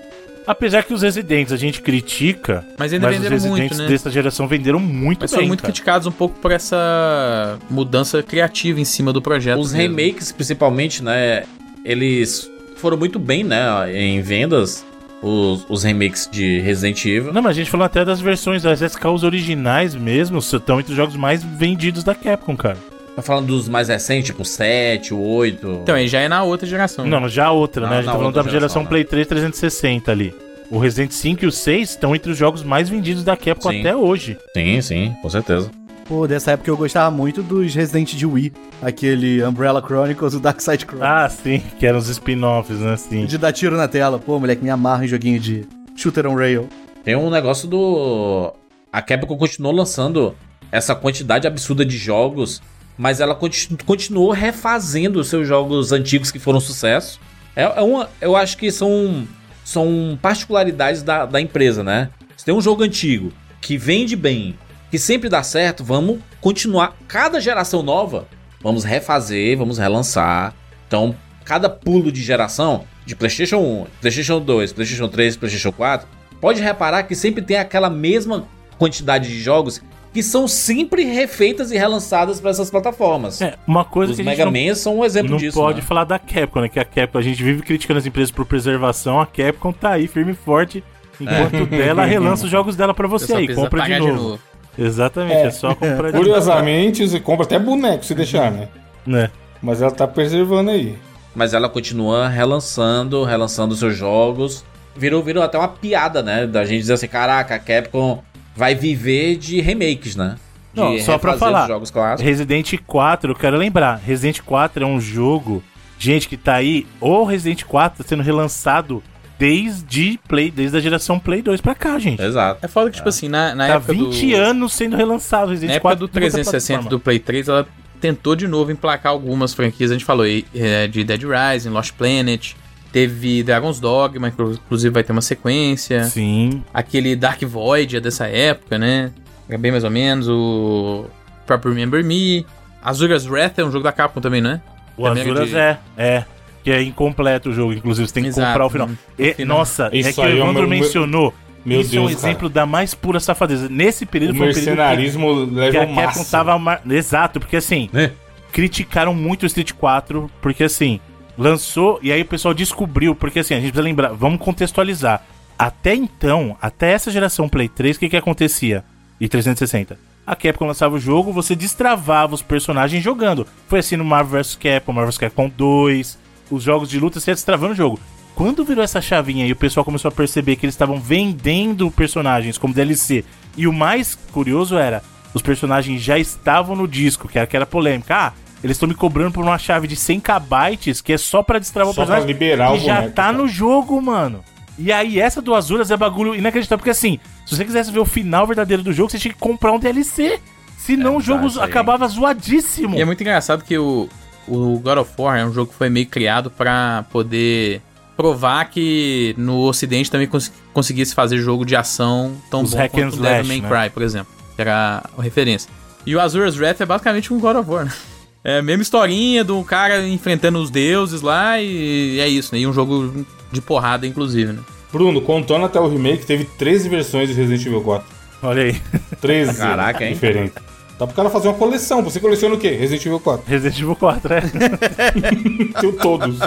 Apesar que os Residentes a gente critica, Mas ainda mas os venderam Residentes muito, né? dessa geração venderam muito Mas bem, foram muito cara. criticados um pouco por essa mudança criativa em cima do projeto. Os mesmo. remakes, principalmente, né? Eles foram muito bem, né? Em vendas. Os, os remakes de Resident Evil. Não, mas a gente falou até das versões das SKUs originais mesmo, estão entre os jogos mais vendidos da Capcom, cara. Tá falando dos mais recentes, tipo o 7, o 8. Então, aí já é na outra geração. Não, já a outra, Não, né? A gente na tá falando da geração, geração, né? Play 3 360 ali. O Resident 5 e o 6 estão entre os jogos mais vendidos da Capcom Sim. até hoje. Sim, sim, com certeza. Pô, dessa época eu gostava muito dos Resident de Wii. Aquele Umbrella Chronicles, o Dark Side Chronicles. Ah, sim, que eram os spin-offs, né? Sim. De dar tiro na tela. Pô, moleque, me amarra em joguinho de shooter on rail. Tem um negócio do. A Capcom continuou lançando essa quantidade absurda de jogos, mas ela conti- continuou refazendo os seus jogos antigos que foram sucesso. É, é uma, eu acho que são, são particularidades da, da empresa, né? Se tem um jogo antigo que vende bem, que sempre dá certo, vamos continuar. Cada geração nova, vamos refazer, vamos relançar. Então, cada pulo de geração, de PlayStation 1, PlayStation 2, PlayStation 3, PlayStation 4, pode reparar que sempre tem aquela mesma quantidade de jogos que são sempre refeitas e relançadas para essas plataformas. É, uma coisa Os que Mega não, Man são um exemplo não disso. pode né? falar da Capcom, né? Que a Capcom, a gente vive criticando as empresas por preservação, a Capcom tá aí firme e forte, enquanto dela relança os jogos dela pra você aí, compra de pagar novo. Exatamente, é, É. só comprar de. Curiosamente, você compra até boneco se deixar, né? Né? Mas ela tá preservando aí. Mas ela continua relançando, relançando seus jogos. Virou, virou até uma piada, né? Da gente dizer assim, caraca, a Capcom vai viver de remakes, né? De Não, só pra falar. os jogos clássicos. Resident 4, eu quero lembrar, Resident 4 é um jogo, gente, que tá aí, o Resident 4 tá sendo relançado desde Play, desde a geração Play 2 pra cá, gente. Exato. É foda que, tipo assim, na, na Tá época 20 do... anos sendo relançado Resident Na época 4. do em outra 360 plataforma. do Play 3, ela tentou de novo emplacar algumas franquias. A gente falou aí, é, de Dead Rising, Lost Planet, teve Dragon's Dogma, que inclusive vai ter uma sequência. Sim. Aquele Dark Void é dessa época, né? É bem mais ou menos. O próprio Remember Me. Azura's Wrath é um jogo da Capcom também, não é? O Também Azuras de- é, é. Que é incompleto o jogo, inclusive você tem que Exato, comprar o final. né? E- final. Nossa, é Isso que o é Evandro mencionou. Meu isso é um Deus, cara. exemplo da mais pura safadeza. Nesse período O foi um período que- mercenarismo que, leva a o Capcom tava... mar- Exato, porque assim, Né? criticaram muito o Street 4, porque assim, lançou e aí o pessoal descobriu, porque assim, a gente precisa lembrar, vamos contextualizar. Até então, até essa geração Play 3, o que que acontecia? E 360. A Capcom lançava o jogo, você destravava os personagens jogando. Foi assim no Marvel vs Capcom, Marvel vs Capcom 2, os jogos de luta, você ia destravando o jogo. Quando virou essa chavinha e o pessoal começou a perceber que eles estavam vendendo personagens como DLC, e o mais curioso era, os personagens já estavam no disco, que era aquela polêmica. Ah, eles estão me cobrando por uma chave de 100 KB, que é só pra destravar Só o personagem. pra liberar o e já boneco, tá cara. no jogo, mano. E aí, essa do Azuras é bagulho inacreditável, porque assim, se você quisesse ver o final verdadeiro do jogo, você tinha que comprar um DLC. Senão É o jogo acabava zoadíssimo. E é muito engraçado que o, o God of War é um jogo que foi meio criado pra poder provar que no ocidente também cons conseguisse fazer jogo de ação tão Os bom hack and quanto o Devil May né? Cry, por exemplo. Que era a referência. E o Azura's Wrath é basicamente um God of War, né? É a mesma historinha do cara enfrentando os deuses lá e é isso, né? E um jogo de porrada, inclusive, né? Bruno, contando até o remake, teve 13 versões de Resident Evil 4. Olha aí. 13 Caraca, hein? diferentes. Dá pro cara fazer uma coleção. Você coleciona o quê? Resident Evil 4. Resident Evil 4, é. Tem todos.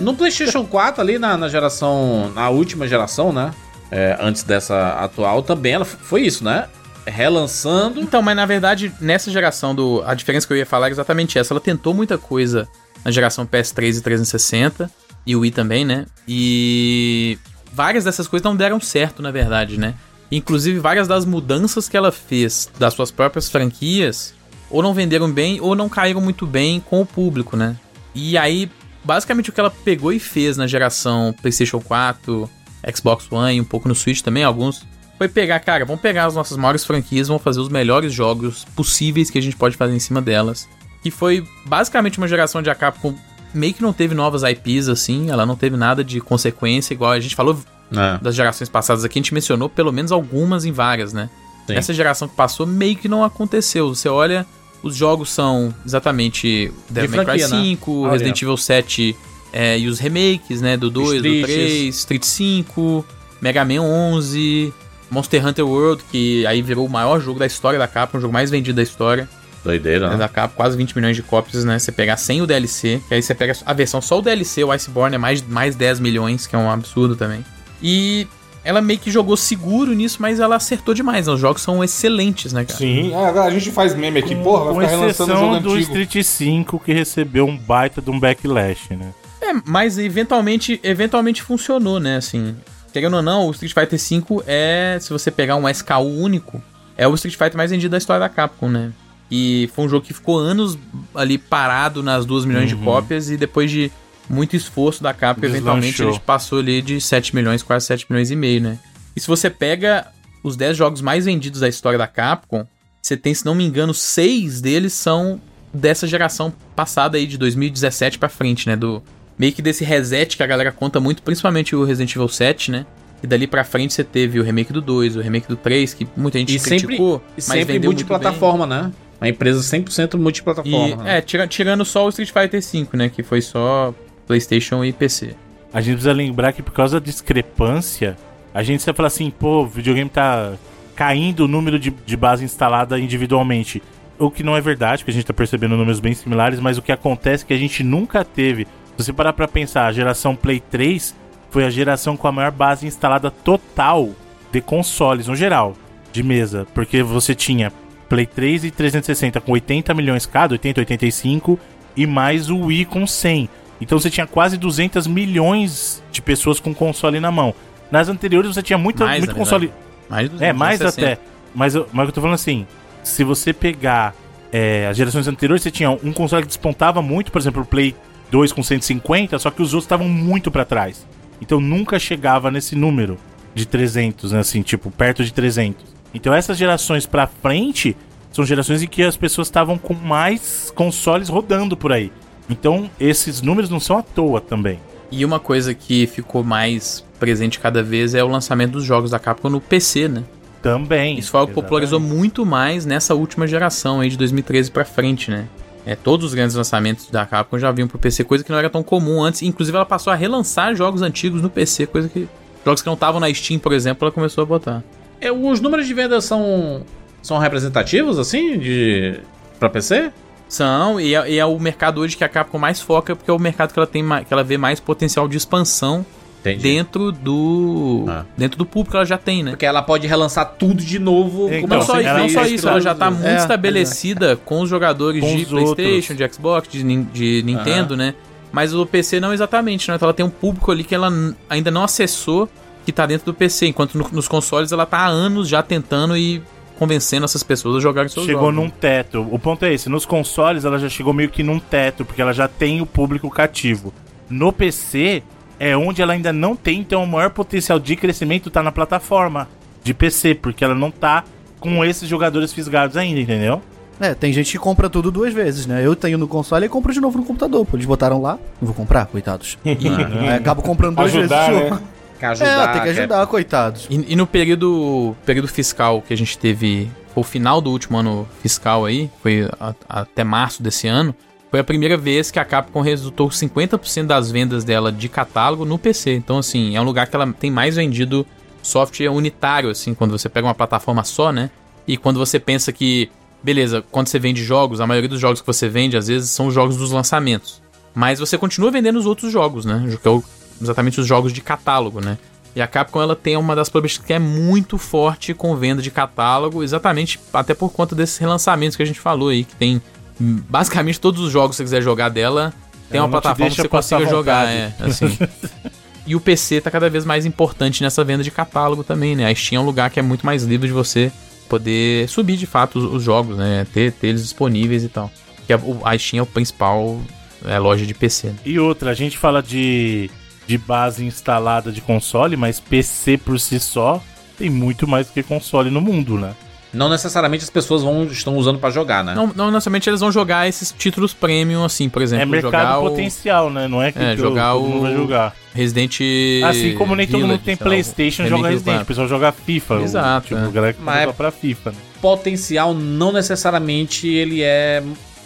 No PlayStation 4, ali na, na geração. Na última geração, né? É, antes dessa atual, também ela foi isso, né? Relançando. Então, mas na verdade, nessa geração do. A diferença que eu ia falar é exatamente essa. Ela tentou muita coisa na geração PS3 e 360. E o Wii também, né? E. Várias dessas coisas não deram certo, na verdade, né? Inclusive, várias das mudanças que ela fez das suas próprias franquias ou não venderam bem ou não caíram muito bem com o público, né? E aí, basicamente, o que ela pegou e fez na geração PlayStation 4, Xbox One e um pouco no Switch também, alguns, foi pegar, cara, vamos pegar as nossas maiores franquias, vamos fazer os melhores jogos possíveis que a gente pode fazer em cima delas. Que foi basicamente uma geração de a Capcom meio que não teve novas IPs assim, ela não teve nada de consequência, igual a gente falou É, das gerações passadas aqui, a gente mencionou pelo menos algumas em várias, né? Sim. Essa geração que passou meio que não aconteceu. Você olha, os jogos são exatamente Devil May Cry franquia, né? 5, Olha. Resident Evil 7 É, e os remakes, né? Do 2, do Streets. 3, Street 5, Mega Man 11, Monster Hunter World, que aí virou o maior jogo da história da Capcom, o jogo mais vendido da história Doideira, né, né? da Capcom, quase 20 milhões de cópias, né? Você pegar sem o DLC, que aí você pega a versão só o DLC, o Iceborne é mais, mais 10 milhões, que é um absurdo também. E ela meio que jogou seguro nisso, mas ela acertou demais? Os jogos são excelentes, né, cara? Sim, é, agora a gente faz meme aqui, porra, vai Com ficar relançando o jogo do antigo. Street 5, que recebeu um baita de um backlash, né? É, mas eventualmente, eventualmente funcionou, né? Assim, querendo ou não, o Street Fighter V é, se você pegar um SKU único, é o Street Fighter mais vendido da história da Capcom, né? E foi um jogo que ficou anos ali parado nas 2 milhões de cópias e depois de muito esforço da Capcom, eventualmente Deslanchou. ele passou ali de 7 milhões, quase 7 milhões e meio, né? E se você pega os 10 jogos mais vendidos da história da Capcom, você tem, se não me engano, seis deles são dessa geração passada aí, de 2017 pra frente, né? Do, meio que desse reset que a galera conta muito, principalmente o Resident Evil 7, né? E dali pra frente você teve o remake do 2, o remake do 3, que muita gente E sempre, criticou, e mas sempre vendeu multiplataforma, né? Uma empresa 100% E, multiplataforma. né? é, tira- tirando só o Street Fighter V, né? Que foi só PlayStation e PC. A gente precisa lembrar que por causa da discrepância, a gente sempre fala assim, pô, o videogame tá caindo o número de, de base instalada individualmente. O que não é verdade, porque a gente tá percebendo números bem similares, mas o que acontece é que a gente nunca teve. Se você parar pra pensar, a geração Play 3 foi a geração com a maior base instalada total de consoles, no geral, de mesa. Porque você tinha Play 3 e 360 com 80 milhões cada, 80, 85, e mais o Wii com 100. Então você tinha quase 200 milhões de pessoas com console na mão. Nas anteriores você tinha muita, Mais, muito console. Mais de É, mais 260. até. Mas, eu- mas eu tô falando assim: se você pegar é, as gerações anteriores, você tinha um console que despontava muito, por exemplo, o Play 2 com 150, só que os outros estavam muito pra trás. Então nunca chegava nesse número de 300, né? Assim, tipo, perto de 300. Então essas gerações pra frente são gerações em que as pessoas estavam com mais consoles rodando por aí. Então esses números não são à toa também. E uma coisa que ficou mais presente cada vez é o lançamento dos jogos da Capcom no PC, né? Também. Isso foi algo que popularizou muito mais nessa última geração aí de 2013 pra frente, né? É, todos os grandes lançamentos da Capcom já vinham pro PC, coisa que não era tão comum antes. Inclusive, ela passou a relançar jogos antigos no PC, coisa que. Jogos que não estavam na Steam, por exemplo, ela começou a botar. É, os números de venda são, são representativos, assim, de pra PC? São, e é, e é o mercado hoje que a Capcom mais foca, porque é o mercado que ela tem que ela vê mais potencial de expansão Entendi. dentro do. Ah. Dentro do público que ela já tem, né? Porque ela pode relançar tudo de novo. Então, Não só, isso, ela não só isso, ela já tá tudo. muito É, estabelecida com os jogadores Com de os PlayStation, outros. de Xbox, de, de Nintendo, né? Mas o PC não exatamente, né? Então ela tem um público ali que ela ainda não acessou que tá dentro do PC, enquanto no- nos consoles ela tá há anos já tentando e convencendo essas pessoas a jogarem seus chegou jogos. num teto. O ponto é esse, nos consoles ela já chegou meio que num teto, porque ela já tem o público cativo. No PC é onde ela ainda não tem, então o maior potencial de crescimento tá na plataforma de PC, porque ela não tá com esses jogadores fisgados ainda, entendeu? É, tem gente que compra tudo duas vezes, né? Eu tenho no console e compro de novo no computador. Pô, eles botaram lá, não vou comprar, coitados. Aí acabo comprando duas Ajudar, vezes o jogo. né? Quer ajudar, é, tem que quer- ajudar, coitados. E, e no período, período fiscal que a gente teve, foi o final do último ano fiscal aí, foi a- até março desse ano, foi a primeira vez que a Capcom resultou 50% das vendas dela de catálogo no PC. Então, assim, é um lugar que ela tem mais vendido software unitário, assim, quando você pega uma plataforma só, né? E quando você pensa que, beleza, quando você vende jogos, a maioria dos jogos que você vende, às vezes, são os jogos dos lançamentos. Mas você continua vendendo os outros jogos, né? Que é o- exatamente os jogos de catálogo, né? E a Capcom ela tem uma das publishers que é muito forte com venda de catálogo, exatamente até por conta desses relançamentos que a gente falou aí, que tem hum, basicamente todos os jogos que você quiser jogar dela, tem Ela uma plataforma que você consiga jogar, é, assim. e o PC tá cada vez mais importante nessa venda de catálogo também, né? A Steam é um lugar que é muito mais livre de você poder subir de fato os, os jogos, né? Ter, ter eles disponíveis e tal. Que a, o- a Steam é o principal é, loja de PC. Né? E outra, a gente fala de, de base instalada de console, mas PC por si só tem muito mais do que console no mundo, né? Não necessariamente as pessoas vão, estão usando pra jogar, né? Não, não necessariamente eles vão jogar esses títulos premium, assim, por exemplo, é mercado jogar o potencial, né? Não é que É, todo- jogar todo mundo o- vai jogar. Resident Assim como nem todo mundo Village, tem o Playstation joga Resident, o pessoal joga FIFA. o- Exato, Tipo, é. a galera que Mas- joga pra FIFA, né? Potencial não necessariamente ele é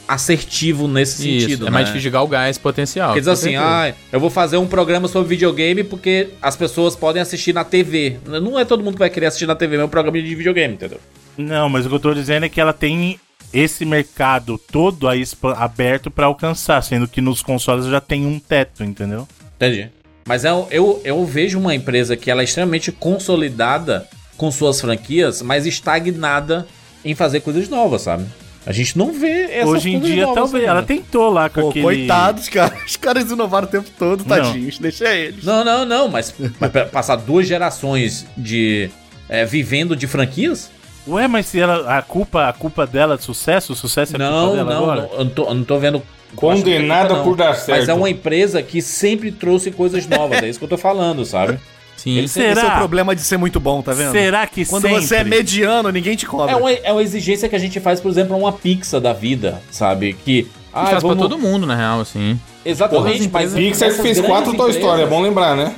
assertivo nesse Isso, sentido, é mais né? difícil de galgar esse potencial. Porque diz com assim, certeza. ah, eu vou fazer um programa sobre videogame porque as pessoas podem assistir na TV. Não é todo mundo que vai querer assistir na TV, meu programa de videogame, entendeu? Não, mas o que eu tô dizendo é que ela tem esse mercado todo aí aberto pra alcançar, sendo que nos consoles já tem um teto, entendeu? Entendi. Mas eu, eu, eu vejo uma empresa que ela é extremamente consolidada com suas franquias, mas estagnada em fazer coisas novas, sabe? A gente não vê essas Hoje em dia, novas talvez. ainda. Ela tentou lá com Pô, aquele. coitados, cara. Os caras inovaram o tempo todo, tadinhos. Deixa eles. Não, não, não, mas, mas passar duas gerações de. é, vivendo de franquias? Ué, mas se ela. A culpa, a culpa dela de sucesso, o sucesso é Não, culpa dela não, agora? não, eu não tô, eu não tô vendo. Condenada não. por dar certo. Mas é uma empresa que sempre trouxe coisas novas, é isso que eu tô falando, sabe? Sim. Ele- Esse é o Será? problema de ser muito bom, tá vendo? Será que Quando sempre? você é mediano, ninguém te cobra. É uma, é uma exigência que a gente faz, por exemplo, uma pizza da vida, sabe? Que. Ah, faz vamos... pra todo mundo, na real, assim. Exatamente, mas. Pixar fez quatro Toy Story, é bom lembrar, né?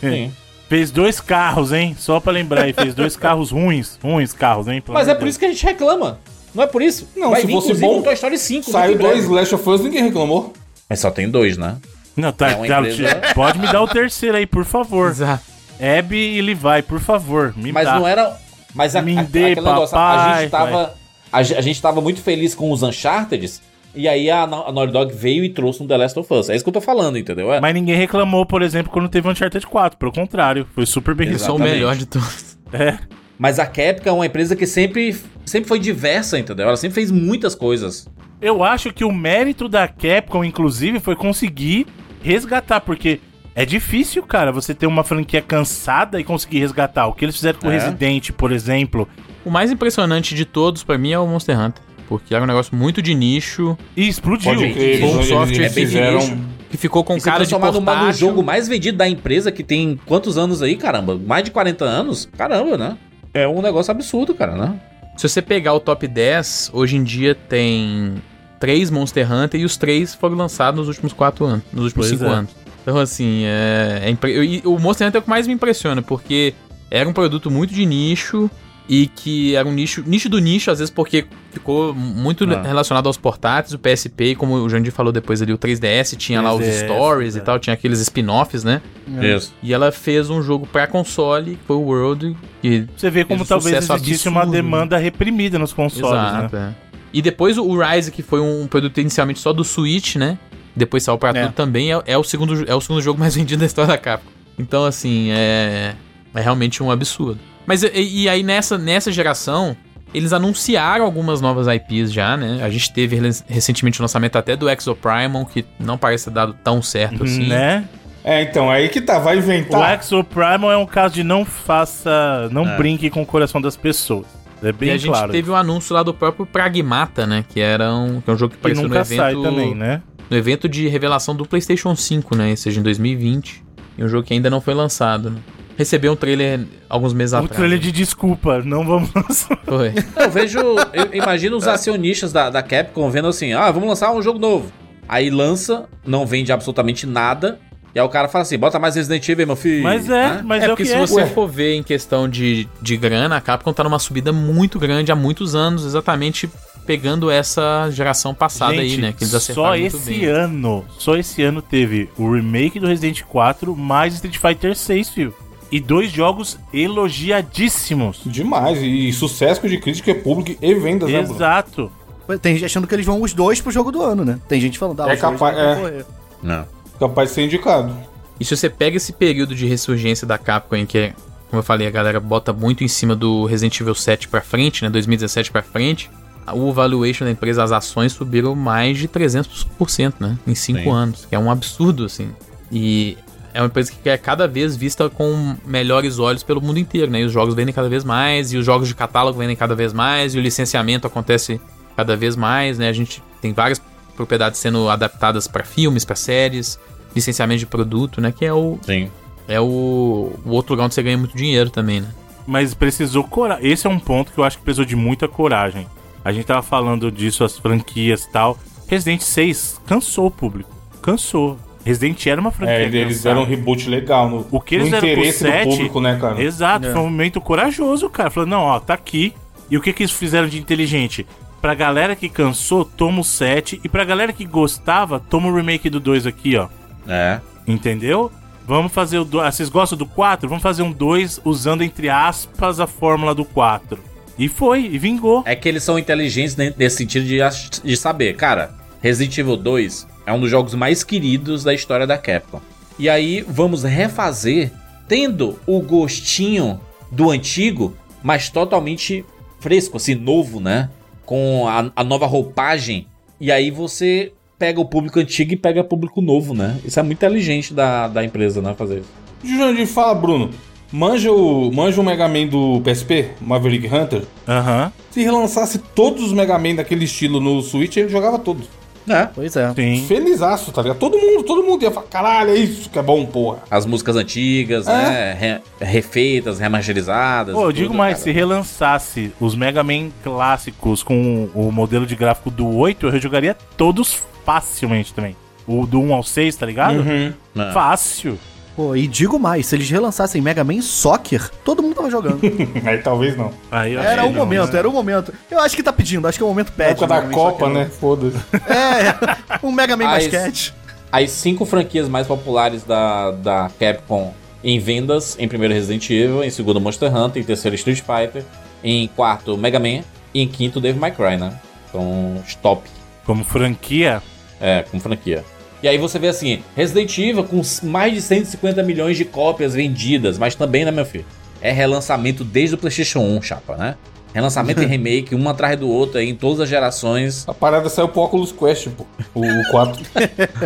Sim. Fez dois carros, hein? Só pra lembrar aí, fez dois carros ruins. Ruins carros, hein? Mas é por isso que a gente reclama. Não é por isso? Não, Vai se vir, fosse bom, um Toy Story 5. Saiu dois. Last of Us, ninguém reclamou. Mas só tem dois, né? Não, tá, É tá, empresa- Pode me dar o terceiro aí, por favor. Exato. Abby e Levi, por favor. Me Mas dá. não era. Mas a, Me a, dê, aquele negócio, a gente tava. A, a gente tava muito feliz com os Uncharted. E aí a, a Naughty Dog veio e trouxe um The Last of Us. É isso que eu tô falando, entendeu? É. Mas ninguém reclamou, por exemplo, quando teve Uncharted 4. Pelo contrário, foi super bem Eles são o melhor de todos. É. Mas a Capcom é uma empresa que sempre, sempre foi diversa, entendeu? Ela sempre fez muitas coisas. Eu acho que o mérito da Capcom, inclusive, foi conseguir resgatar, porque é difícil, cara, você ter uma franquia cansada e conseguir resgatar. O que eles fizeram com o É. Resident, por exemplo, O mais impressionante de todos, pra mim, é o Monster Hunter. Porque era um negócio muito de nicho, e explodiu. Pode crer, Bom eles, software, é fizeram... que ficou com e cara de no, portátil. jogo mais vendido da empresa, que tem quantos anos aí, caramba? Mais de 40 anos? Caramba, né? É um negócio absurdo, cara, né? Se você pegar o top 10, hoje em dia tem três Monster Hunter e os três foram lançados nos últimos quatro anos, nos últimos Pois cinco é. anos. Então, assim, é, é impre- e o Monster Hunter é o que mais me impressiona, porque era um produto muito de nicho e que era um nicho, nicho do nicho, às vezes porque ficou muito Ah. relacionado aos portáteis, o PSP, como o Jandir falou depois ali, o 3DS, tinha lá os 3DS, stories e é. tal, tinha aqueles spin-offs, né? Isso. E ela fez um jogo pra console, que foi o World, que Você vê como um talvez existisse uma absurdo, demanda reprimida nos consoles, Exato, né? é. E depois o Rise, que foi um produto inicialmente só do Switch, né? Depois saiu pra É. tudo também, é, é o segundo, é o segundo jogo mais vendido da história da Capcom. Então, assim, é, é realmente um absurdo. Mas e, e aí nessa, nessa geração, eles anunciaram algumas novas IPs já, né? A gente teve re- recentemente o lançamento até do Exoprimal, que não parece ter dado tão certo assim. Né? É, então, aí que tá, vai O inventar. Exo Primal é um caso de não faça. Não brinque com o coração das pessoas. É bem e a gente claro. teve o anúncio lá do próprio Pragmata, né? Que era um, que é um jogo que que apareceu no evento. sai também, né? no evento de revelação do PlayStation 5, né? Ou seja, em 2020. E um jogo que ainda não foi lançado, né? Recebeu um trailer alguns meses O atrás. trailer de desculpa, não vamos lançar. Foi. Eu vejo. Eu imagino os acionistas da, da Capcom vendo assim: ah, vamos lançar um jogo novo. Aí lança, não vende absolutamente nada. E aí o cara fala assim: bota mais Resident Evil, meu filho. Mas é, Né? mas é, é, o porque que se é. você Ué. for ver em questão de, de grana, a Capcom tá numa subida muito grande há muitos anos, exatamente pegando essa geração passada aí, Gente, né? Que eles acertaram só muito esse bem. ano, só esse ano teve o remake do Resident 4 mais Street Fighter 6, filho. E dois jogos elogiadíssimos. Demais. E sucesso de crítica, público e vendas, né, Bruno? Exato. Tem gente achando que eles vão os dois pro jogo do ano, né? Tem gente falando, ah, É os dois capaz- é. Não. Capaz de ser indicado. E se você pega esse período de ressurgência da Capcom, em que, é, como eu falei, a galera bota muito em cima do Resident Evil 7 pra frente, né? 2017 pra frente, o valuation da empresa, as ações subiram mais de 300%, né? Em 5 Sim. anos, que é um absurdo, assim. E é uma empresa que é cada vez vista com melhores olhos pelo mundo inteiro, né? E os jogos vendem cada vez mais, e os jogos de catálogo vendem cada vez mais, e o licenciamento acontece cada vez mais, né? A gente tem várias propriedades sendo adaptadas pra filmes, pra séries, licenciamento de produto, né? Que é o, Sim. é o, o outro lugar onde você ganha muito dinheiro também, né? Mas precisou coragem. Esse é um ponto que eu acho que precisou de muita coragem. A gente tava falando disso, as franquias e tal. Resident 6 cansou o público. Cansou. Resident era uma franquia. É, eles cansada. deram um reboot legal no, O que no eles deram pro interesse 7, do público, né, cara? Exato, É. foi um movimento corajoso, cara. Falando, não, ó, tá aqui. E o que que eles fizeram de inteligente? Pra galera que cansou, toma o 7. E pra galera que gostava, toma o remake do 2 aqui, ó. É. Entendeu? Vamos fazer o 2. Ah, vocês gostam do 4? Vamos fazer um 2 usando, entre aspas, a fórmula do 4. E foi, e vingou. É que eles são inteligentes ne- nesse sentido de, de saber. Cara, Resident Evil 2 é um dos jogos mais queridos da história da Capcom. E aí vamos refazer tendo o gostinho do antigo, mas totalmente fresco, assim, novo, né? Com a, a nova roupagem. E aí você pega o público antigo e pega o público novo, né? Isso é muito inteligente da, da empresa, né? Fazer isso. Jurandir, fala, Bruno. Manja o, manja o Mega Man do PSP, Maverick Hunter. Aham. Se relançasse todos os Mega Man daquele estilo no Switch, ele jogava todos. É. Pois é. Sim. Felizaço, tá ligado? Todo mundo, todo mundo ia falar, caralho, é isso que é bom, porra. As músicas antigas, né? Re- refeitas, remasterizadas. Pô, eu digo tudo, mais, cara. se relançasse os Mega Man clássicos com o modelo de gráfico do 8, eu jogaria todos facilmente também. O do 1 ao 6, tá ligado? Uhum. É. Fácil. Pô, e digo mais, se eles relançassem Mega Man Soccer, todo mundo tava jogando. Aí talvez não. Aí eu Era o não, momento, né? era o momento. Eu acho que tá pedindo, acho que é o momento pede. época da Man Copa, Soccer. né? Foda-se. É, um Mega Man As- basquete. As cinco franquias mais populares da, da Capcom em vendas, em primeiro Resident Evil, em segundo Monster Hunter, em terceiro Street Fighter, em quarto Mega Man e em quinto Devil May Cry, né? Então, os top, Como franquia, é, como franquia. E aí você vê assim, Resident Evil com mais de 150 milhões de cópias vendidas, mas também, né, meu filho? É relançamento desde o PlayStation 1, chapa, né? Relançamento e remake, um atrás do outro aí, em todas as gerações. A parada saiu pro Oculus Quest, pô. O, o 4.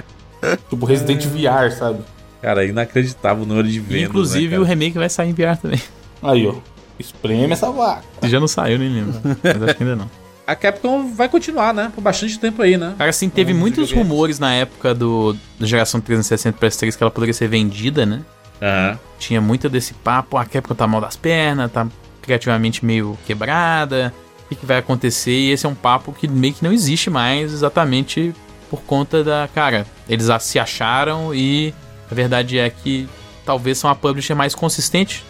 tipo Resident VR, sabe? Cara, inacreditável o número de vendas. Inclusive, né, o remake vai sair em VR também. Aí, ó. Espreme essa vaca. Já não saiu, nem lembro. Mas acho que ainda não. A Capcom vai continuar, né? Por bastante tempo aí, né? Cara, assim, teve Vamos muitos rumores na época do, da geração 360 PS3 que ela poderia ser vendida, né? Aham. Tinha muito desse papo, a Capcom tá mal das pernas, tá criativamente meio quebrada, o que, que vai acontecer? E esse é um papo que meio que não existe mais, exatamente por conta da. Cara, eles se acharam e a verdade é que talvez são a publisher mais consistente.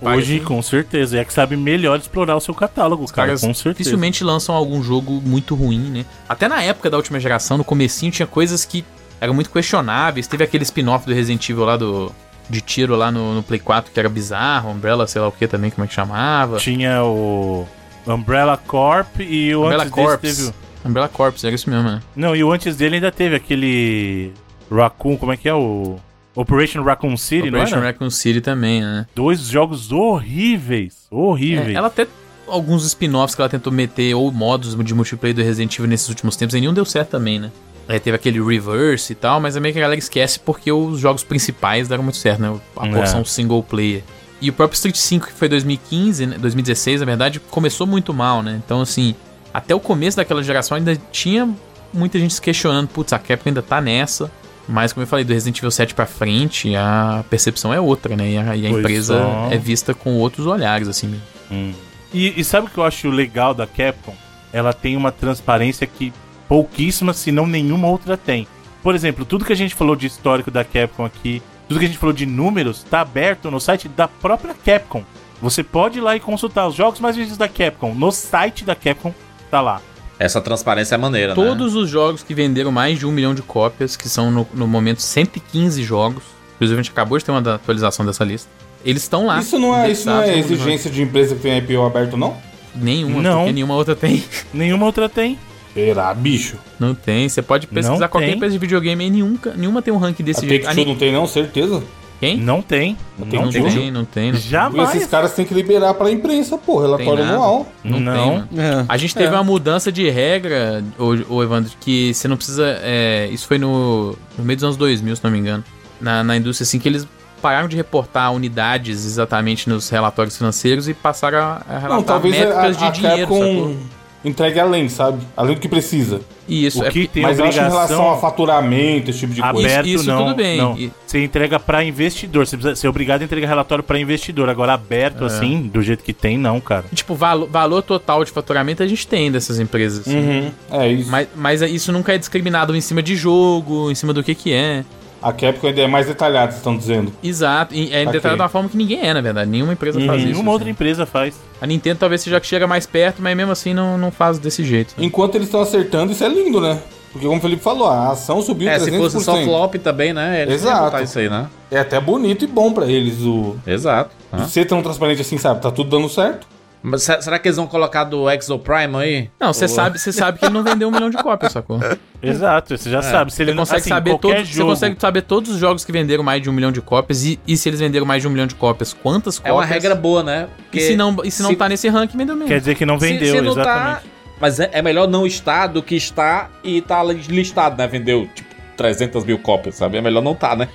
Hoje, assim. com certeza. É que sabe melhor explorar o seu catálogo, Os cara. caras Com certeza. dificilmente lançam algum jogo muito ruim, né? Até na época da última geração, no comecinho, tinha coisas que eram muito questionáveis. Teve aquele spin-off do Resident Evil lá do. De tiro lá no, no Play 4 que era bizarro, Umbrella, sei lá o que também, como é que chamava. Tinha o Umbrella Corp e o Umbrella antes Corps. desse teve... o- Umbrella Corps, era isso mesmo, né? Não, e o antes dele ainda teve aquele Raccoon, como é que é o... Operation Raccoon City, Operation não era? Raccoon City também, né? Dois jogos horríveis, horríveis. É, ela até. Alguns spin-offs que ela tentou meter, ou modos de multiplayer do Resident Evil nesses últimos tempos, e nenhum deu certo também, né? Aí teve aquele reverse e tal, mas é meio que a galera esquece porque os jogos principais deram muito certo, né? A É. porção single player. E o próprio Street 5, que foi 2015, né? 2016, na verdade, começou muito mal, né? Então, assim, até o começo daquela geração ainda tinha muita gente se questionando, putz, a Capcom ainda tá nessa. Mas, como eu falei, do Resident Evil 7 pra frente, a percepção é outra, né? E a, e a empresa só. é vista com outros olhares, assim. mesmo. Hum. E, e sabe o que eu acho legal da Capcom? Ela tem uma transparência que pouquíssima, se não nenhuma outra tem. Por exemplo, tudo que a gente falou de histórico da Capcom aqui, tudo que a gente falou de números, tá aberto no site da própria Capcom. Você pode ir lá e consultar os jogos mais vendidos da Capcom. No site da Capcom, tá lá. Essa transparência é maneira, né? Todos os jogos que venderam mais de um milhão de cópias, que são no, no momento 115 jogos, inclusive a gente acabou de ter uma atualização dessa lista, eles estão lá. Isso não é, isso não é exigência de empresa que tem IPO aberto, não? Nenhuma, Não. porque nenhuma outra tem. Nenhuma outra tem. Será, bicho? Não tem. Você pode pesquisar Não qualquer tem. empresa de videogame e nenhuma, nenhuma tem um ranking A desse jeito. Take-Two ni- não tem, não? Certeza? Quem? Não tem. Não Não, Não tem. tem, não tem. Não, E Jamais. esses caras têm que liberar pra imprensa, pô, relatório anual. não, Não. tem. É. A gente teve É. uma mudança de regra, ô, ô Evandro, que você não precisa. é, isso foi no, no meio dos anos 2000, se não me engano. Na, na indústria, assim, que eles pararam de reportar unidades exatamente nos relatórios financeiros e passaram a, a relatar Não, talvez a, métricas a, de dinheiro, Capcom sacou? Entregue além, sabe? Além do que precisa. E isso O é que tem Mas eu acho em relação obrigação a faturamento, esse tipo de coisa. aberto Isso- isso não. tudo bem. não. E- Você entrega pra investidor. Você precisa ser obrigado a entregar relatório pra investidor. Agora aberto assim, do jeito que tem, não, cara. Tipo, valo- valor total de faturamento a gente tem dessas empresas. assim. Uhum, é isso. Mas, mas isso nunca é discriminado em cima de jogo, em cima do que que é. A Capcom ainda é mais detalhada, estão dizendo. Exato, e é Ok. detalhado de uma forma que ninguém é, na verdade. Nenhuma empresa faz isso. Nenhuma outra assim. empresa faz. A Nintendo talvez seja que chega mais perto, mas mesmo assim não, não faz desse jeito. Enquanto eles estão acertando, isso é lindo, né? Porque como o Felipe falou, a ação subiu É, se 300%. fosse só flop também, né? Eles Exato. isso aí, né? É até bonito e bom pra eles o Exato. Hã? ser tão transparente assim, sabe? Tá tudo dando certo. Mas se- será que eles vão colocar do Exo Prime aí? Não, você sabe, você sabe que ele não vendeu um milhão de cópias, sacou? Você Exato, você já sabe. Se ele não consegue assim, saber todos, você jogo- consegue saber todos os jogos que venderam mais de um milhão de cópias e, e se eles venderam mais de um milhão de cópias, quantas É cópias? uma regra boa, né? E Porque se não, e se não se- tá nesse ranking, vendeu mesmo. Quer dizer que não se- vendeu, se não tá- exatamente. Mas é, é melhor não estar do que estar e tá listado, né? Vendeu, tipo, 300 mil cópias, sabe? É melhor não tá, né?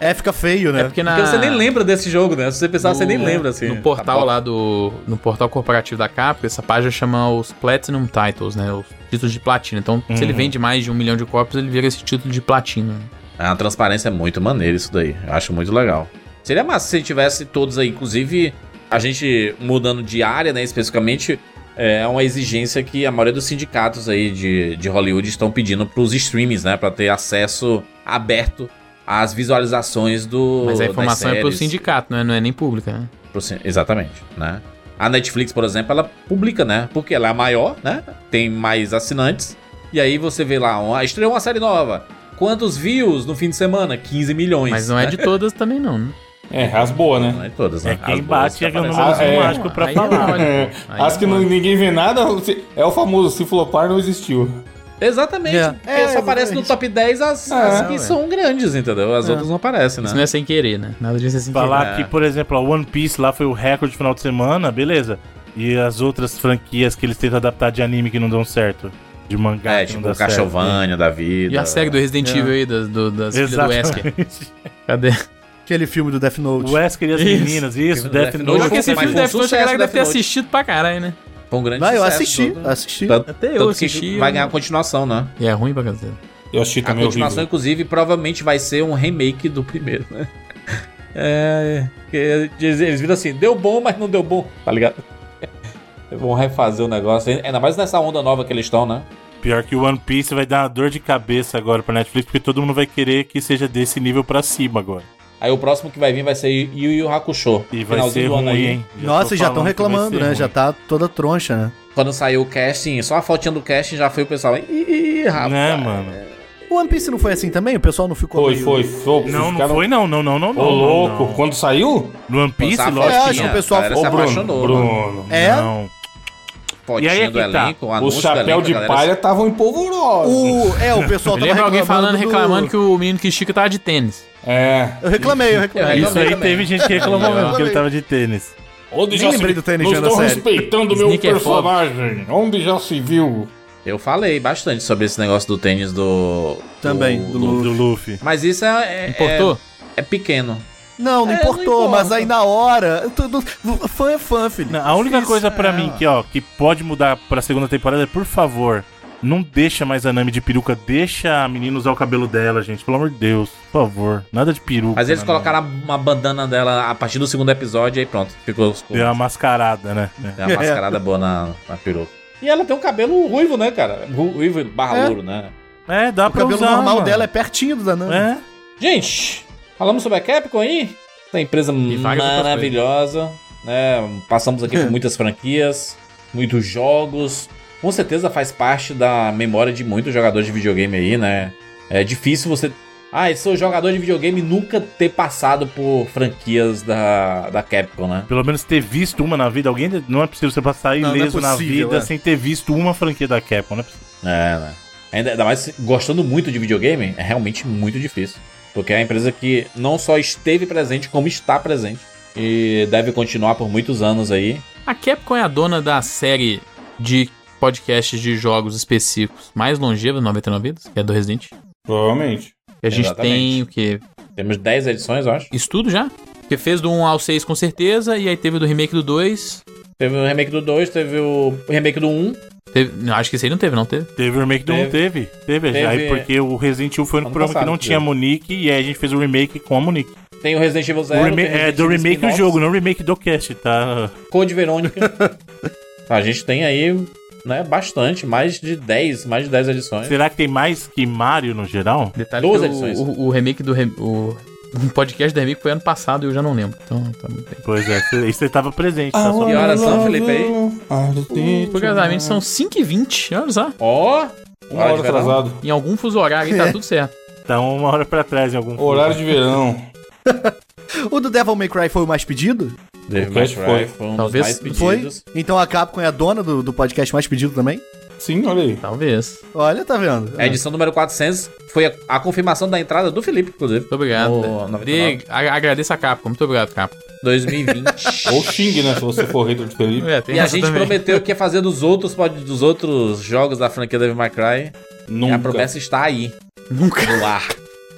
É, fica feio, né? É porque na... Porque você nem lembra desse jogo, né? Se você pensar, você nem no- lembra, assim. No portal Tá lá do. No portal corporativo da Capcom, essa página chama os Platinum Titles, né? Os títulos de platina. Então, se ele Uhum. vende mais de um milhão de cópias, ele vira esse título de platina. É uma transparência muito maneira isso daí. Eu acho muito legal. Seria massa se tivesse todos aí, inclusive a gente mudando de área, né, especificamente, é uma exigência que a maioria dos sindicatos aí de, de Hollywood estão pedindo pros streamings, né, Pra ter acesso aberto às visualizações do Mas a informação é pro sindicato, né? Não é nem pública, né? Pro Exatamente, né? A Netflix, por exemplo, ela publica, né? Porque ela é a maior, né? Tem mais assinantes. E aí você vê lá, uma, estreou uma série nova. Quantos views no fim de semana? 15 milhões. Mas não é né? de todas também, não, né? É, as boas, né? Não é de todas, né? É quem As bate que é que não. Ah, é. mágico pra falar. é mole, É, as é que não- ninguém vê nada, é o famoso se flopar não existiu. Exatamente. É. Porque É, só aparece no top 10 as, as É. que são grandes, entendeu? As outras não aparecem, Isso né? não é sem querer, né? Nada disso é sem. Falar É. que, por exemplo, a One Piece lá foi o recorde de final de semana, beleza. E as outras franquias que eles tentam adaptar de anime que não dão certo. De mangá É, tipo o. Castlevania da vida. E a série do Resident É. Evil aí, das, do, das filhas do Wesker. Cadê? Aquele filme do Death Note. O Wesker e as Isso. meninas, isso, Death Death Note. Note. Que esse filme um deve ter a galera deve ter Death Note. assistido pra caralho, né? Foi um grande eu sucesso, assisti, todo- assisti. Tanto, Até eu tanto assisti, que eu- vai ganhar continuação, né? E é ruim pra cacete. Eu achei A também continuação, horrível. inclusive, provavelmente vai ser um remake do primeiro, né? É. eles viram assim, deu bom, mas não deu bom, tá ligado? Vão refazer o negócio. Ainda mais nessa onda nova que eles estão, né? Pior que o One Piece vai dar uma dor de cabeça agora pra Netflix, porque todo mundo vai querer que seja desse nível pra cima agora. Aí o próximo que vai vir vai ser Yu Yu Hakusho. E vai Finalzinho ser do ruim, ano aí. hein? Nossa, tô já estão reclamando, né? ruim. Já tá toda troncha, né? Quando saiu o casting, só a fotinha do casting já foi o pessoal. Ih, rapaz. Né, mano? O One Piece não foi assim também? O pessoal não ficou Foi, meio- foi, foi. Não, não ficaram- foi não, não, não, não, Ô, não. louco, não. quando saiu? No One Piece, lógico. É, acho que o pessoal ficou- se Ô, apaixonou. Bruno, né? Bruno. É? Não. Fotinha E aí é do que tá. elenco, o O anúncio do chapéu elenco, de galera palha estavam empolvorosos. O... É, o pessoal tava Lembra alguém falando, do- reclamando que o menino que estica tava de tênis. É. Eu reclamei, eu reclamei. Isso aí teve gente que reclamou mesmo que ele tava de tênis. Onde Nem lembrei do tênis Não já na estou respeitando o meu Sneaker personagem. Onde já se viu? Eu falei bastante sobre esse negócio do tênis do. Também, do, do do- Do Luffy. Mas isso é. é Importou? É, é pequeno. Não, não É, importou, não mas aí na hora. Tudo, fã é fã, filho. Não, a única Isso, coisa pra é. mim que, ó, que pode mudar pra segunda temporada é, por favor, não deixa mais a Nami de peruca, deixa a menina usar o cabelo dela, gente, pelo amor de Deus, por favor, nada de peruca. Mas eles na colocaram uma bandana dela a partir do segundo episódio e aí pronto. Ficou. Nami. Deu uma mascarada, né? Tem uma mascarada boa na, na peruca. E ela tem um cabelo ruivo, né, cara? Ru- Ruivo barra É. louro, né? É, dá O pra cabelo usar, normal mano. dela é pertinho do da Nami. É, Gente, falamos sobre a Capcom aí? Essa empresa maravilhosa, né? Passamos aqui por muitas franquias, muitos jogos. Com certeza faz parte da memória de muitos jogadores de videogame aí, né? É difícil você. Ah, eu sou jogador de videogame e nunca ter passado por franquias da, da Capcom, né? pelo menos ter visto uma na vida, alguém não é possível você passar Não, não é ileso na possível, vida é. sem ter visto uma franquia da Capcom, não é possível. É, né? Ainda mais gostando muito de videogame, é realmente muito difícil. Porque é a empresa que não só esteve presente, como está presente. E deve continuar por muitos anos aí. A Capcom é a dona da série de podcasts de jogos específicos mais longeva do 99 Vidas, que é do Resident. Provavelmente. E a gente Exatamente. tem o quê? Temos 10 edições, eu acho. Estudo já? Porque fez do 1 ao 6 com certeza, e aí teve do remake do 2. Teve o remake do 2, teve o remake do 1. Teve, não, acho que esse aí não teve, não teve. Teve o remake do 1, teve. Teve, Teve- aí porque o Resident Evil foi no Ano programa que não tinha teve. Monique, e aí a gente fez o remake com a Monique. Tem o Resident Evil O 0. rema- tem é, Resident do Evil remake do jogo, não remake do cast, tá? Code Verônica. a gente tem aí né? Bastante, mais de 10, mais de 10 edições. Será que tem mais que Mario no geral? Detalhe Duas que edições. o, o, o remake do. rem- O, o podcast do remake foi ano passado e eu já não lembro. Então, tá muito bem. Pois é, você- tava presente, tá? Só- Que horas são, Felipe, aí? Curiosamente, são 5h20, olha só. Ó, Uma hora atrasado. Em algum fuso horário e tá tudo certo. Tá uma hora pra trás em algum Horário de verão. O do Devil May Cry foi o mais pedido? Devil May Cry foi. foi um Talvez dos mais Foi? pedidos. Então a Capcom é a dona do, do podcast mais pedido também? Sim, olha aí. Talvez. Olha, tá vendo? A edição número 400 foi a, a confirmação da entrada do Felipe, inclusive. Muito obrigado. 99. De, a- agradeço a Capcom. Muito obrigado, Capcom. 2020. Ou xingue, né? Se você for hater de Felipe. É, tem e a gente também. prometeu que ia fazer dos outros, dos outros jogos da franquia Devil May Cry. E Nunca. a promessa está aí, Nunca. no ar.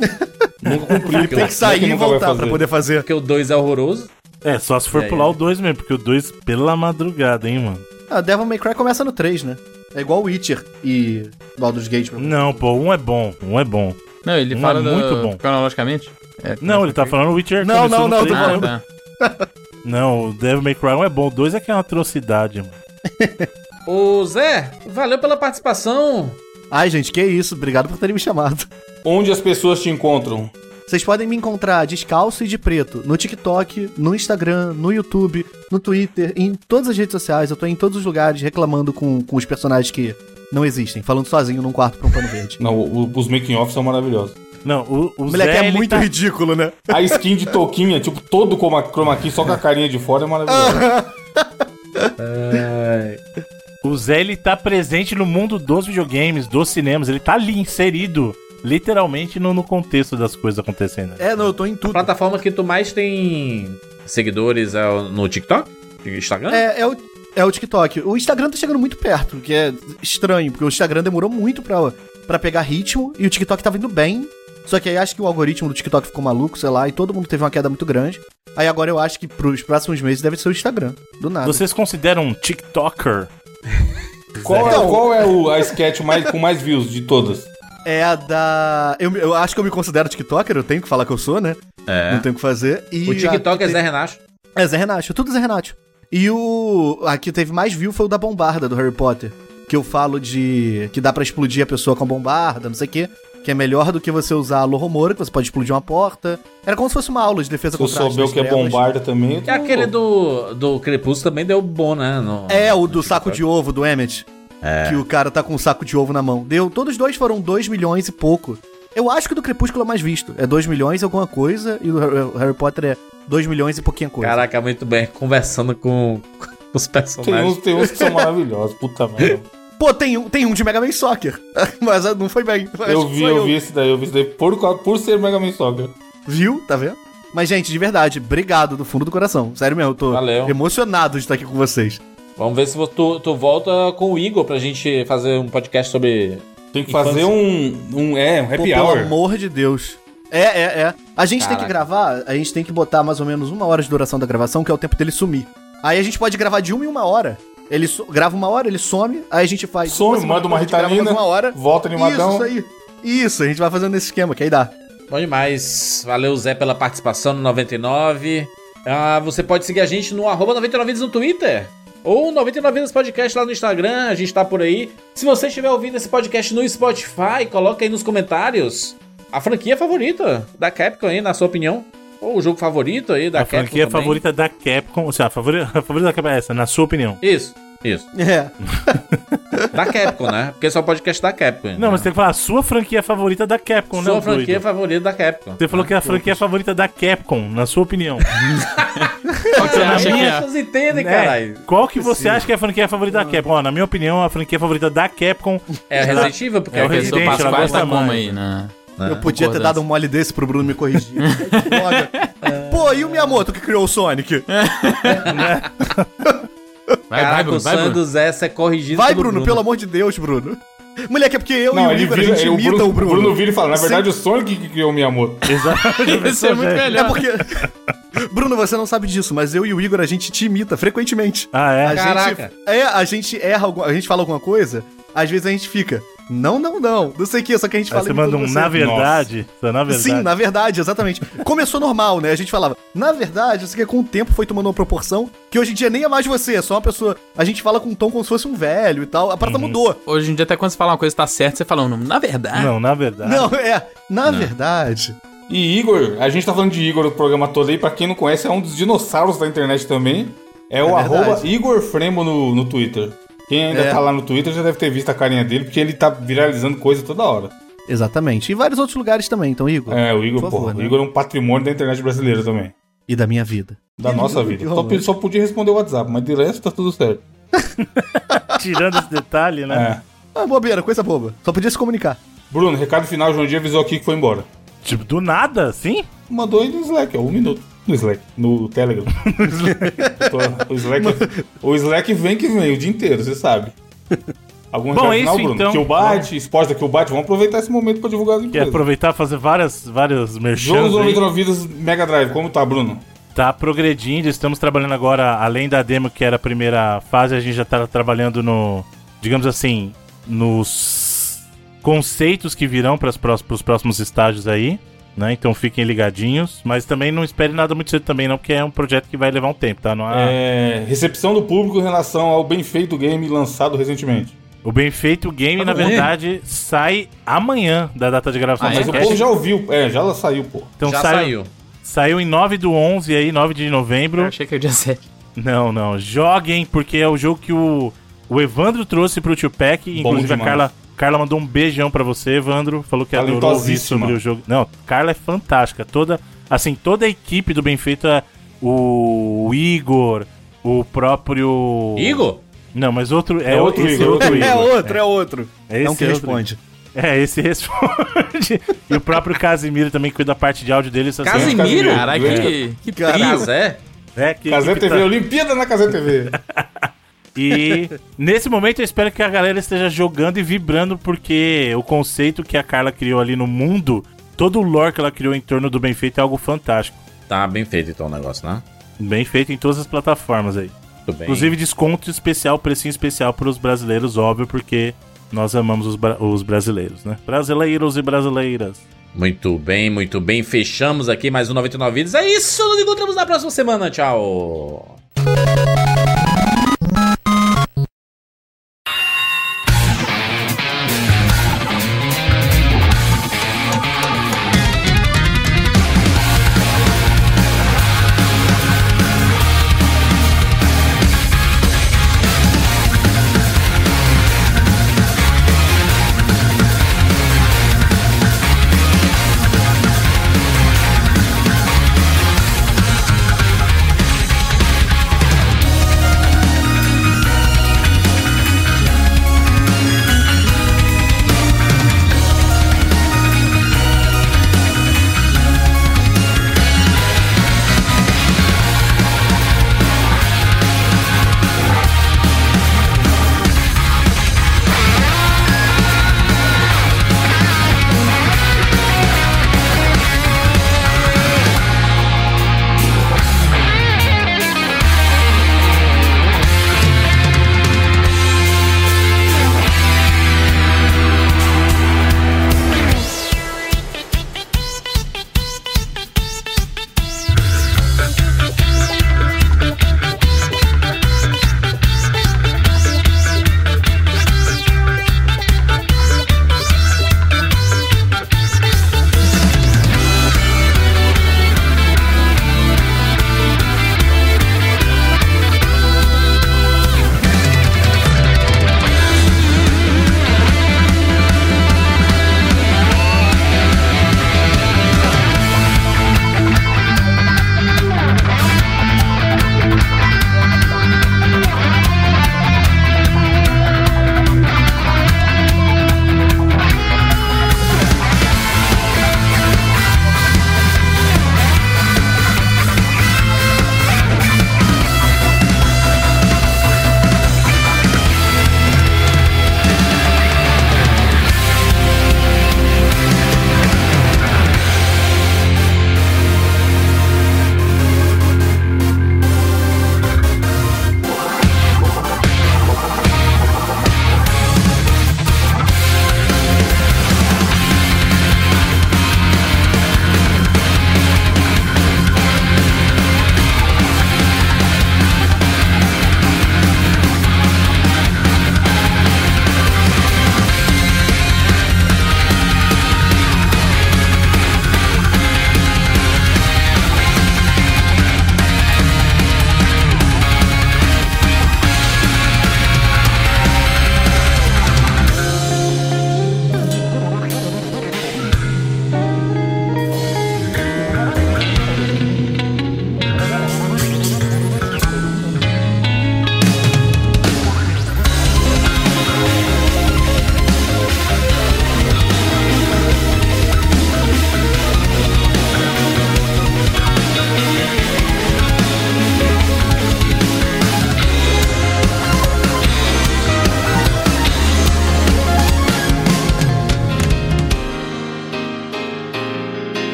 Nunca cumpriu. Tem que sair e voltar pra poder fazer. Porque o 2 é horroroso. É, só se for E aí? pular o 2 mesmo, porque o 2 pela madrugada, hein, mano. Ah, Devil May Cry começa no 3, né? É igual Witcher e Baldur's Gate. Não, pô, um é bom, um é bom. Não, ele Um fala é do- muito bom. cronologicamente. É, Não, ele tá falando Witcher Não, não, no não, tô Ah, falando. tá. Não, o Devil May Cry 1 é bom, o 2 é que é uma atrocidade, mano. Ô Zé, valeu pela participação. Ai, gente, que isso. Obrigado por terem me chamado. Onde as pessoas te encontram? Vocês podem me encontrar descalço e de preto no TikTok, no Instagram, no YouTube, no Twitter, em todas as redes sociais. Eu tô em todos os lugares reclamando com, com os personagens que não existem, falando sozinho num quarto pra um pano verde. Não, o- os making-off são maravilhosos. Não, o, o Moleque, Zé, é muito tá- ridículo, né? A skin de touquinha, tipo, todo chroma, chroma key, só com a carinha de fora, é maravilhoso. O Zé, ele tá presente no mundo dos videogames, dos cinemas, ele tá ali inserido, literalmente, no, no contexto das coisas acontecendo. É, não, eu tô em A tudo. plataforma que tu mais tem seguidores é o- no TikTok? Instagram? É, é o, é o TikTok. O Instagram tá chegando muito perto, o que é estranho, porque o Instagram demorou muito pra, pra pegar ritmo e o TikTok tava indo bem. Só que aí acho que o algoritmo do TikTok ficou maluco, sei lá, e todo mundo teve uma queda muito grande. Aí agora eu acho que pros próximos meses deve ser o Instagram. Do nada. Vocês consideram um TikToker? Qual é, Então- qual é o, a sketch mais, com mais views de todas? É a da. Eu, eu acho que eu me considero TikToker, eu tenho que falar que eu sou, né? É. Não tenho o que fazer. E O TikTok a- é Zé Renato. É Zé Renato, tudo Zé Renato. E o. A que teve mais view foi o da bombarda do Harry Potter. Que eu falo de. que dá pra explodir a pessoa com a bombarda, não sei o quê. Que é melhor do que você usar a Lohomora, que você pode explodir uma porta. Era como se fosse uma aula de defesa Se eu contra artes souber o que é bombarda também. eu E tô aquele do, do Crepúsculo também deu bom, né? No- É, o do saco de ovo do Emmet. Que o cara tá com um saco de ovo na mão. Deu. Todos os dois foram 2 milhões e pouco. Eu acho que o do Crepúsculo é mais visto. É 2 milhões e alguma coisa. E o Harry- Potter é 2 milhões e pouquinha coisa. Caraca, muito bem. Conversando com, com os Tem personagens. uns, tem uns que são maravilhosos, puta merda. Pô, tem um, tem um de Mega Man Soccer. Mas ah, não foi bem. Eu vi, eu vi esse daí, eu vi esse daí por, por ser Mega Man Soccer. Viu? Tá vendo? Mas, gente, de verdade, obrigado do fundo do coração. Sério mesmo, eu tô Valeu. emocionado de estar aqui com vocês. Vamos ver se tu, tu volta com o Igor pra gente fazer um podcast sobre. Tem que Infância. fazer um, um. É, um Pô, happy pelo hour. amor de Deus. É, é, é. A gente tem que Caraca. gravar, a gente tem que botar mais ou menos uma hora de duração da gravação, que é o tempo dele sumir. Aí a gente pode gravar de uma em uma hora. Ele so- grava uma hora, ele some, aí a gente faz. Some, semana manda uma ritalina, uma hora. volta animadão. Isso, isso aí. Isso, a gente vai fazendo nesse esquema, que aí dá. Bom demais. Valeu, Zé, pela participação no 99. Ah, você pode seguir a gente no arroba 99vidas no Twitter. Ou 99vidas podcast lá no Instagram, a gente tá por aí. Se você estiver ouvindo esse podcast no Spotify, coloca aí nos comentários a franquia favorita da Capcom aí, na sua opinião. Ou o jogo favorito aí da a Capcom franquia também. favorita da Capcom, ou seja, a favorita, a favorita da Capcom é essa, na sua opinião. Isso, isso. É. Da Capcom, né? Porque esse é o podcast da Capcom. Não, mas tem que falar a sua franquia favorita da Capcom, Sua né, franquia doido? favorita da Capcom. Você falou que é a franquia favorita da Capcom, na sua opinião. Qual que você acha que é? pessoas entendem, Né? caralho. Qual que você acha que é a franquia favorita da Capcom? Ó, na minha opinião, a franquia favorita da Capcom É a Resident Evil, porque É é o Resident ela quase gosta da como aí, né? Eu podia ter dado um mole desse pro Bruno me corrigir. Pô, e o Miyamoto que criou o Sonic? Vai, Caraca, vai, Bruno, o vai, Bruno. do Zé é corrigido Vai, pelo Bruno, pelo amor de Deus, Bruno. Moleque, é porque eu Não, e o Igor, vira, a gente o imita Bruno, o Bruno. Bruno vira e fala, na Sim. verdade o Sonic que criou o Miyamoto. Exato. Isso é muito melhor. É porque. Bruno, você não sabe disso, mas eu e o Igor a gente te imita frequentemente. Ah, é? A Caraca. gente. É, a gente erra, alguma- a gente fala alguma coisa, às vezes a gente fica. Não, não, não. Não sei o que, só que a gente Aí fala. você manda um você. na verdade. só na verdade. Sim, na verdade, exatamente. Começou normal, né? A gente falava, na verdade, isso aqui com o tempo foi tomando uma proporção que hoje em dia nem é mais você, é só uma pessoa. A gente fala com um tom como se fosse um velho e tal. A parada mudou. Hoje em dia, até quando você fala uma coisa que tá certa, você fala um. Na verdade. Não, na verdade. Não, é. Na verdade. E Igor, a gente tá falando de Igor o programa todo aí, pra quem não conhece, é um dos dinossauros da internet também. É o É arroba verdade. Igor Fremo no, no Twitter. Quem ainda É. tá lá no Twitter já deve ter visto a carinha dele, porque ele tá viralizando coisa toda hora. Exatamente. E vários outros lugares também, então, Igor. É, o Igor, favor, porra. né? O Igor é um patrimônio da internet brasileira também. E da minha vida. Da E nossa do- vida. Só, só podia responder o WhatsApp, mas de resto tá tudo certo. Tirando esse detalhe, né? É. Ah, bobeira, coisa boba. Só podia se comunicar. Bruno, recado final, o João Dia avisou aqui que foi embora. Tipo, do nada, assim? Mandou aí no Slack, ó, um minuto. No Slack, no Telegram. Tô- o, Slack, o Slack vem que vem o dia inteiro, você sabe. Algum Bom, é isso, Bruno? então. Que o bate, esporte da que o bate, vamos aproveitar esse momento pra divulgar as Quer empresas. aproveitar e fazer várias, vários Jogos merchans aí. 99 Vidas Mega Drive, como tá, Bruno? Tá progredindo, estamos trabalhando agora, além da demo que era a primeira fase, a gente já tá trabalhando no, digamos assim, nos conceitos que virão para os próximos estágios aí, né? Então fiquem ligadinhos, mas também não espere nada muito cedo também não, porque é um projeto que vai levar um tempo, tá? Não há- É, recepção do público em relação ao bem feito game lançado recentemente. O Bem Feito Game, Tá na verdade, sai amanhã da data de gravação Ah, é? Mas o povo já ouviu, é, já saiu, pô. Então Já saiu, saiu. saiu em 9 do 11 aí, 9 de novembro. Eu achei que era dia 7. Não, não. Joguem, porque é o jogo que o, o Evandro trouxe pro Tio Pack. Inclusive a. Carla, Carla mandou um beijão pra você, Evandro. Falou que adorou ouvir sobre o jogo. Não, Carla é fantástica. Toda, assim, toda a equipe do Bem Feito é o, Igor, o próprio. Igor? Não, mas outro. É, É outro esse Igor, outro outro Igor. É outro, é outro. É É um esse que outro. responde. É, esse responde. e o próprio Casimiro também cuida da parte de áudio dele. Casimiro? Caralho, que, que trio. Casé? É, que, Casé que TV, tá- Olimpíada na Casé TV. E nesse momento eu espero que a galera esteja jogando e vibrando, porque o conceito que a Carla criou ali no mundo, todo o lore que ela criou em torno do bem feito é algo fantástico. Tá bem feito então o negócio, né? Bem feito em todas as plataformas aí. Tudo bem. Inclusive desconto especial, precinho especial para os brasileiros, óbvio, porque nós amamos os, bra- os brasileiros, né? Brasileiros e brasileiras. Muito bem, muito bem. Fechamos aqui mais um 99 Vidas. É isso, nos encontramos na próxima semana. Tchau.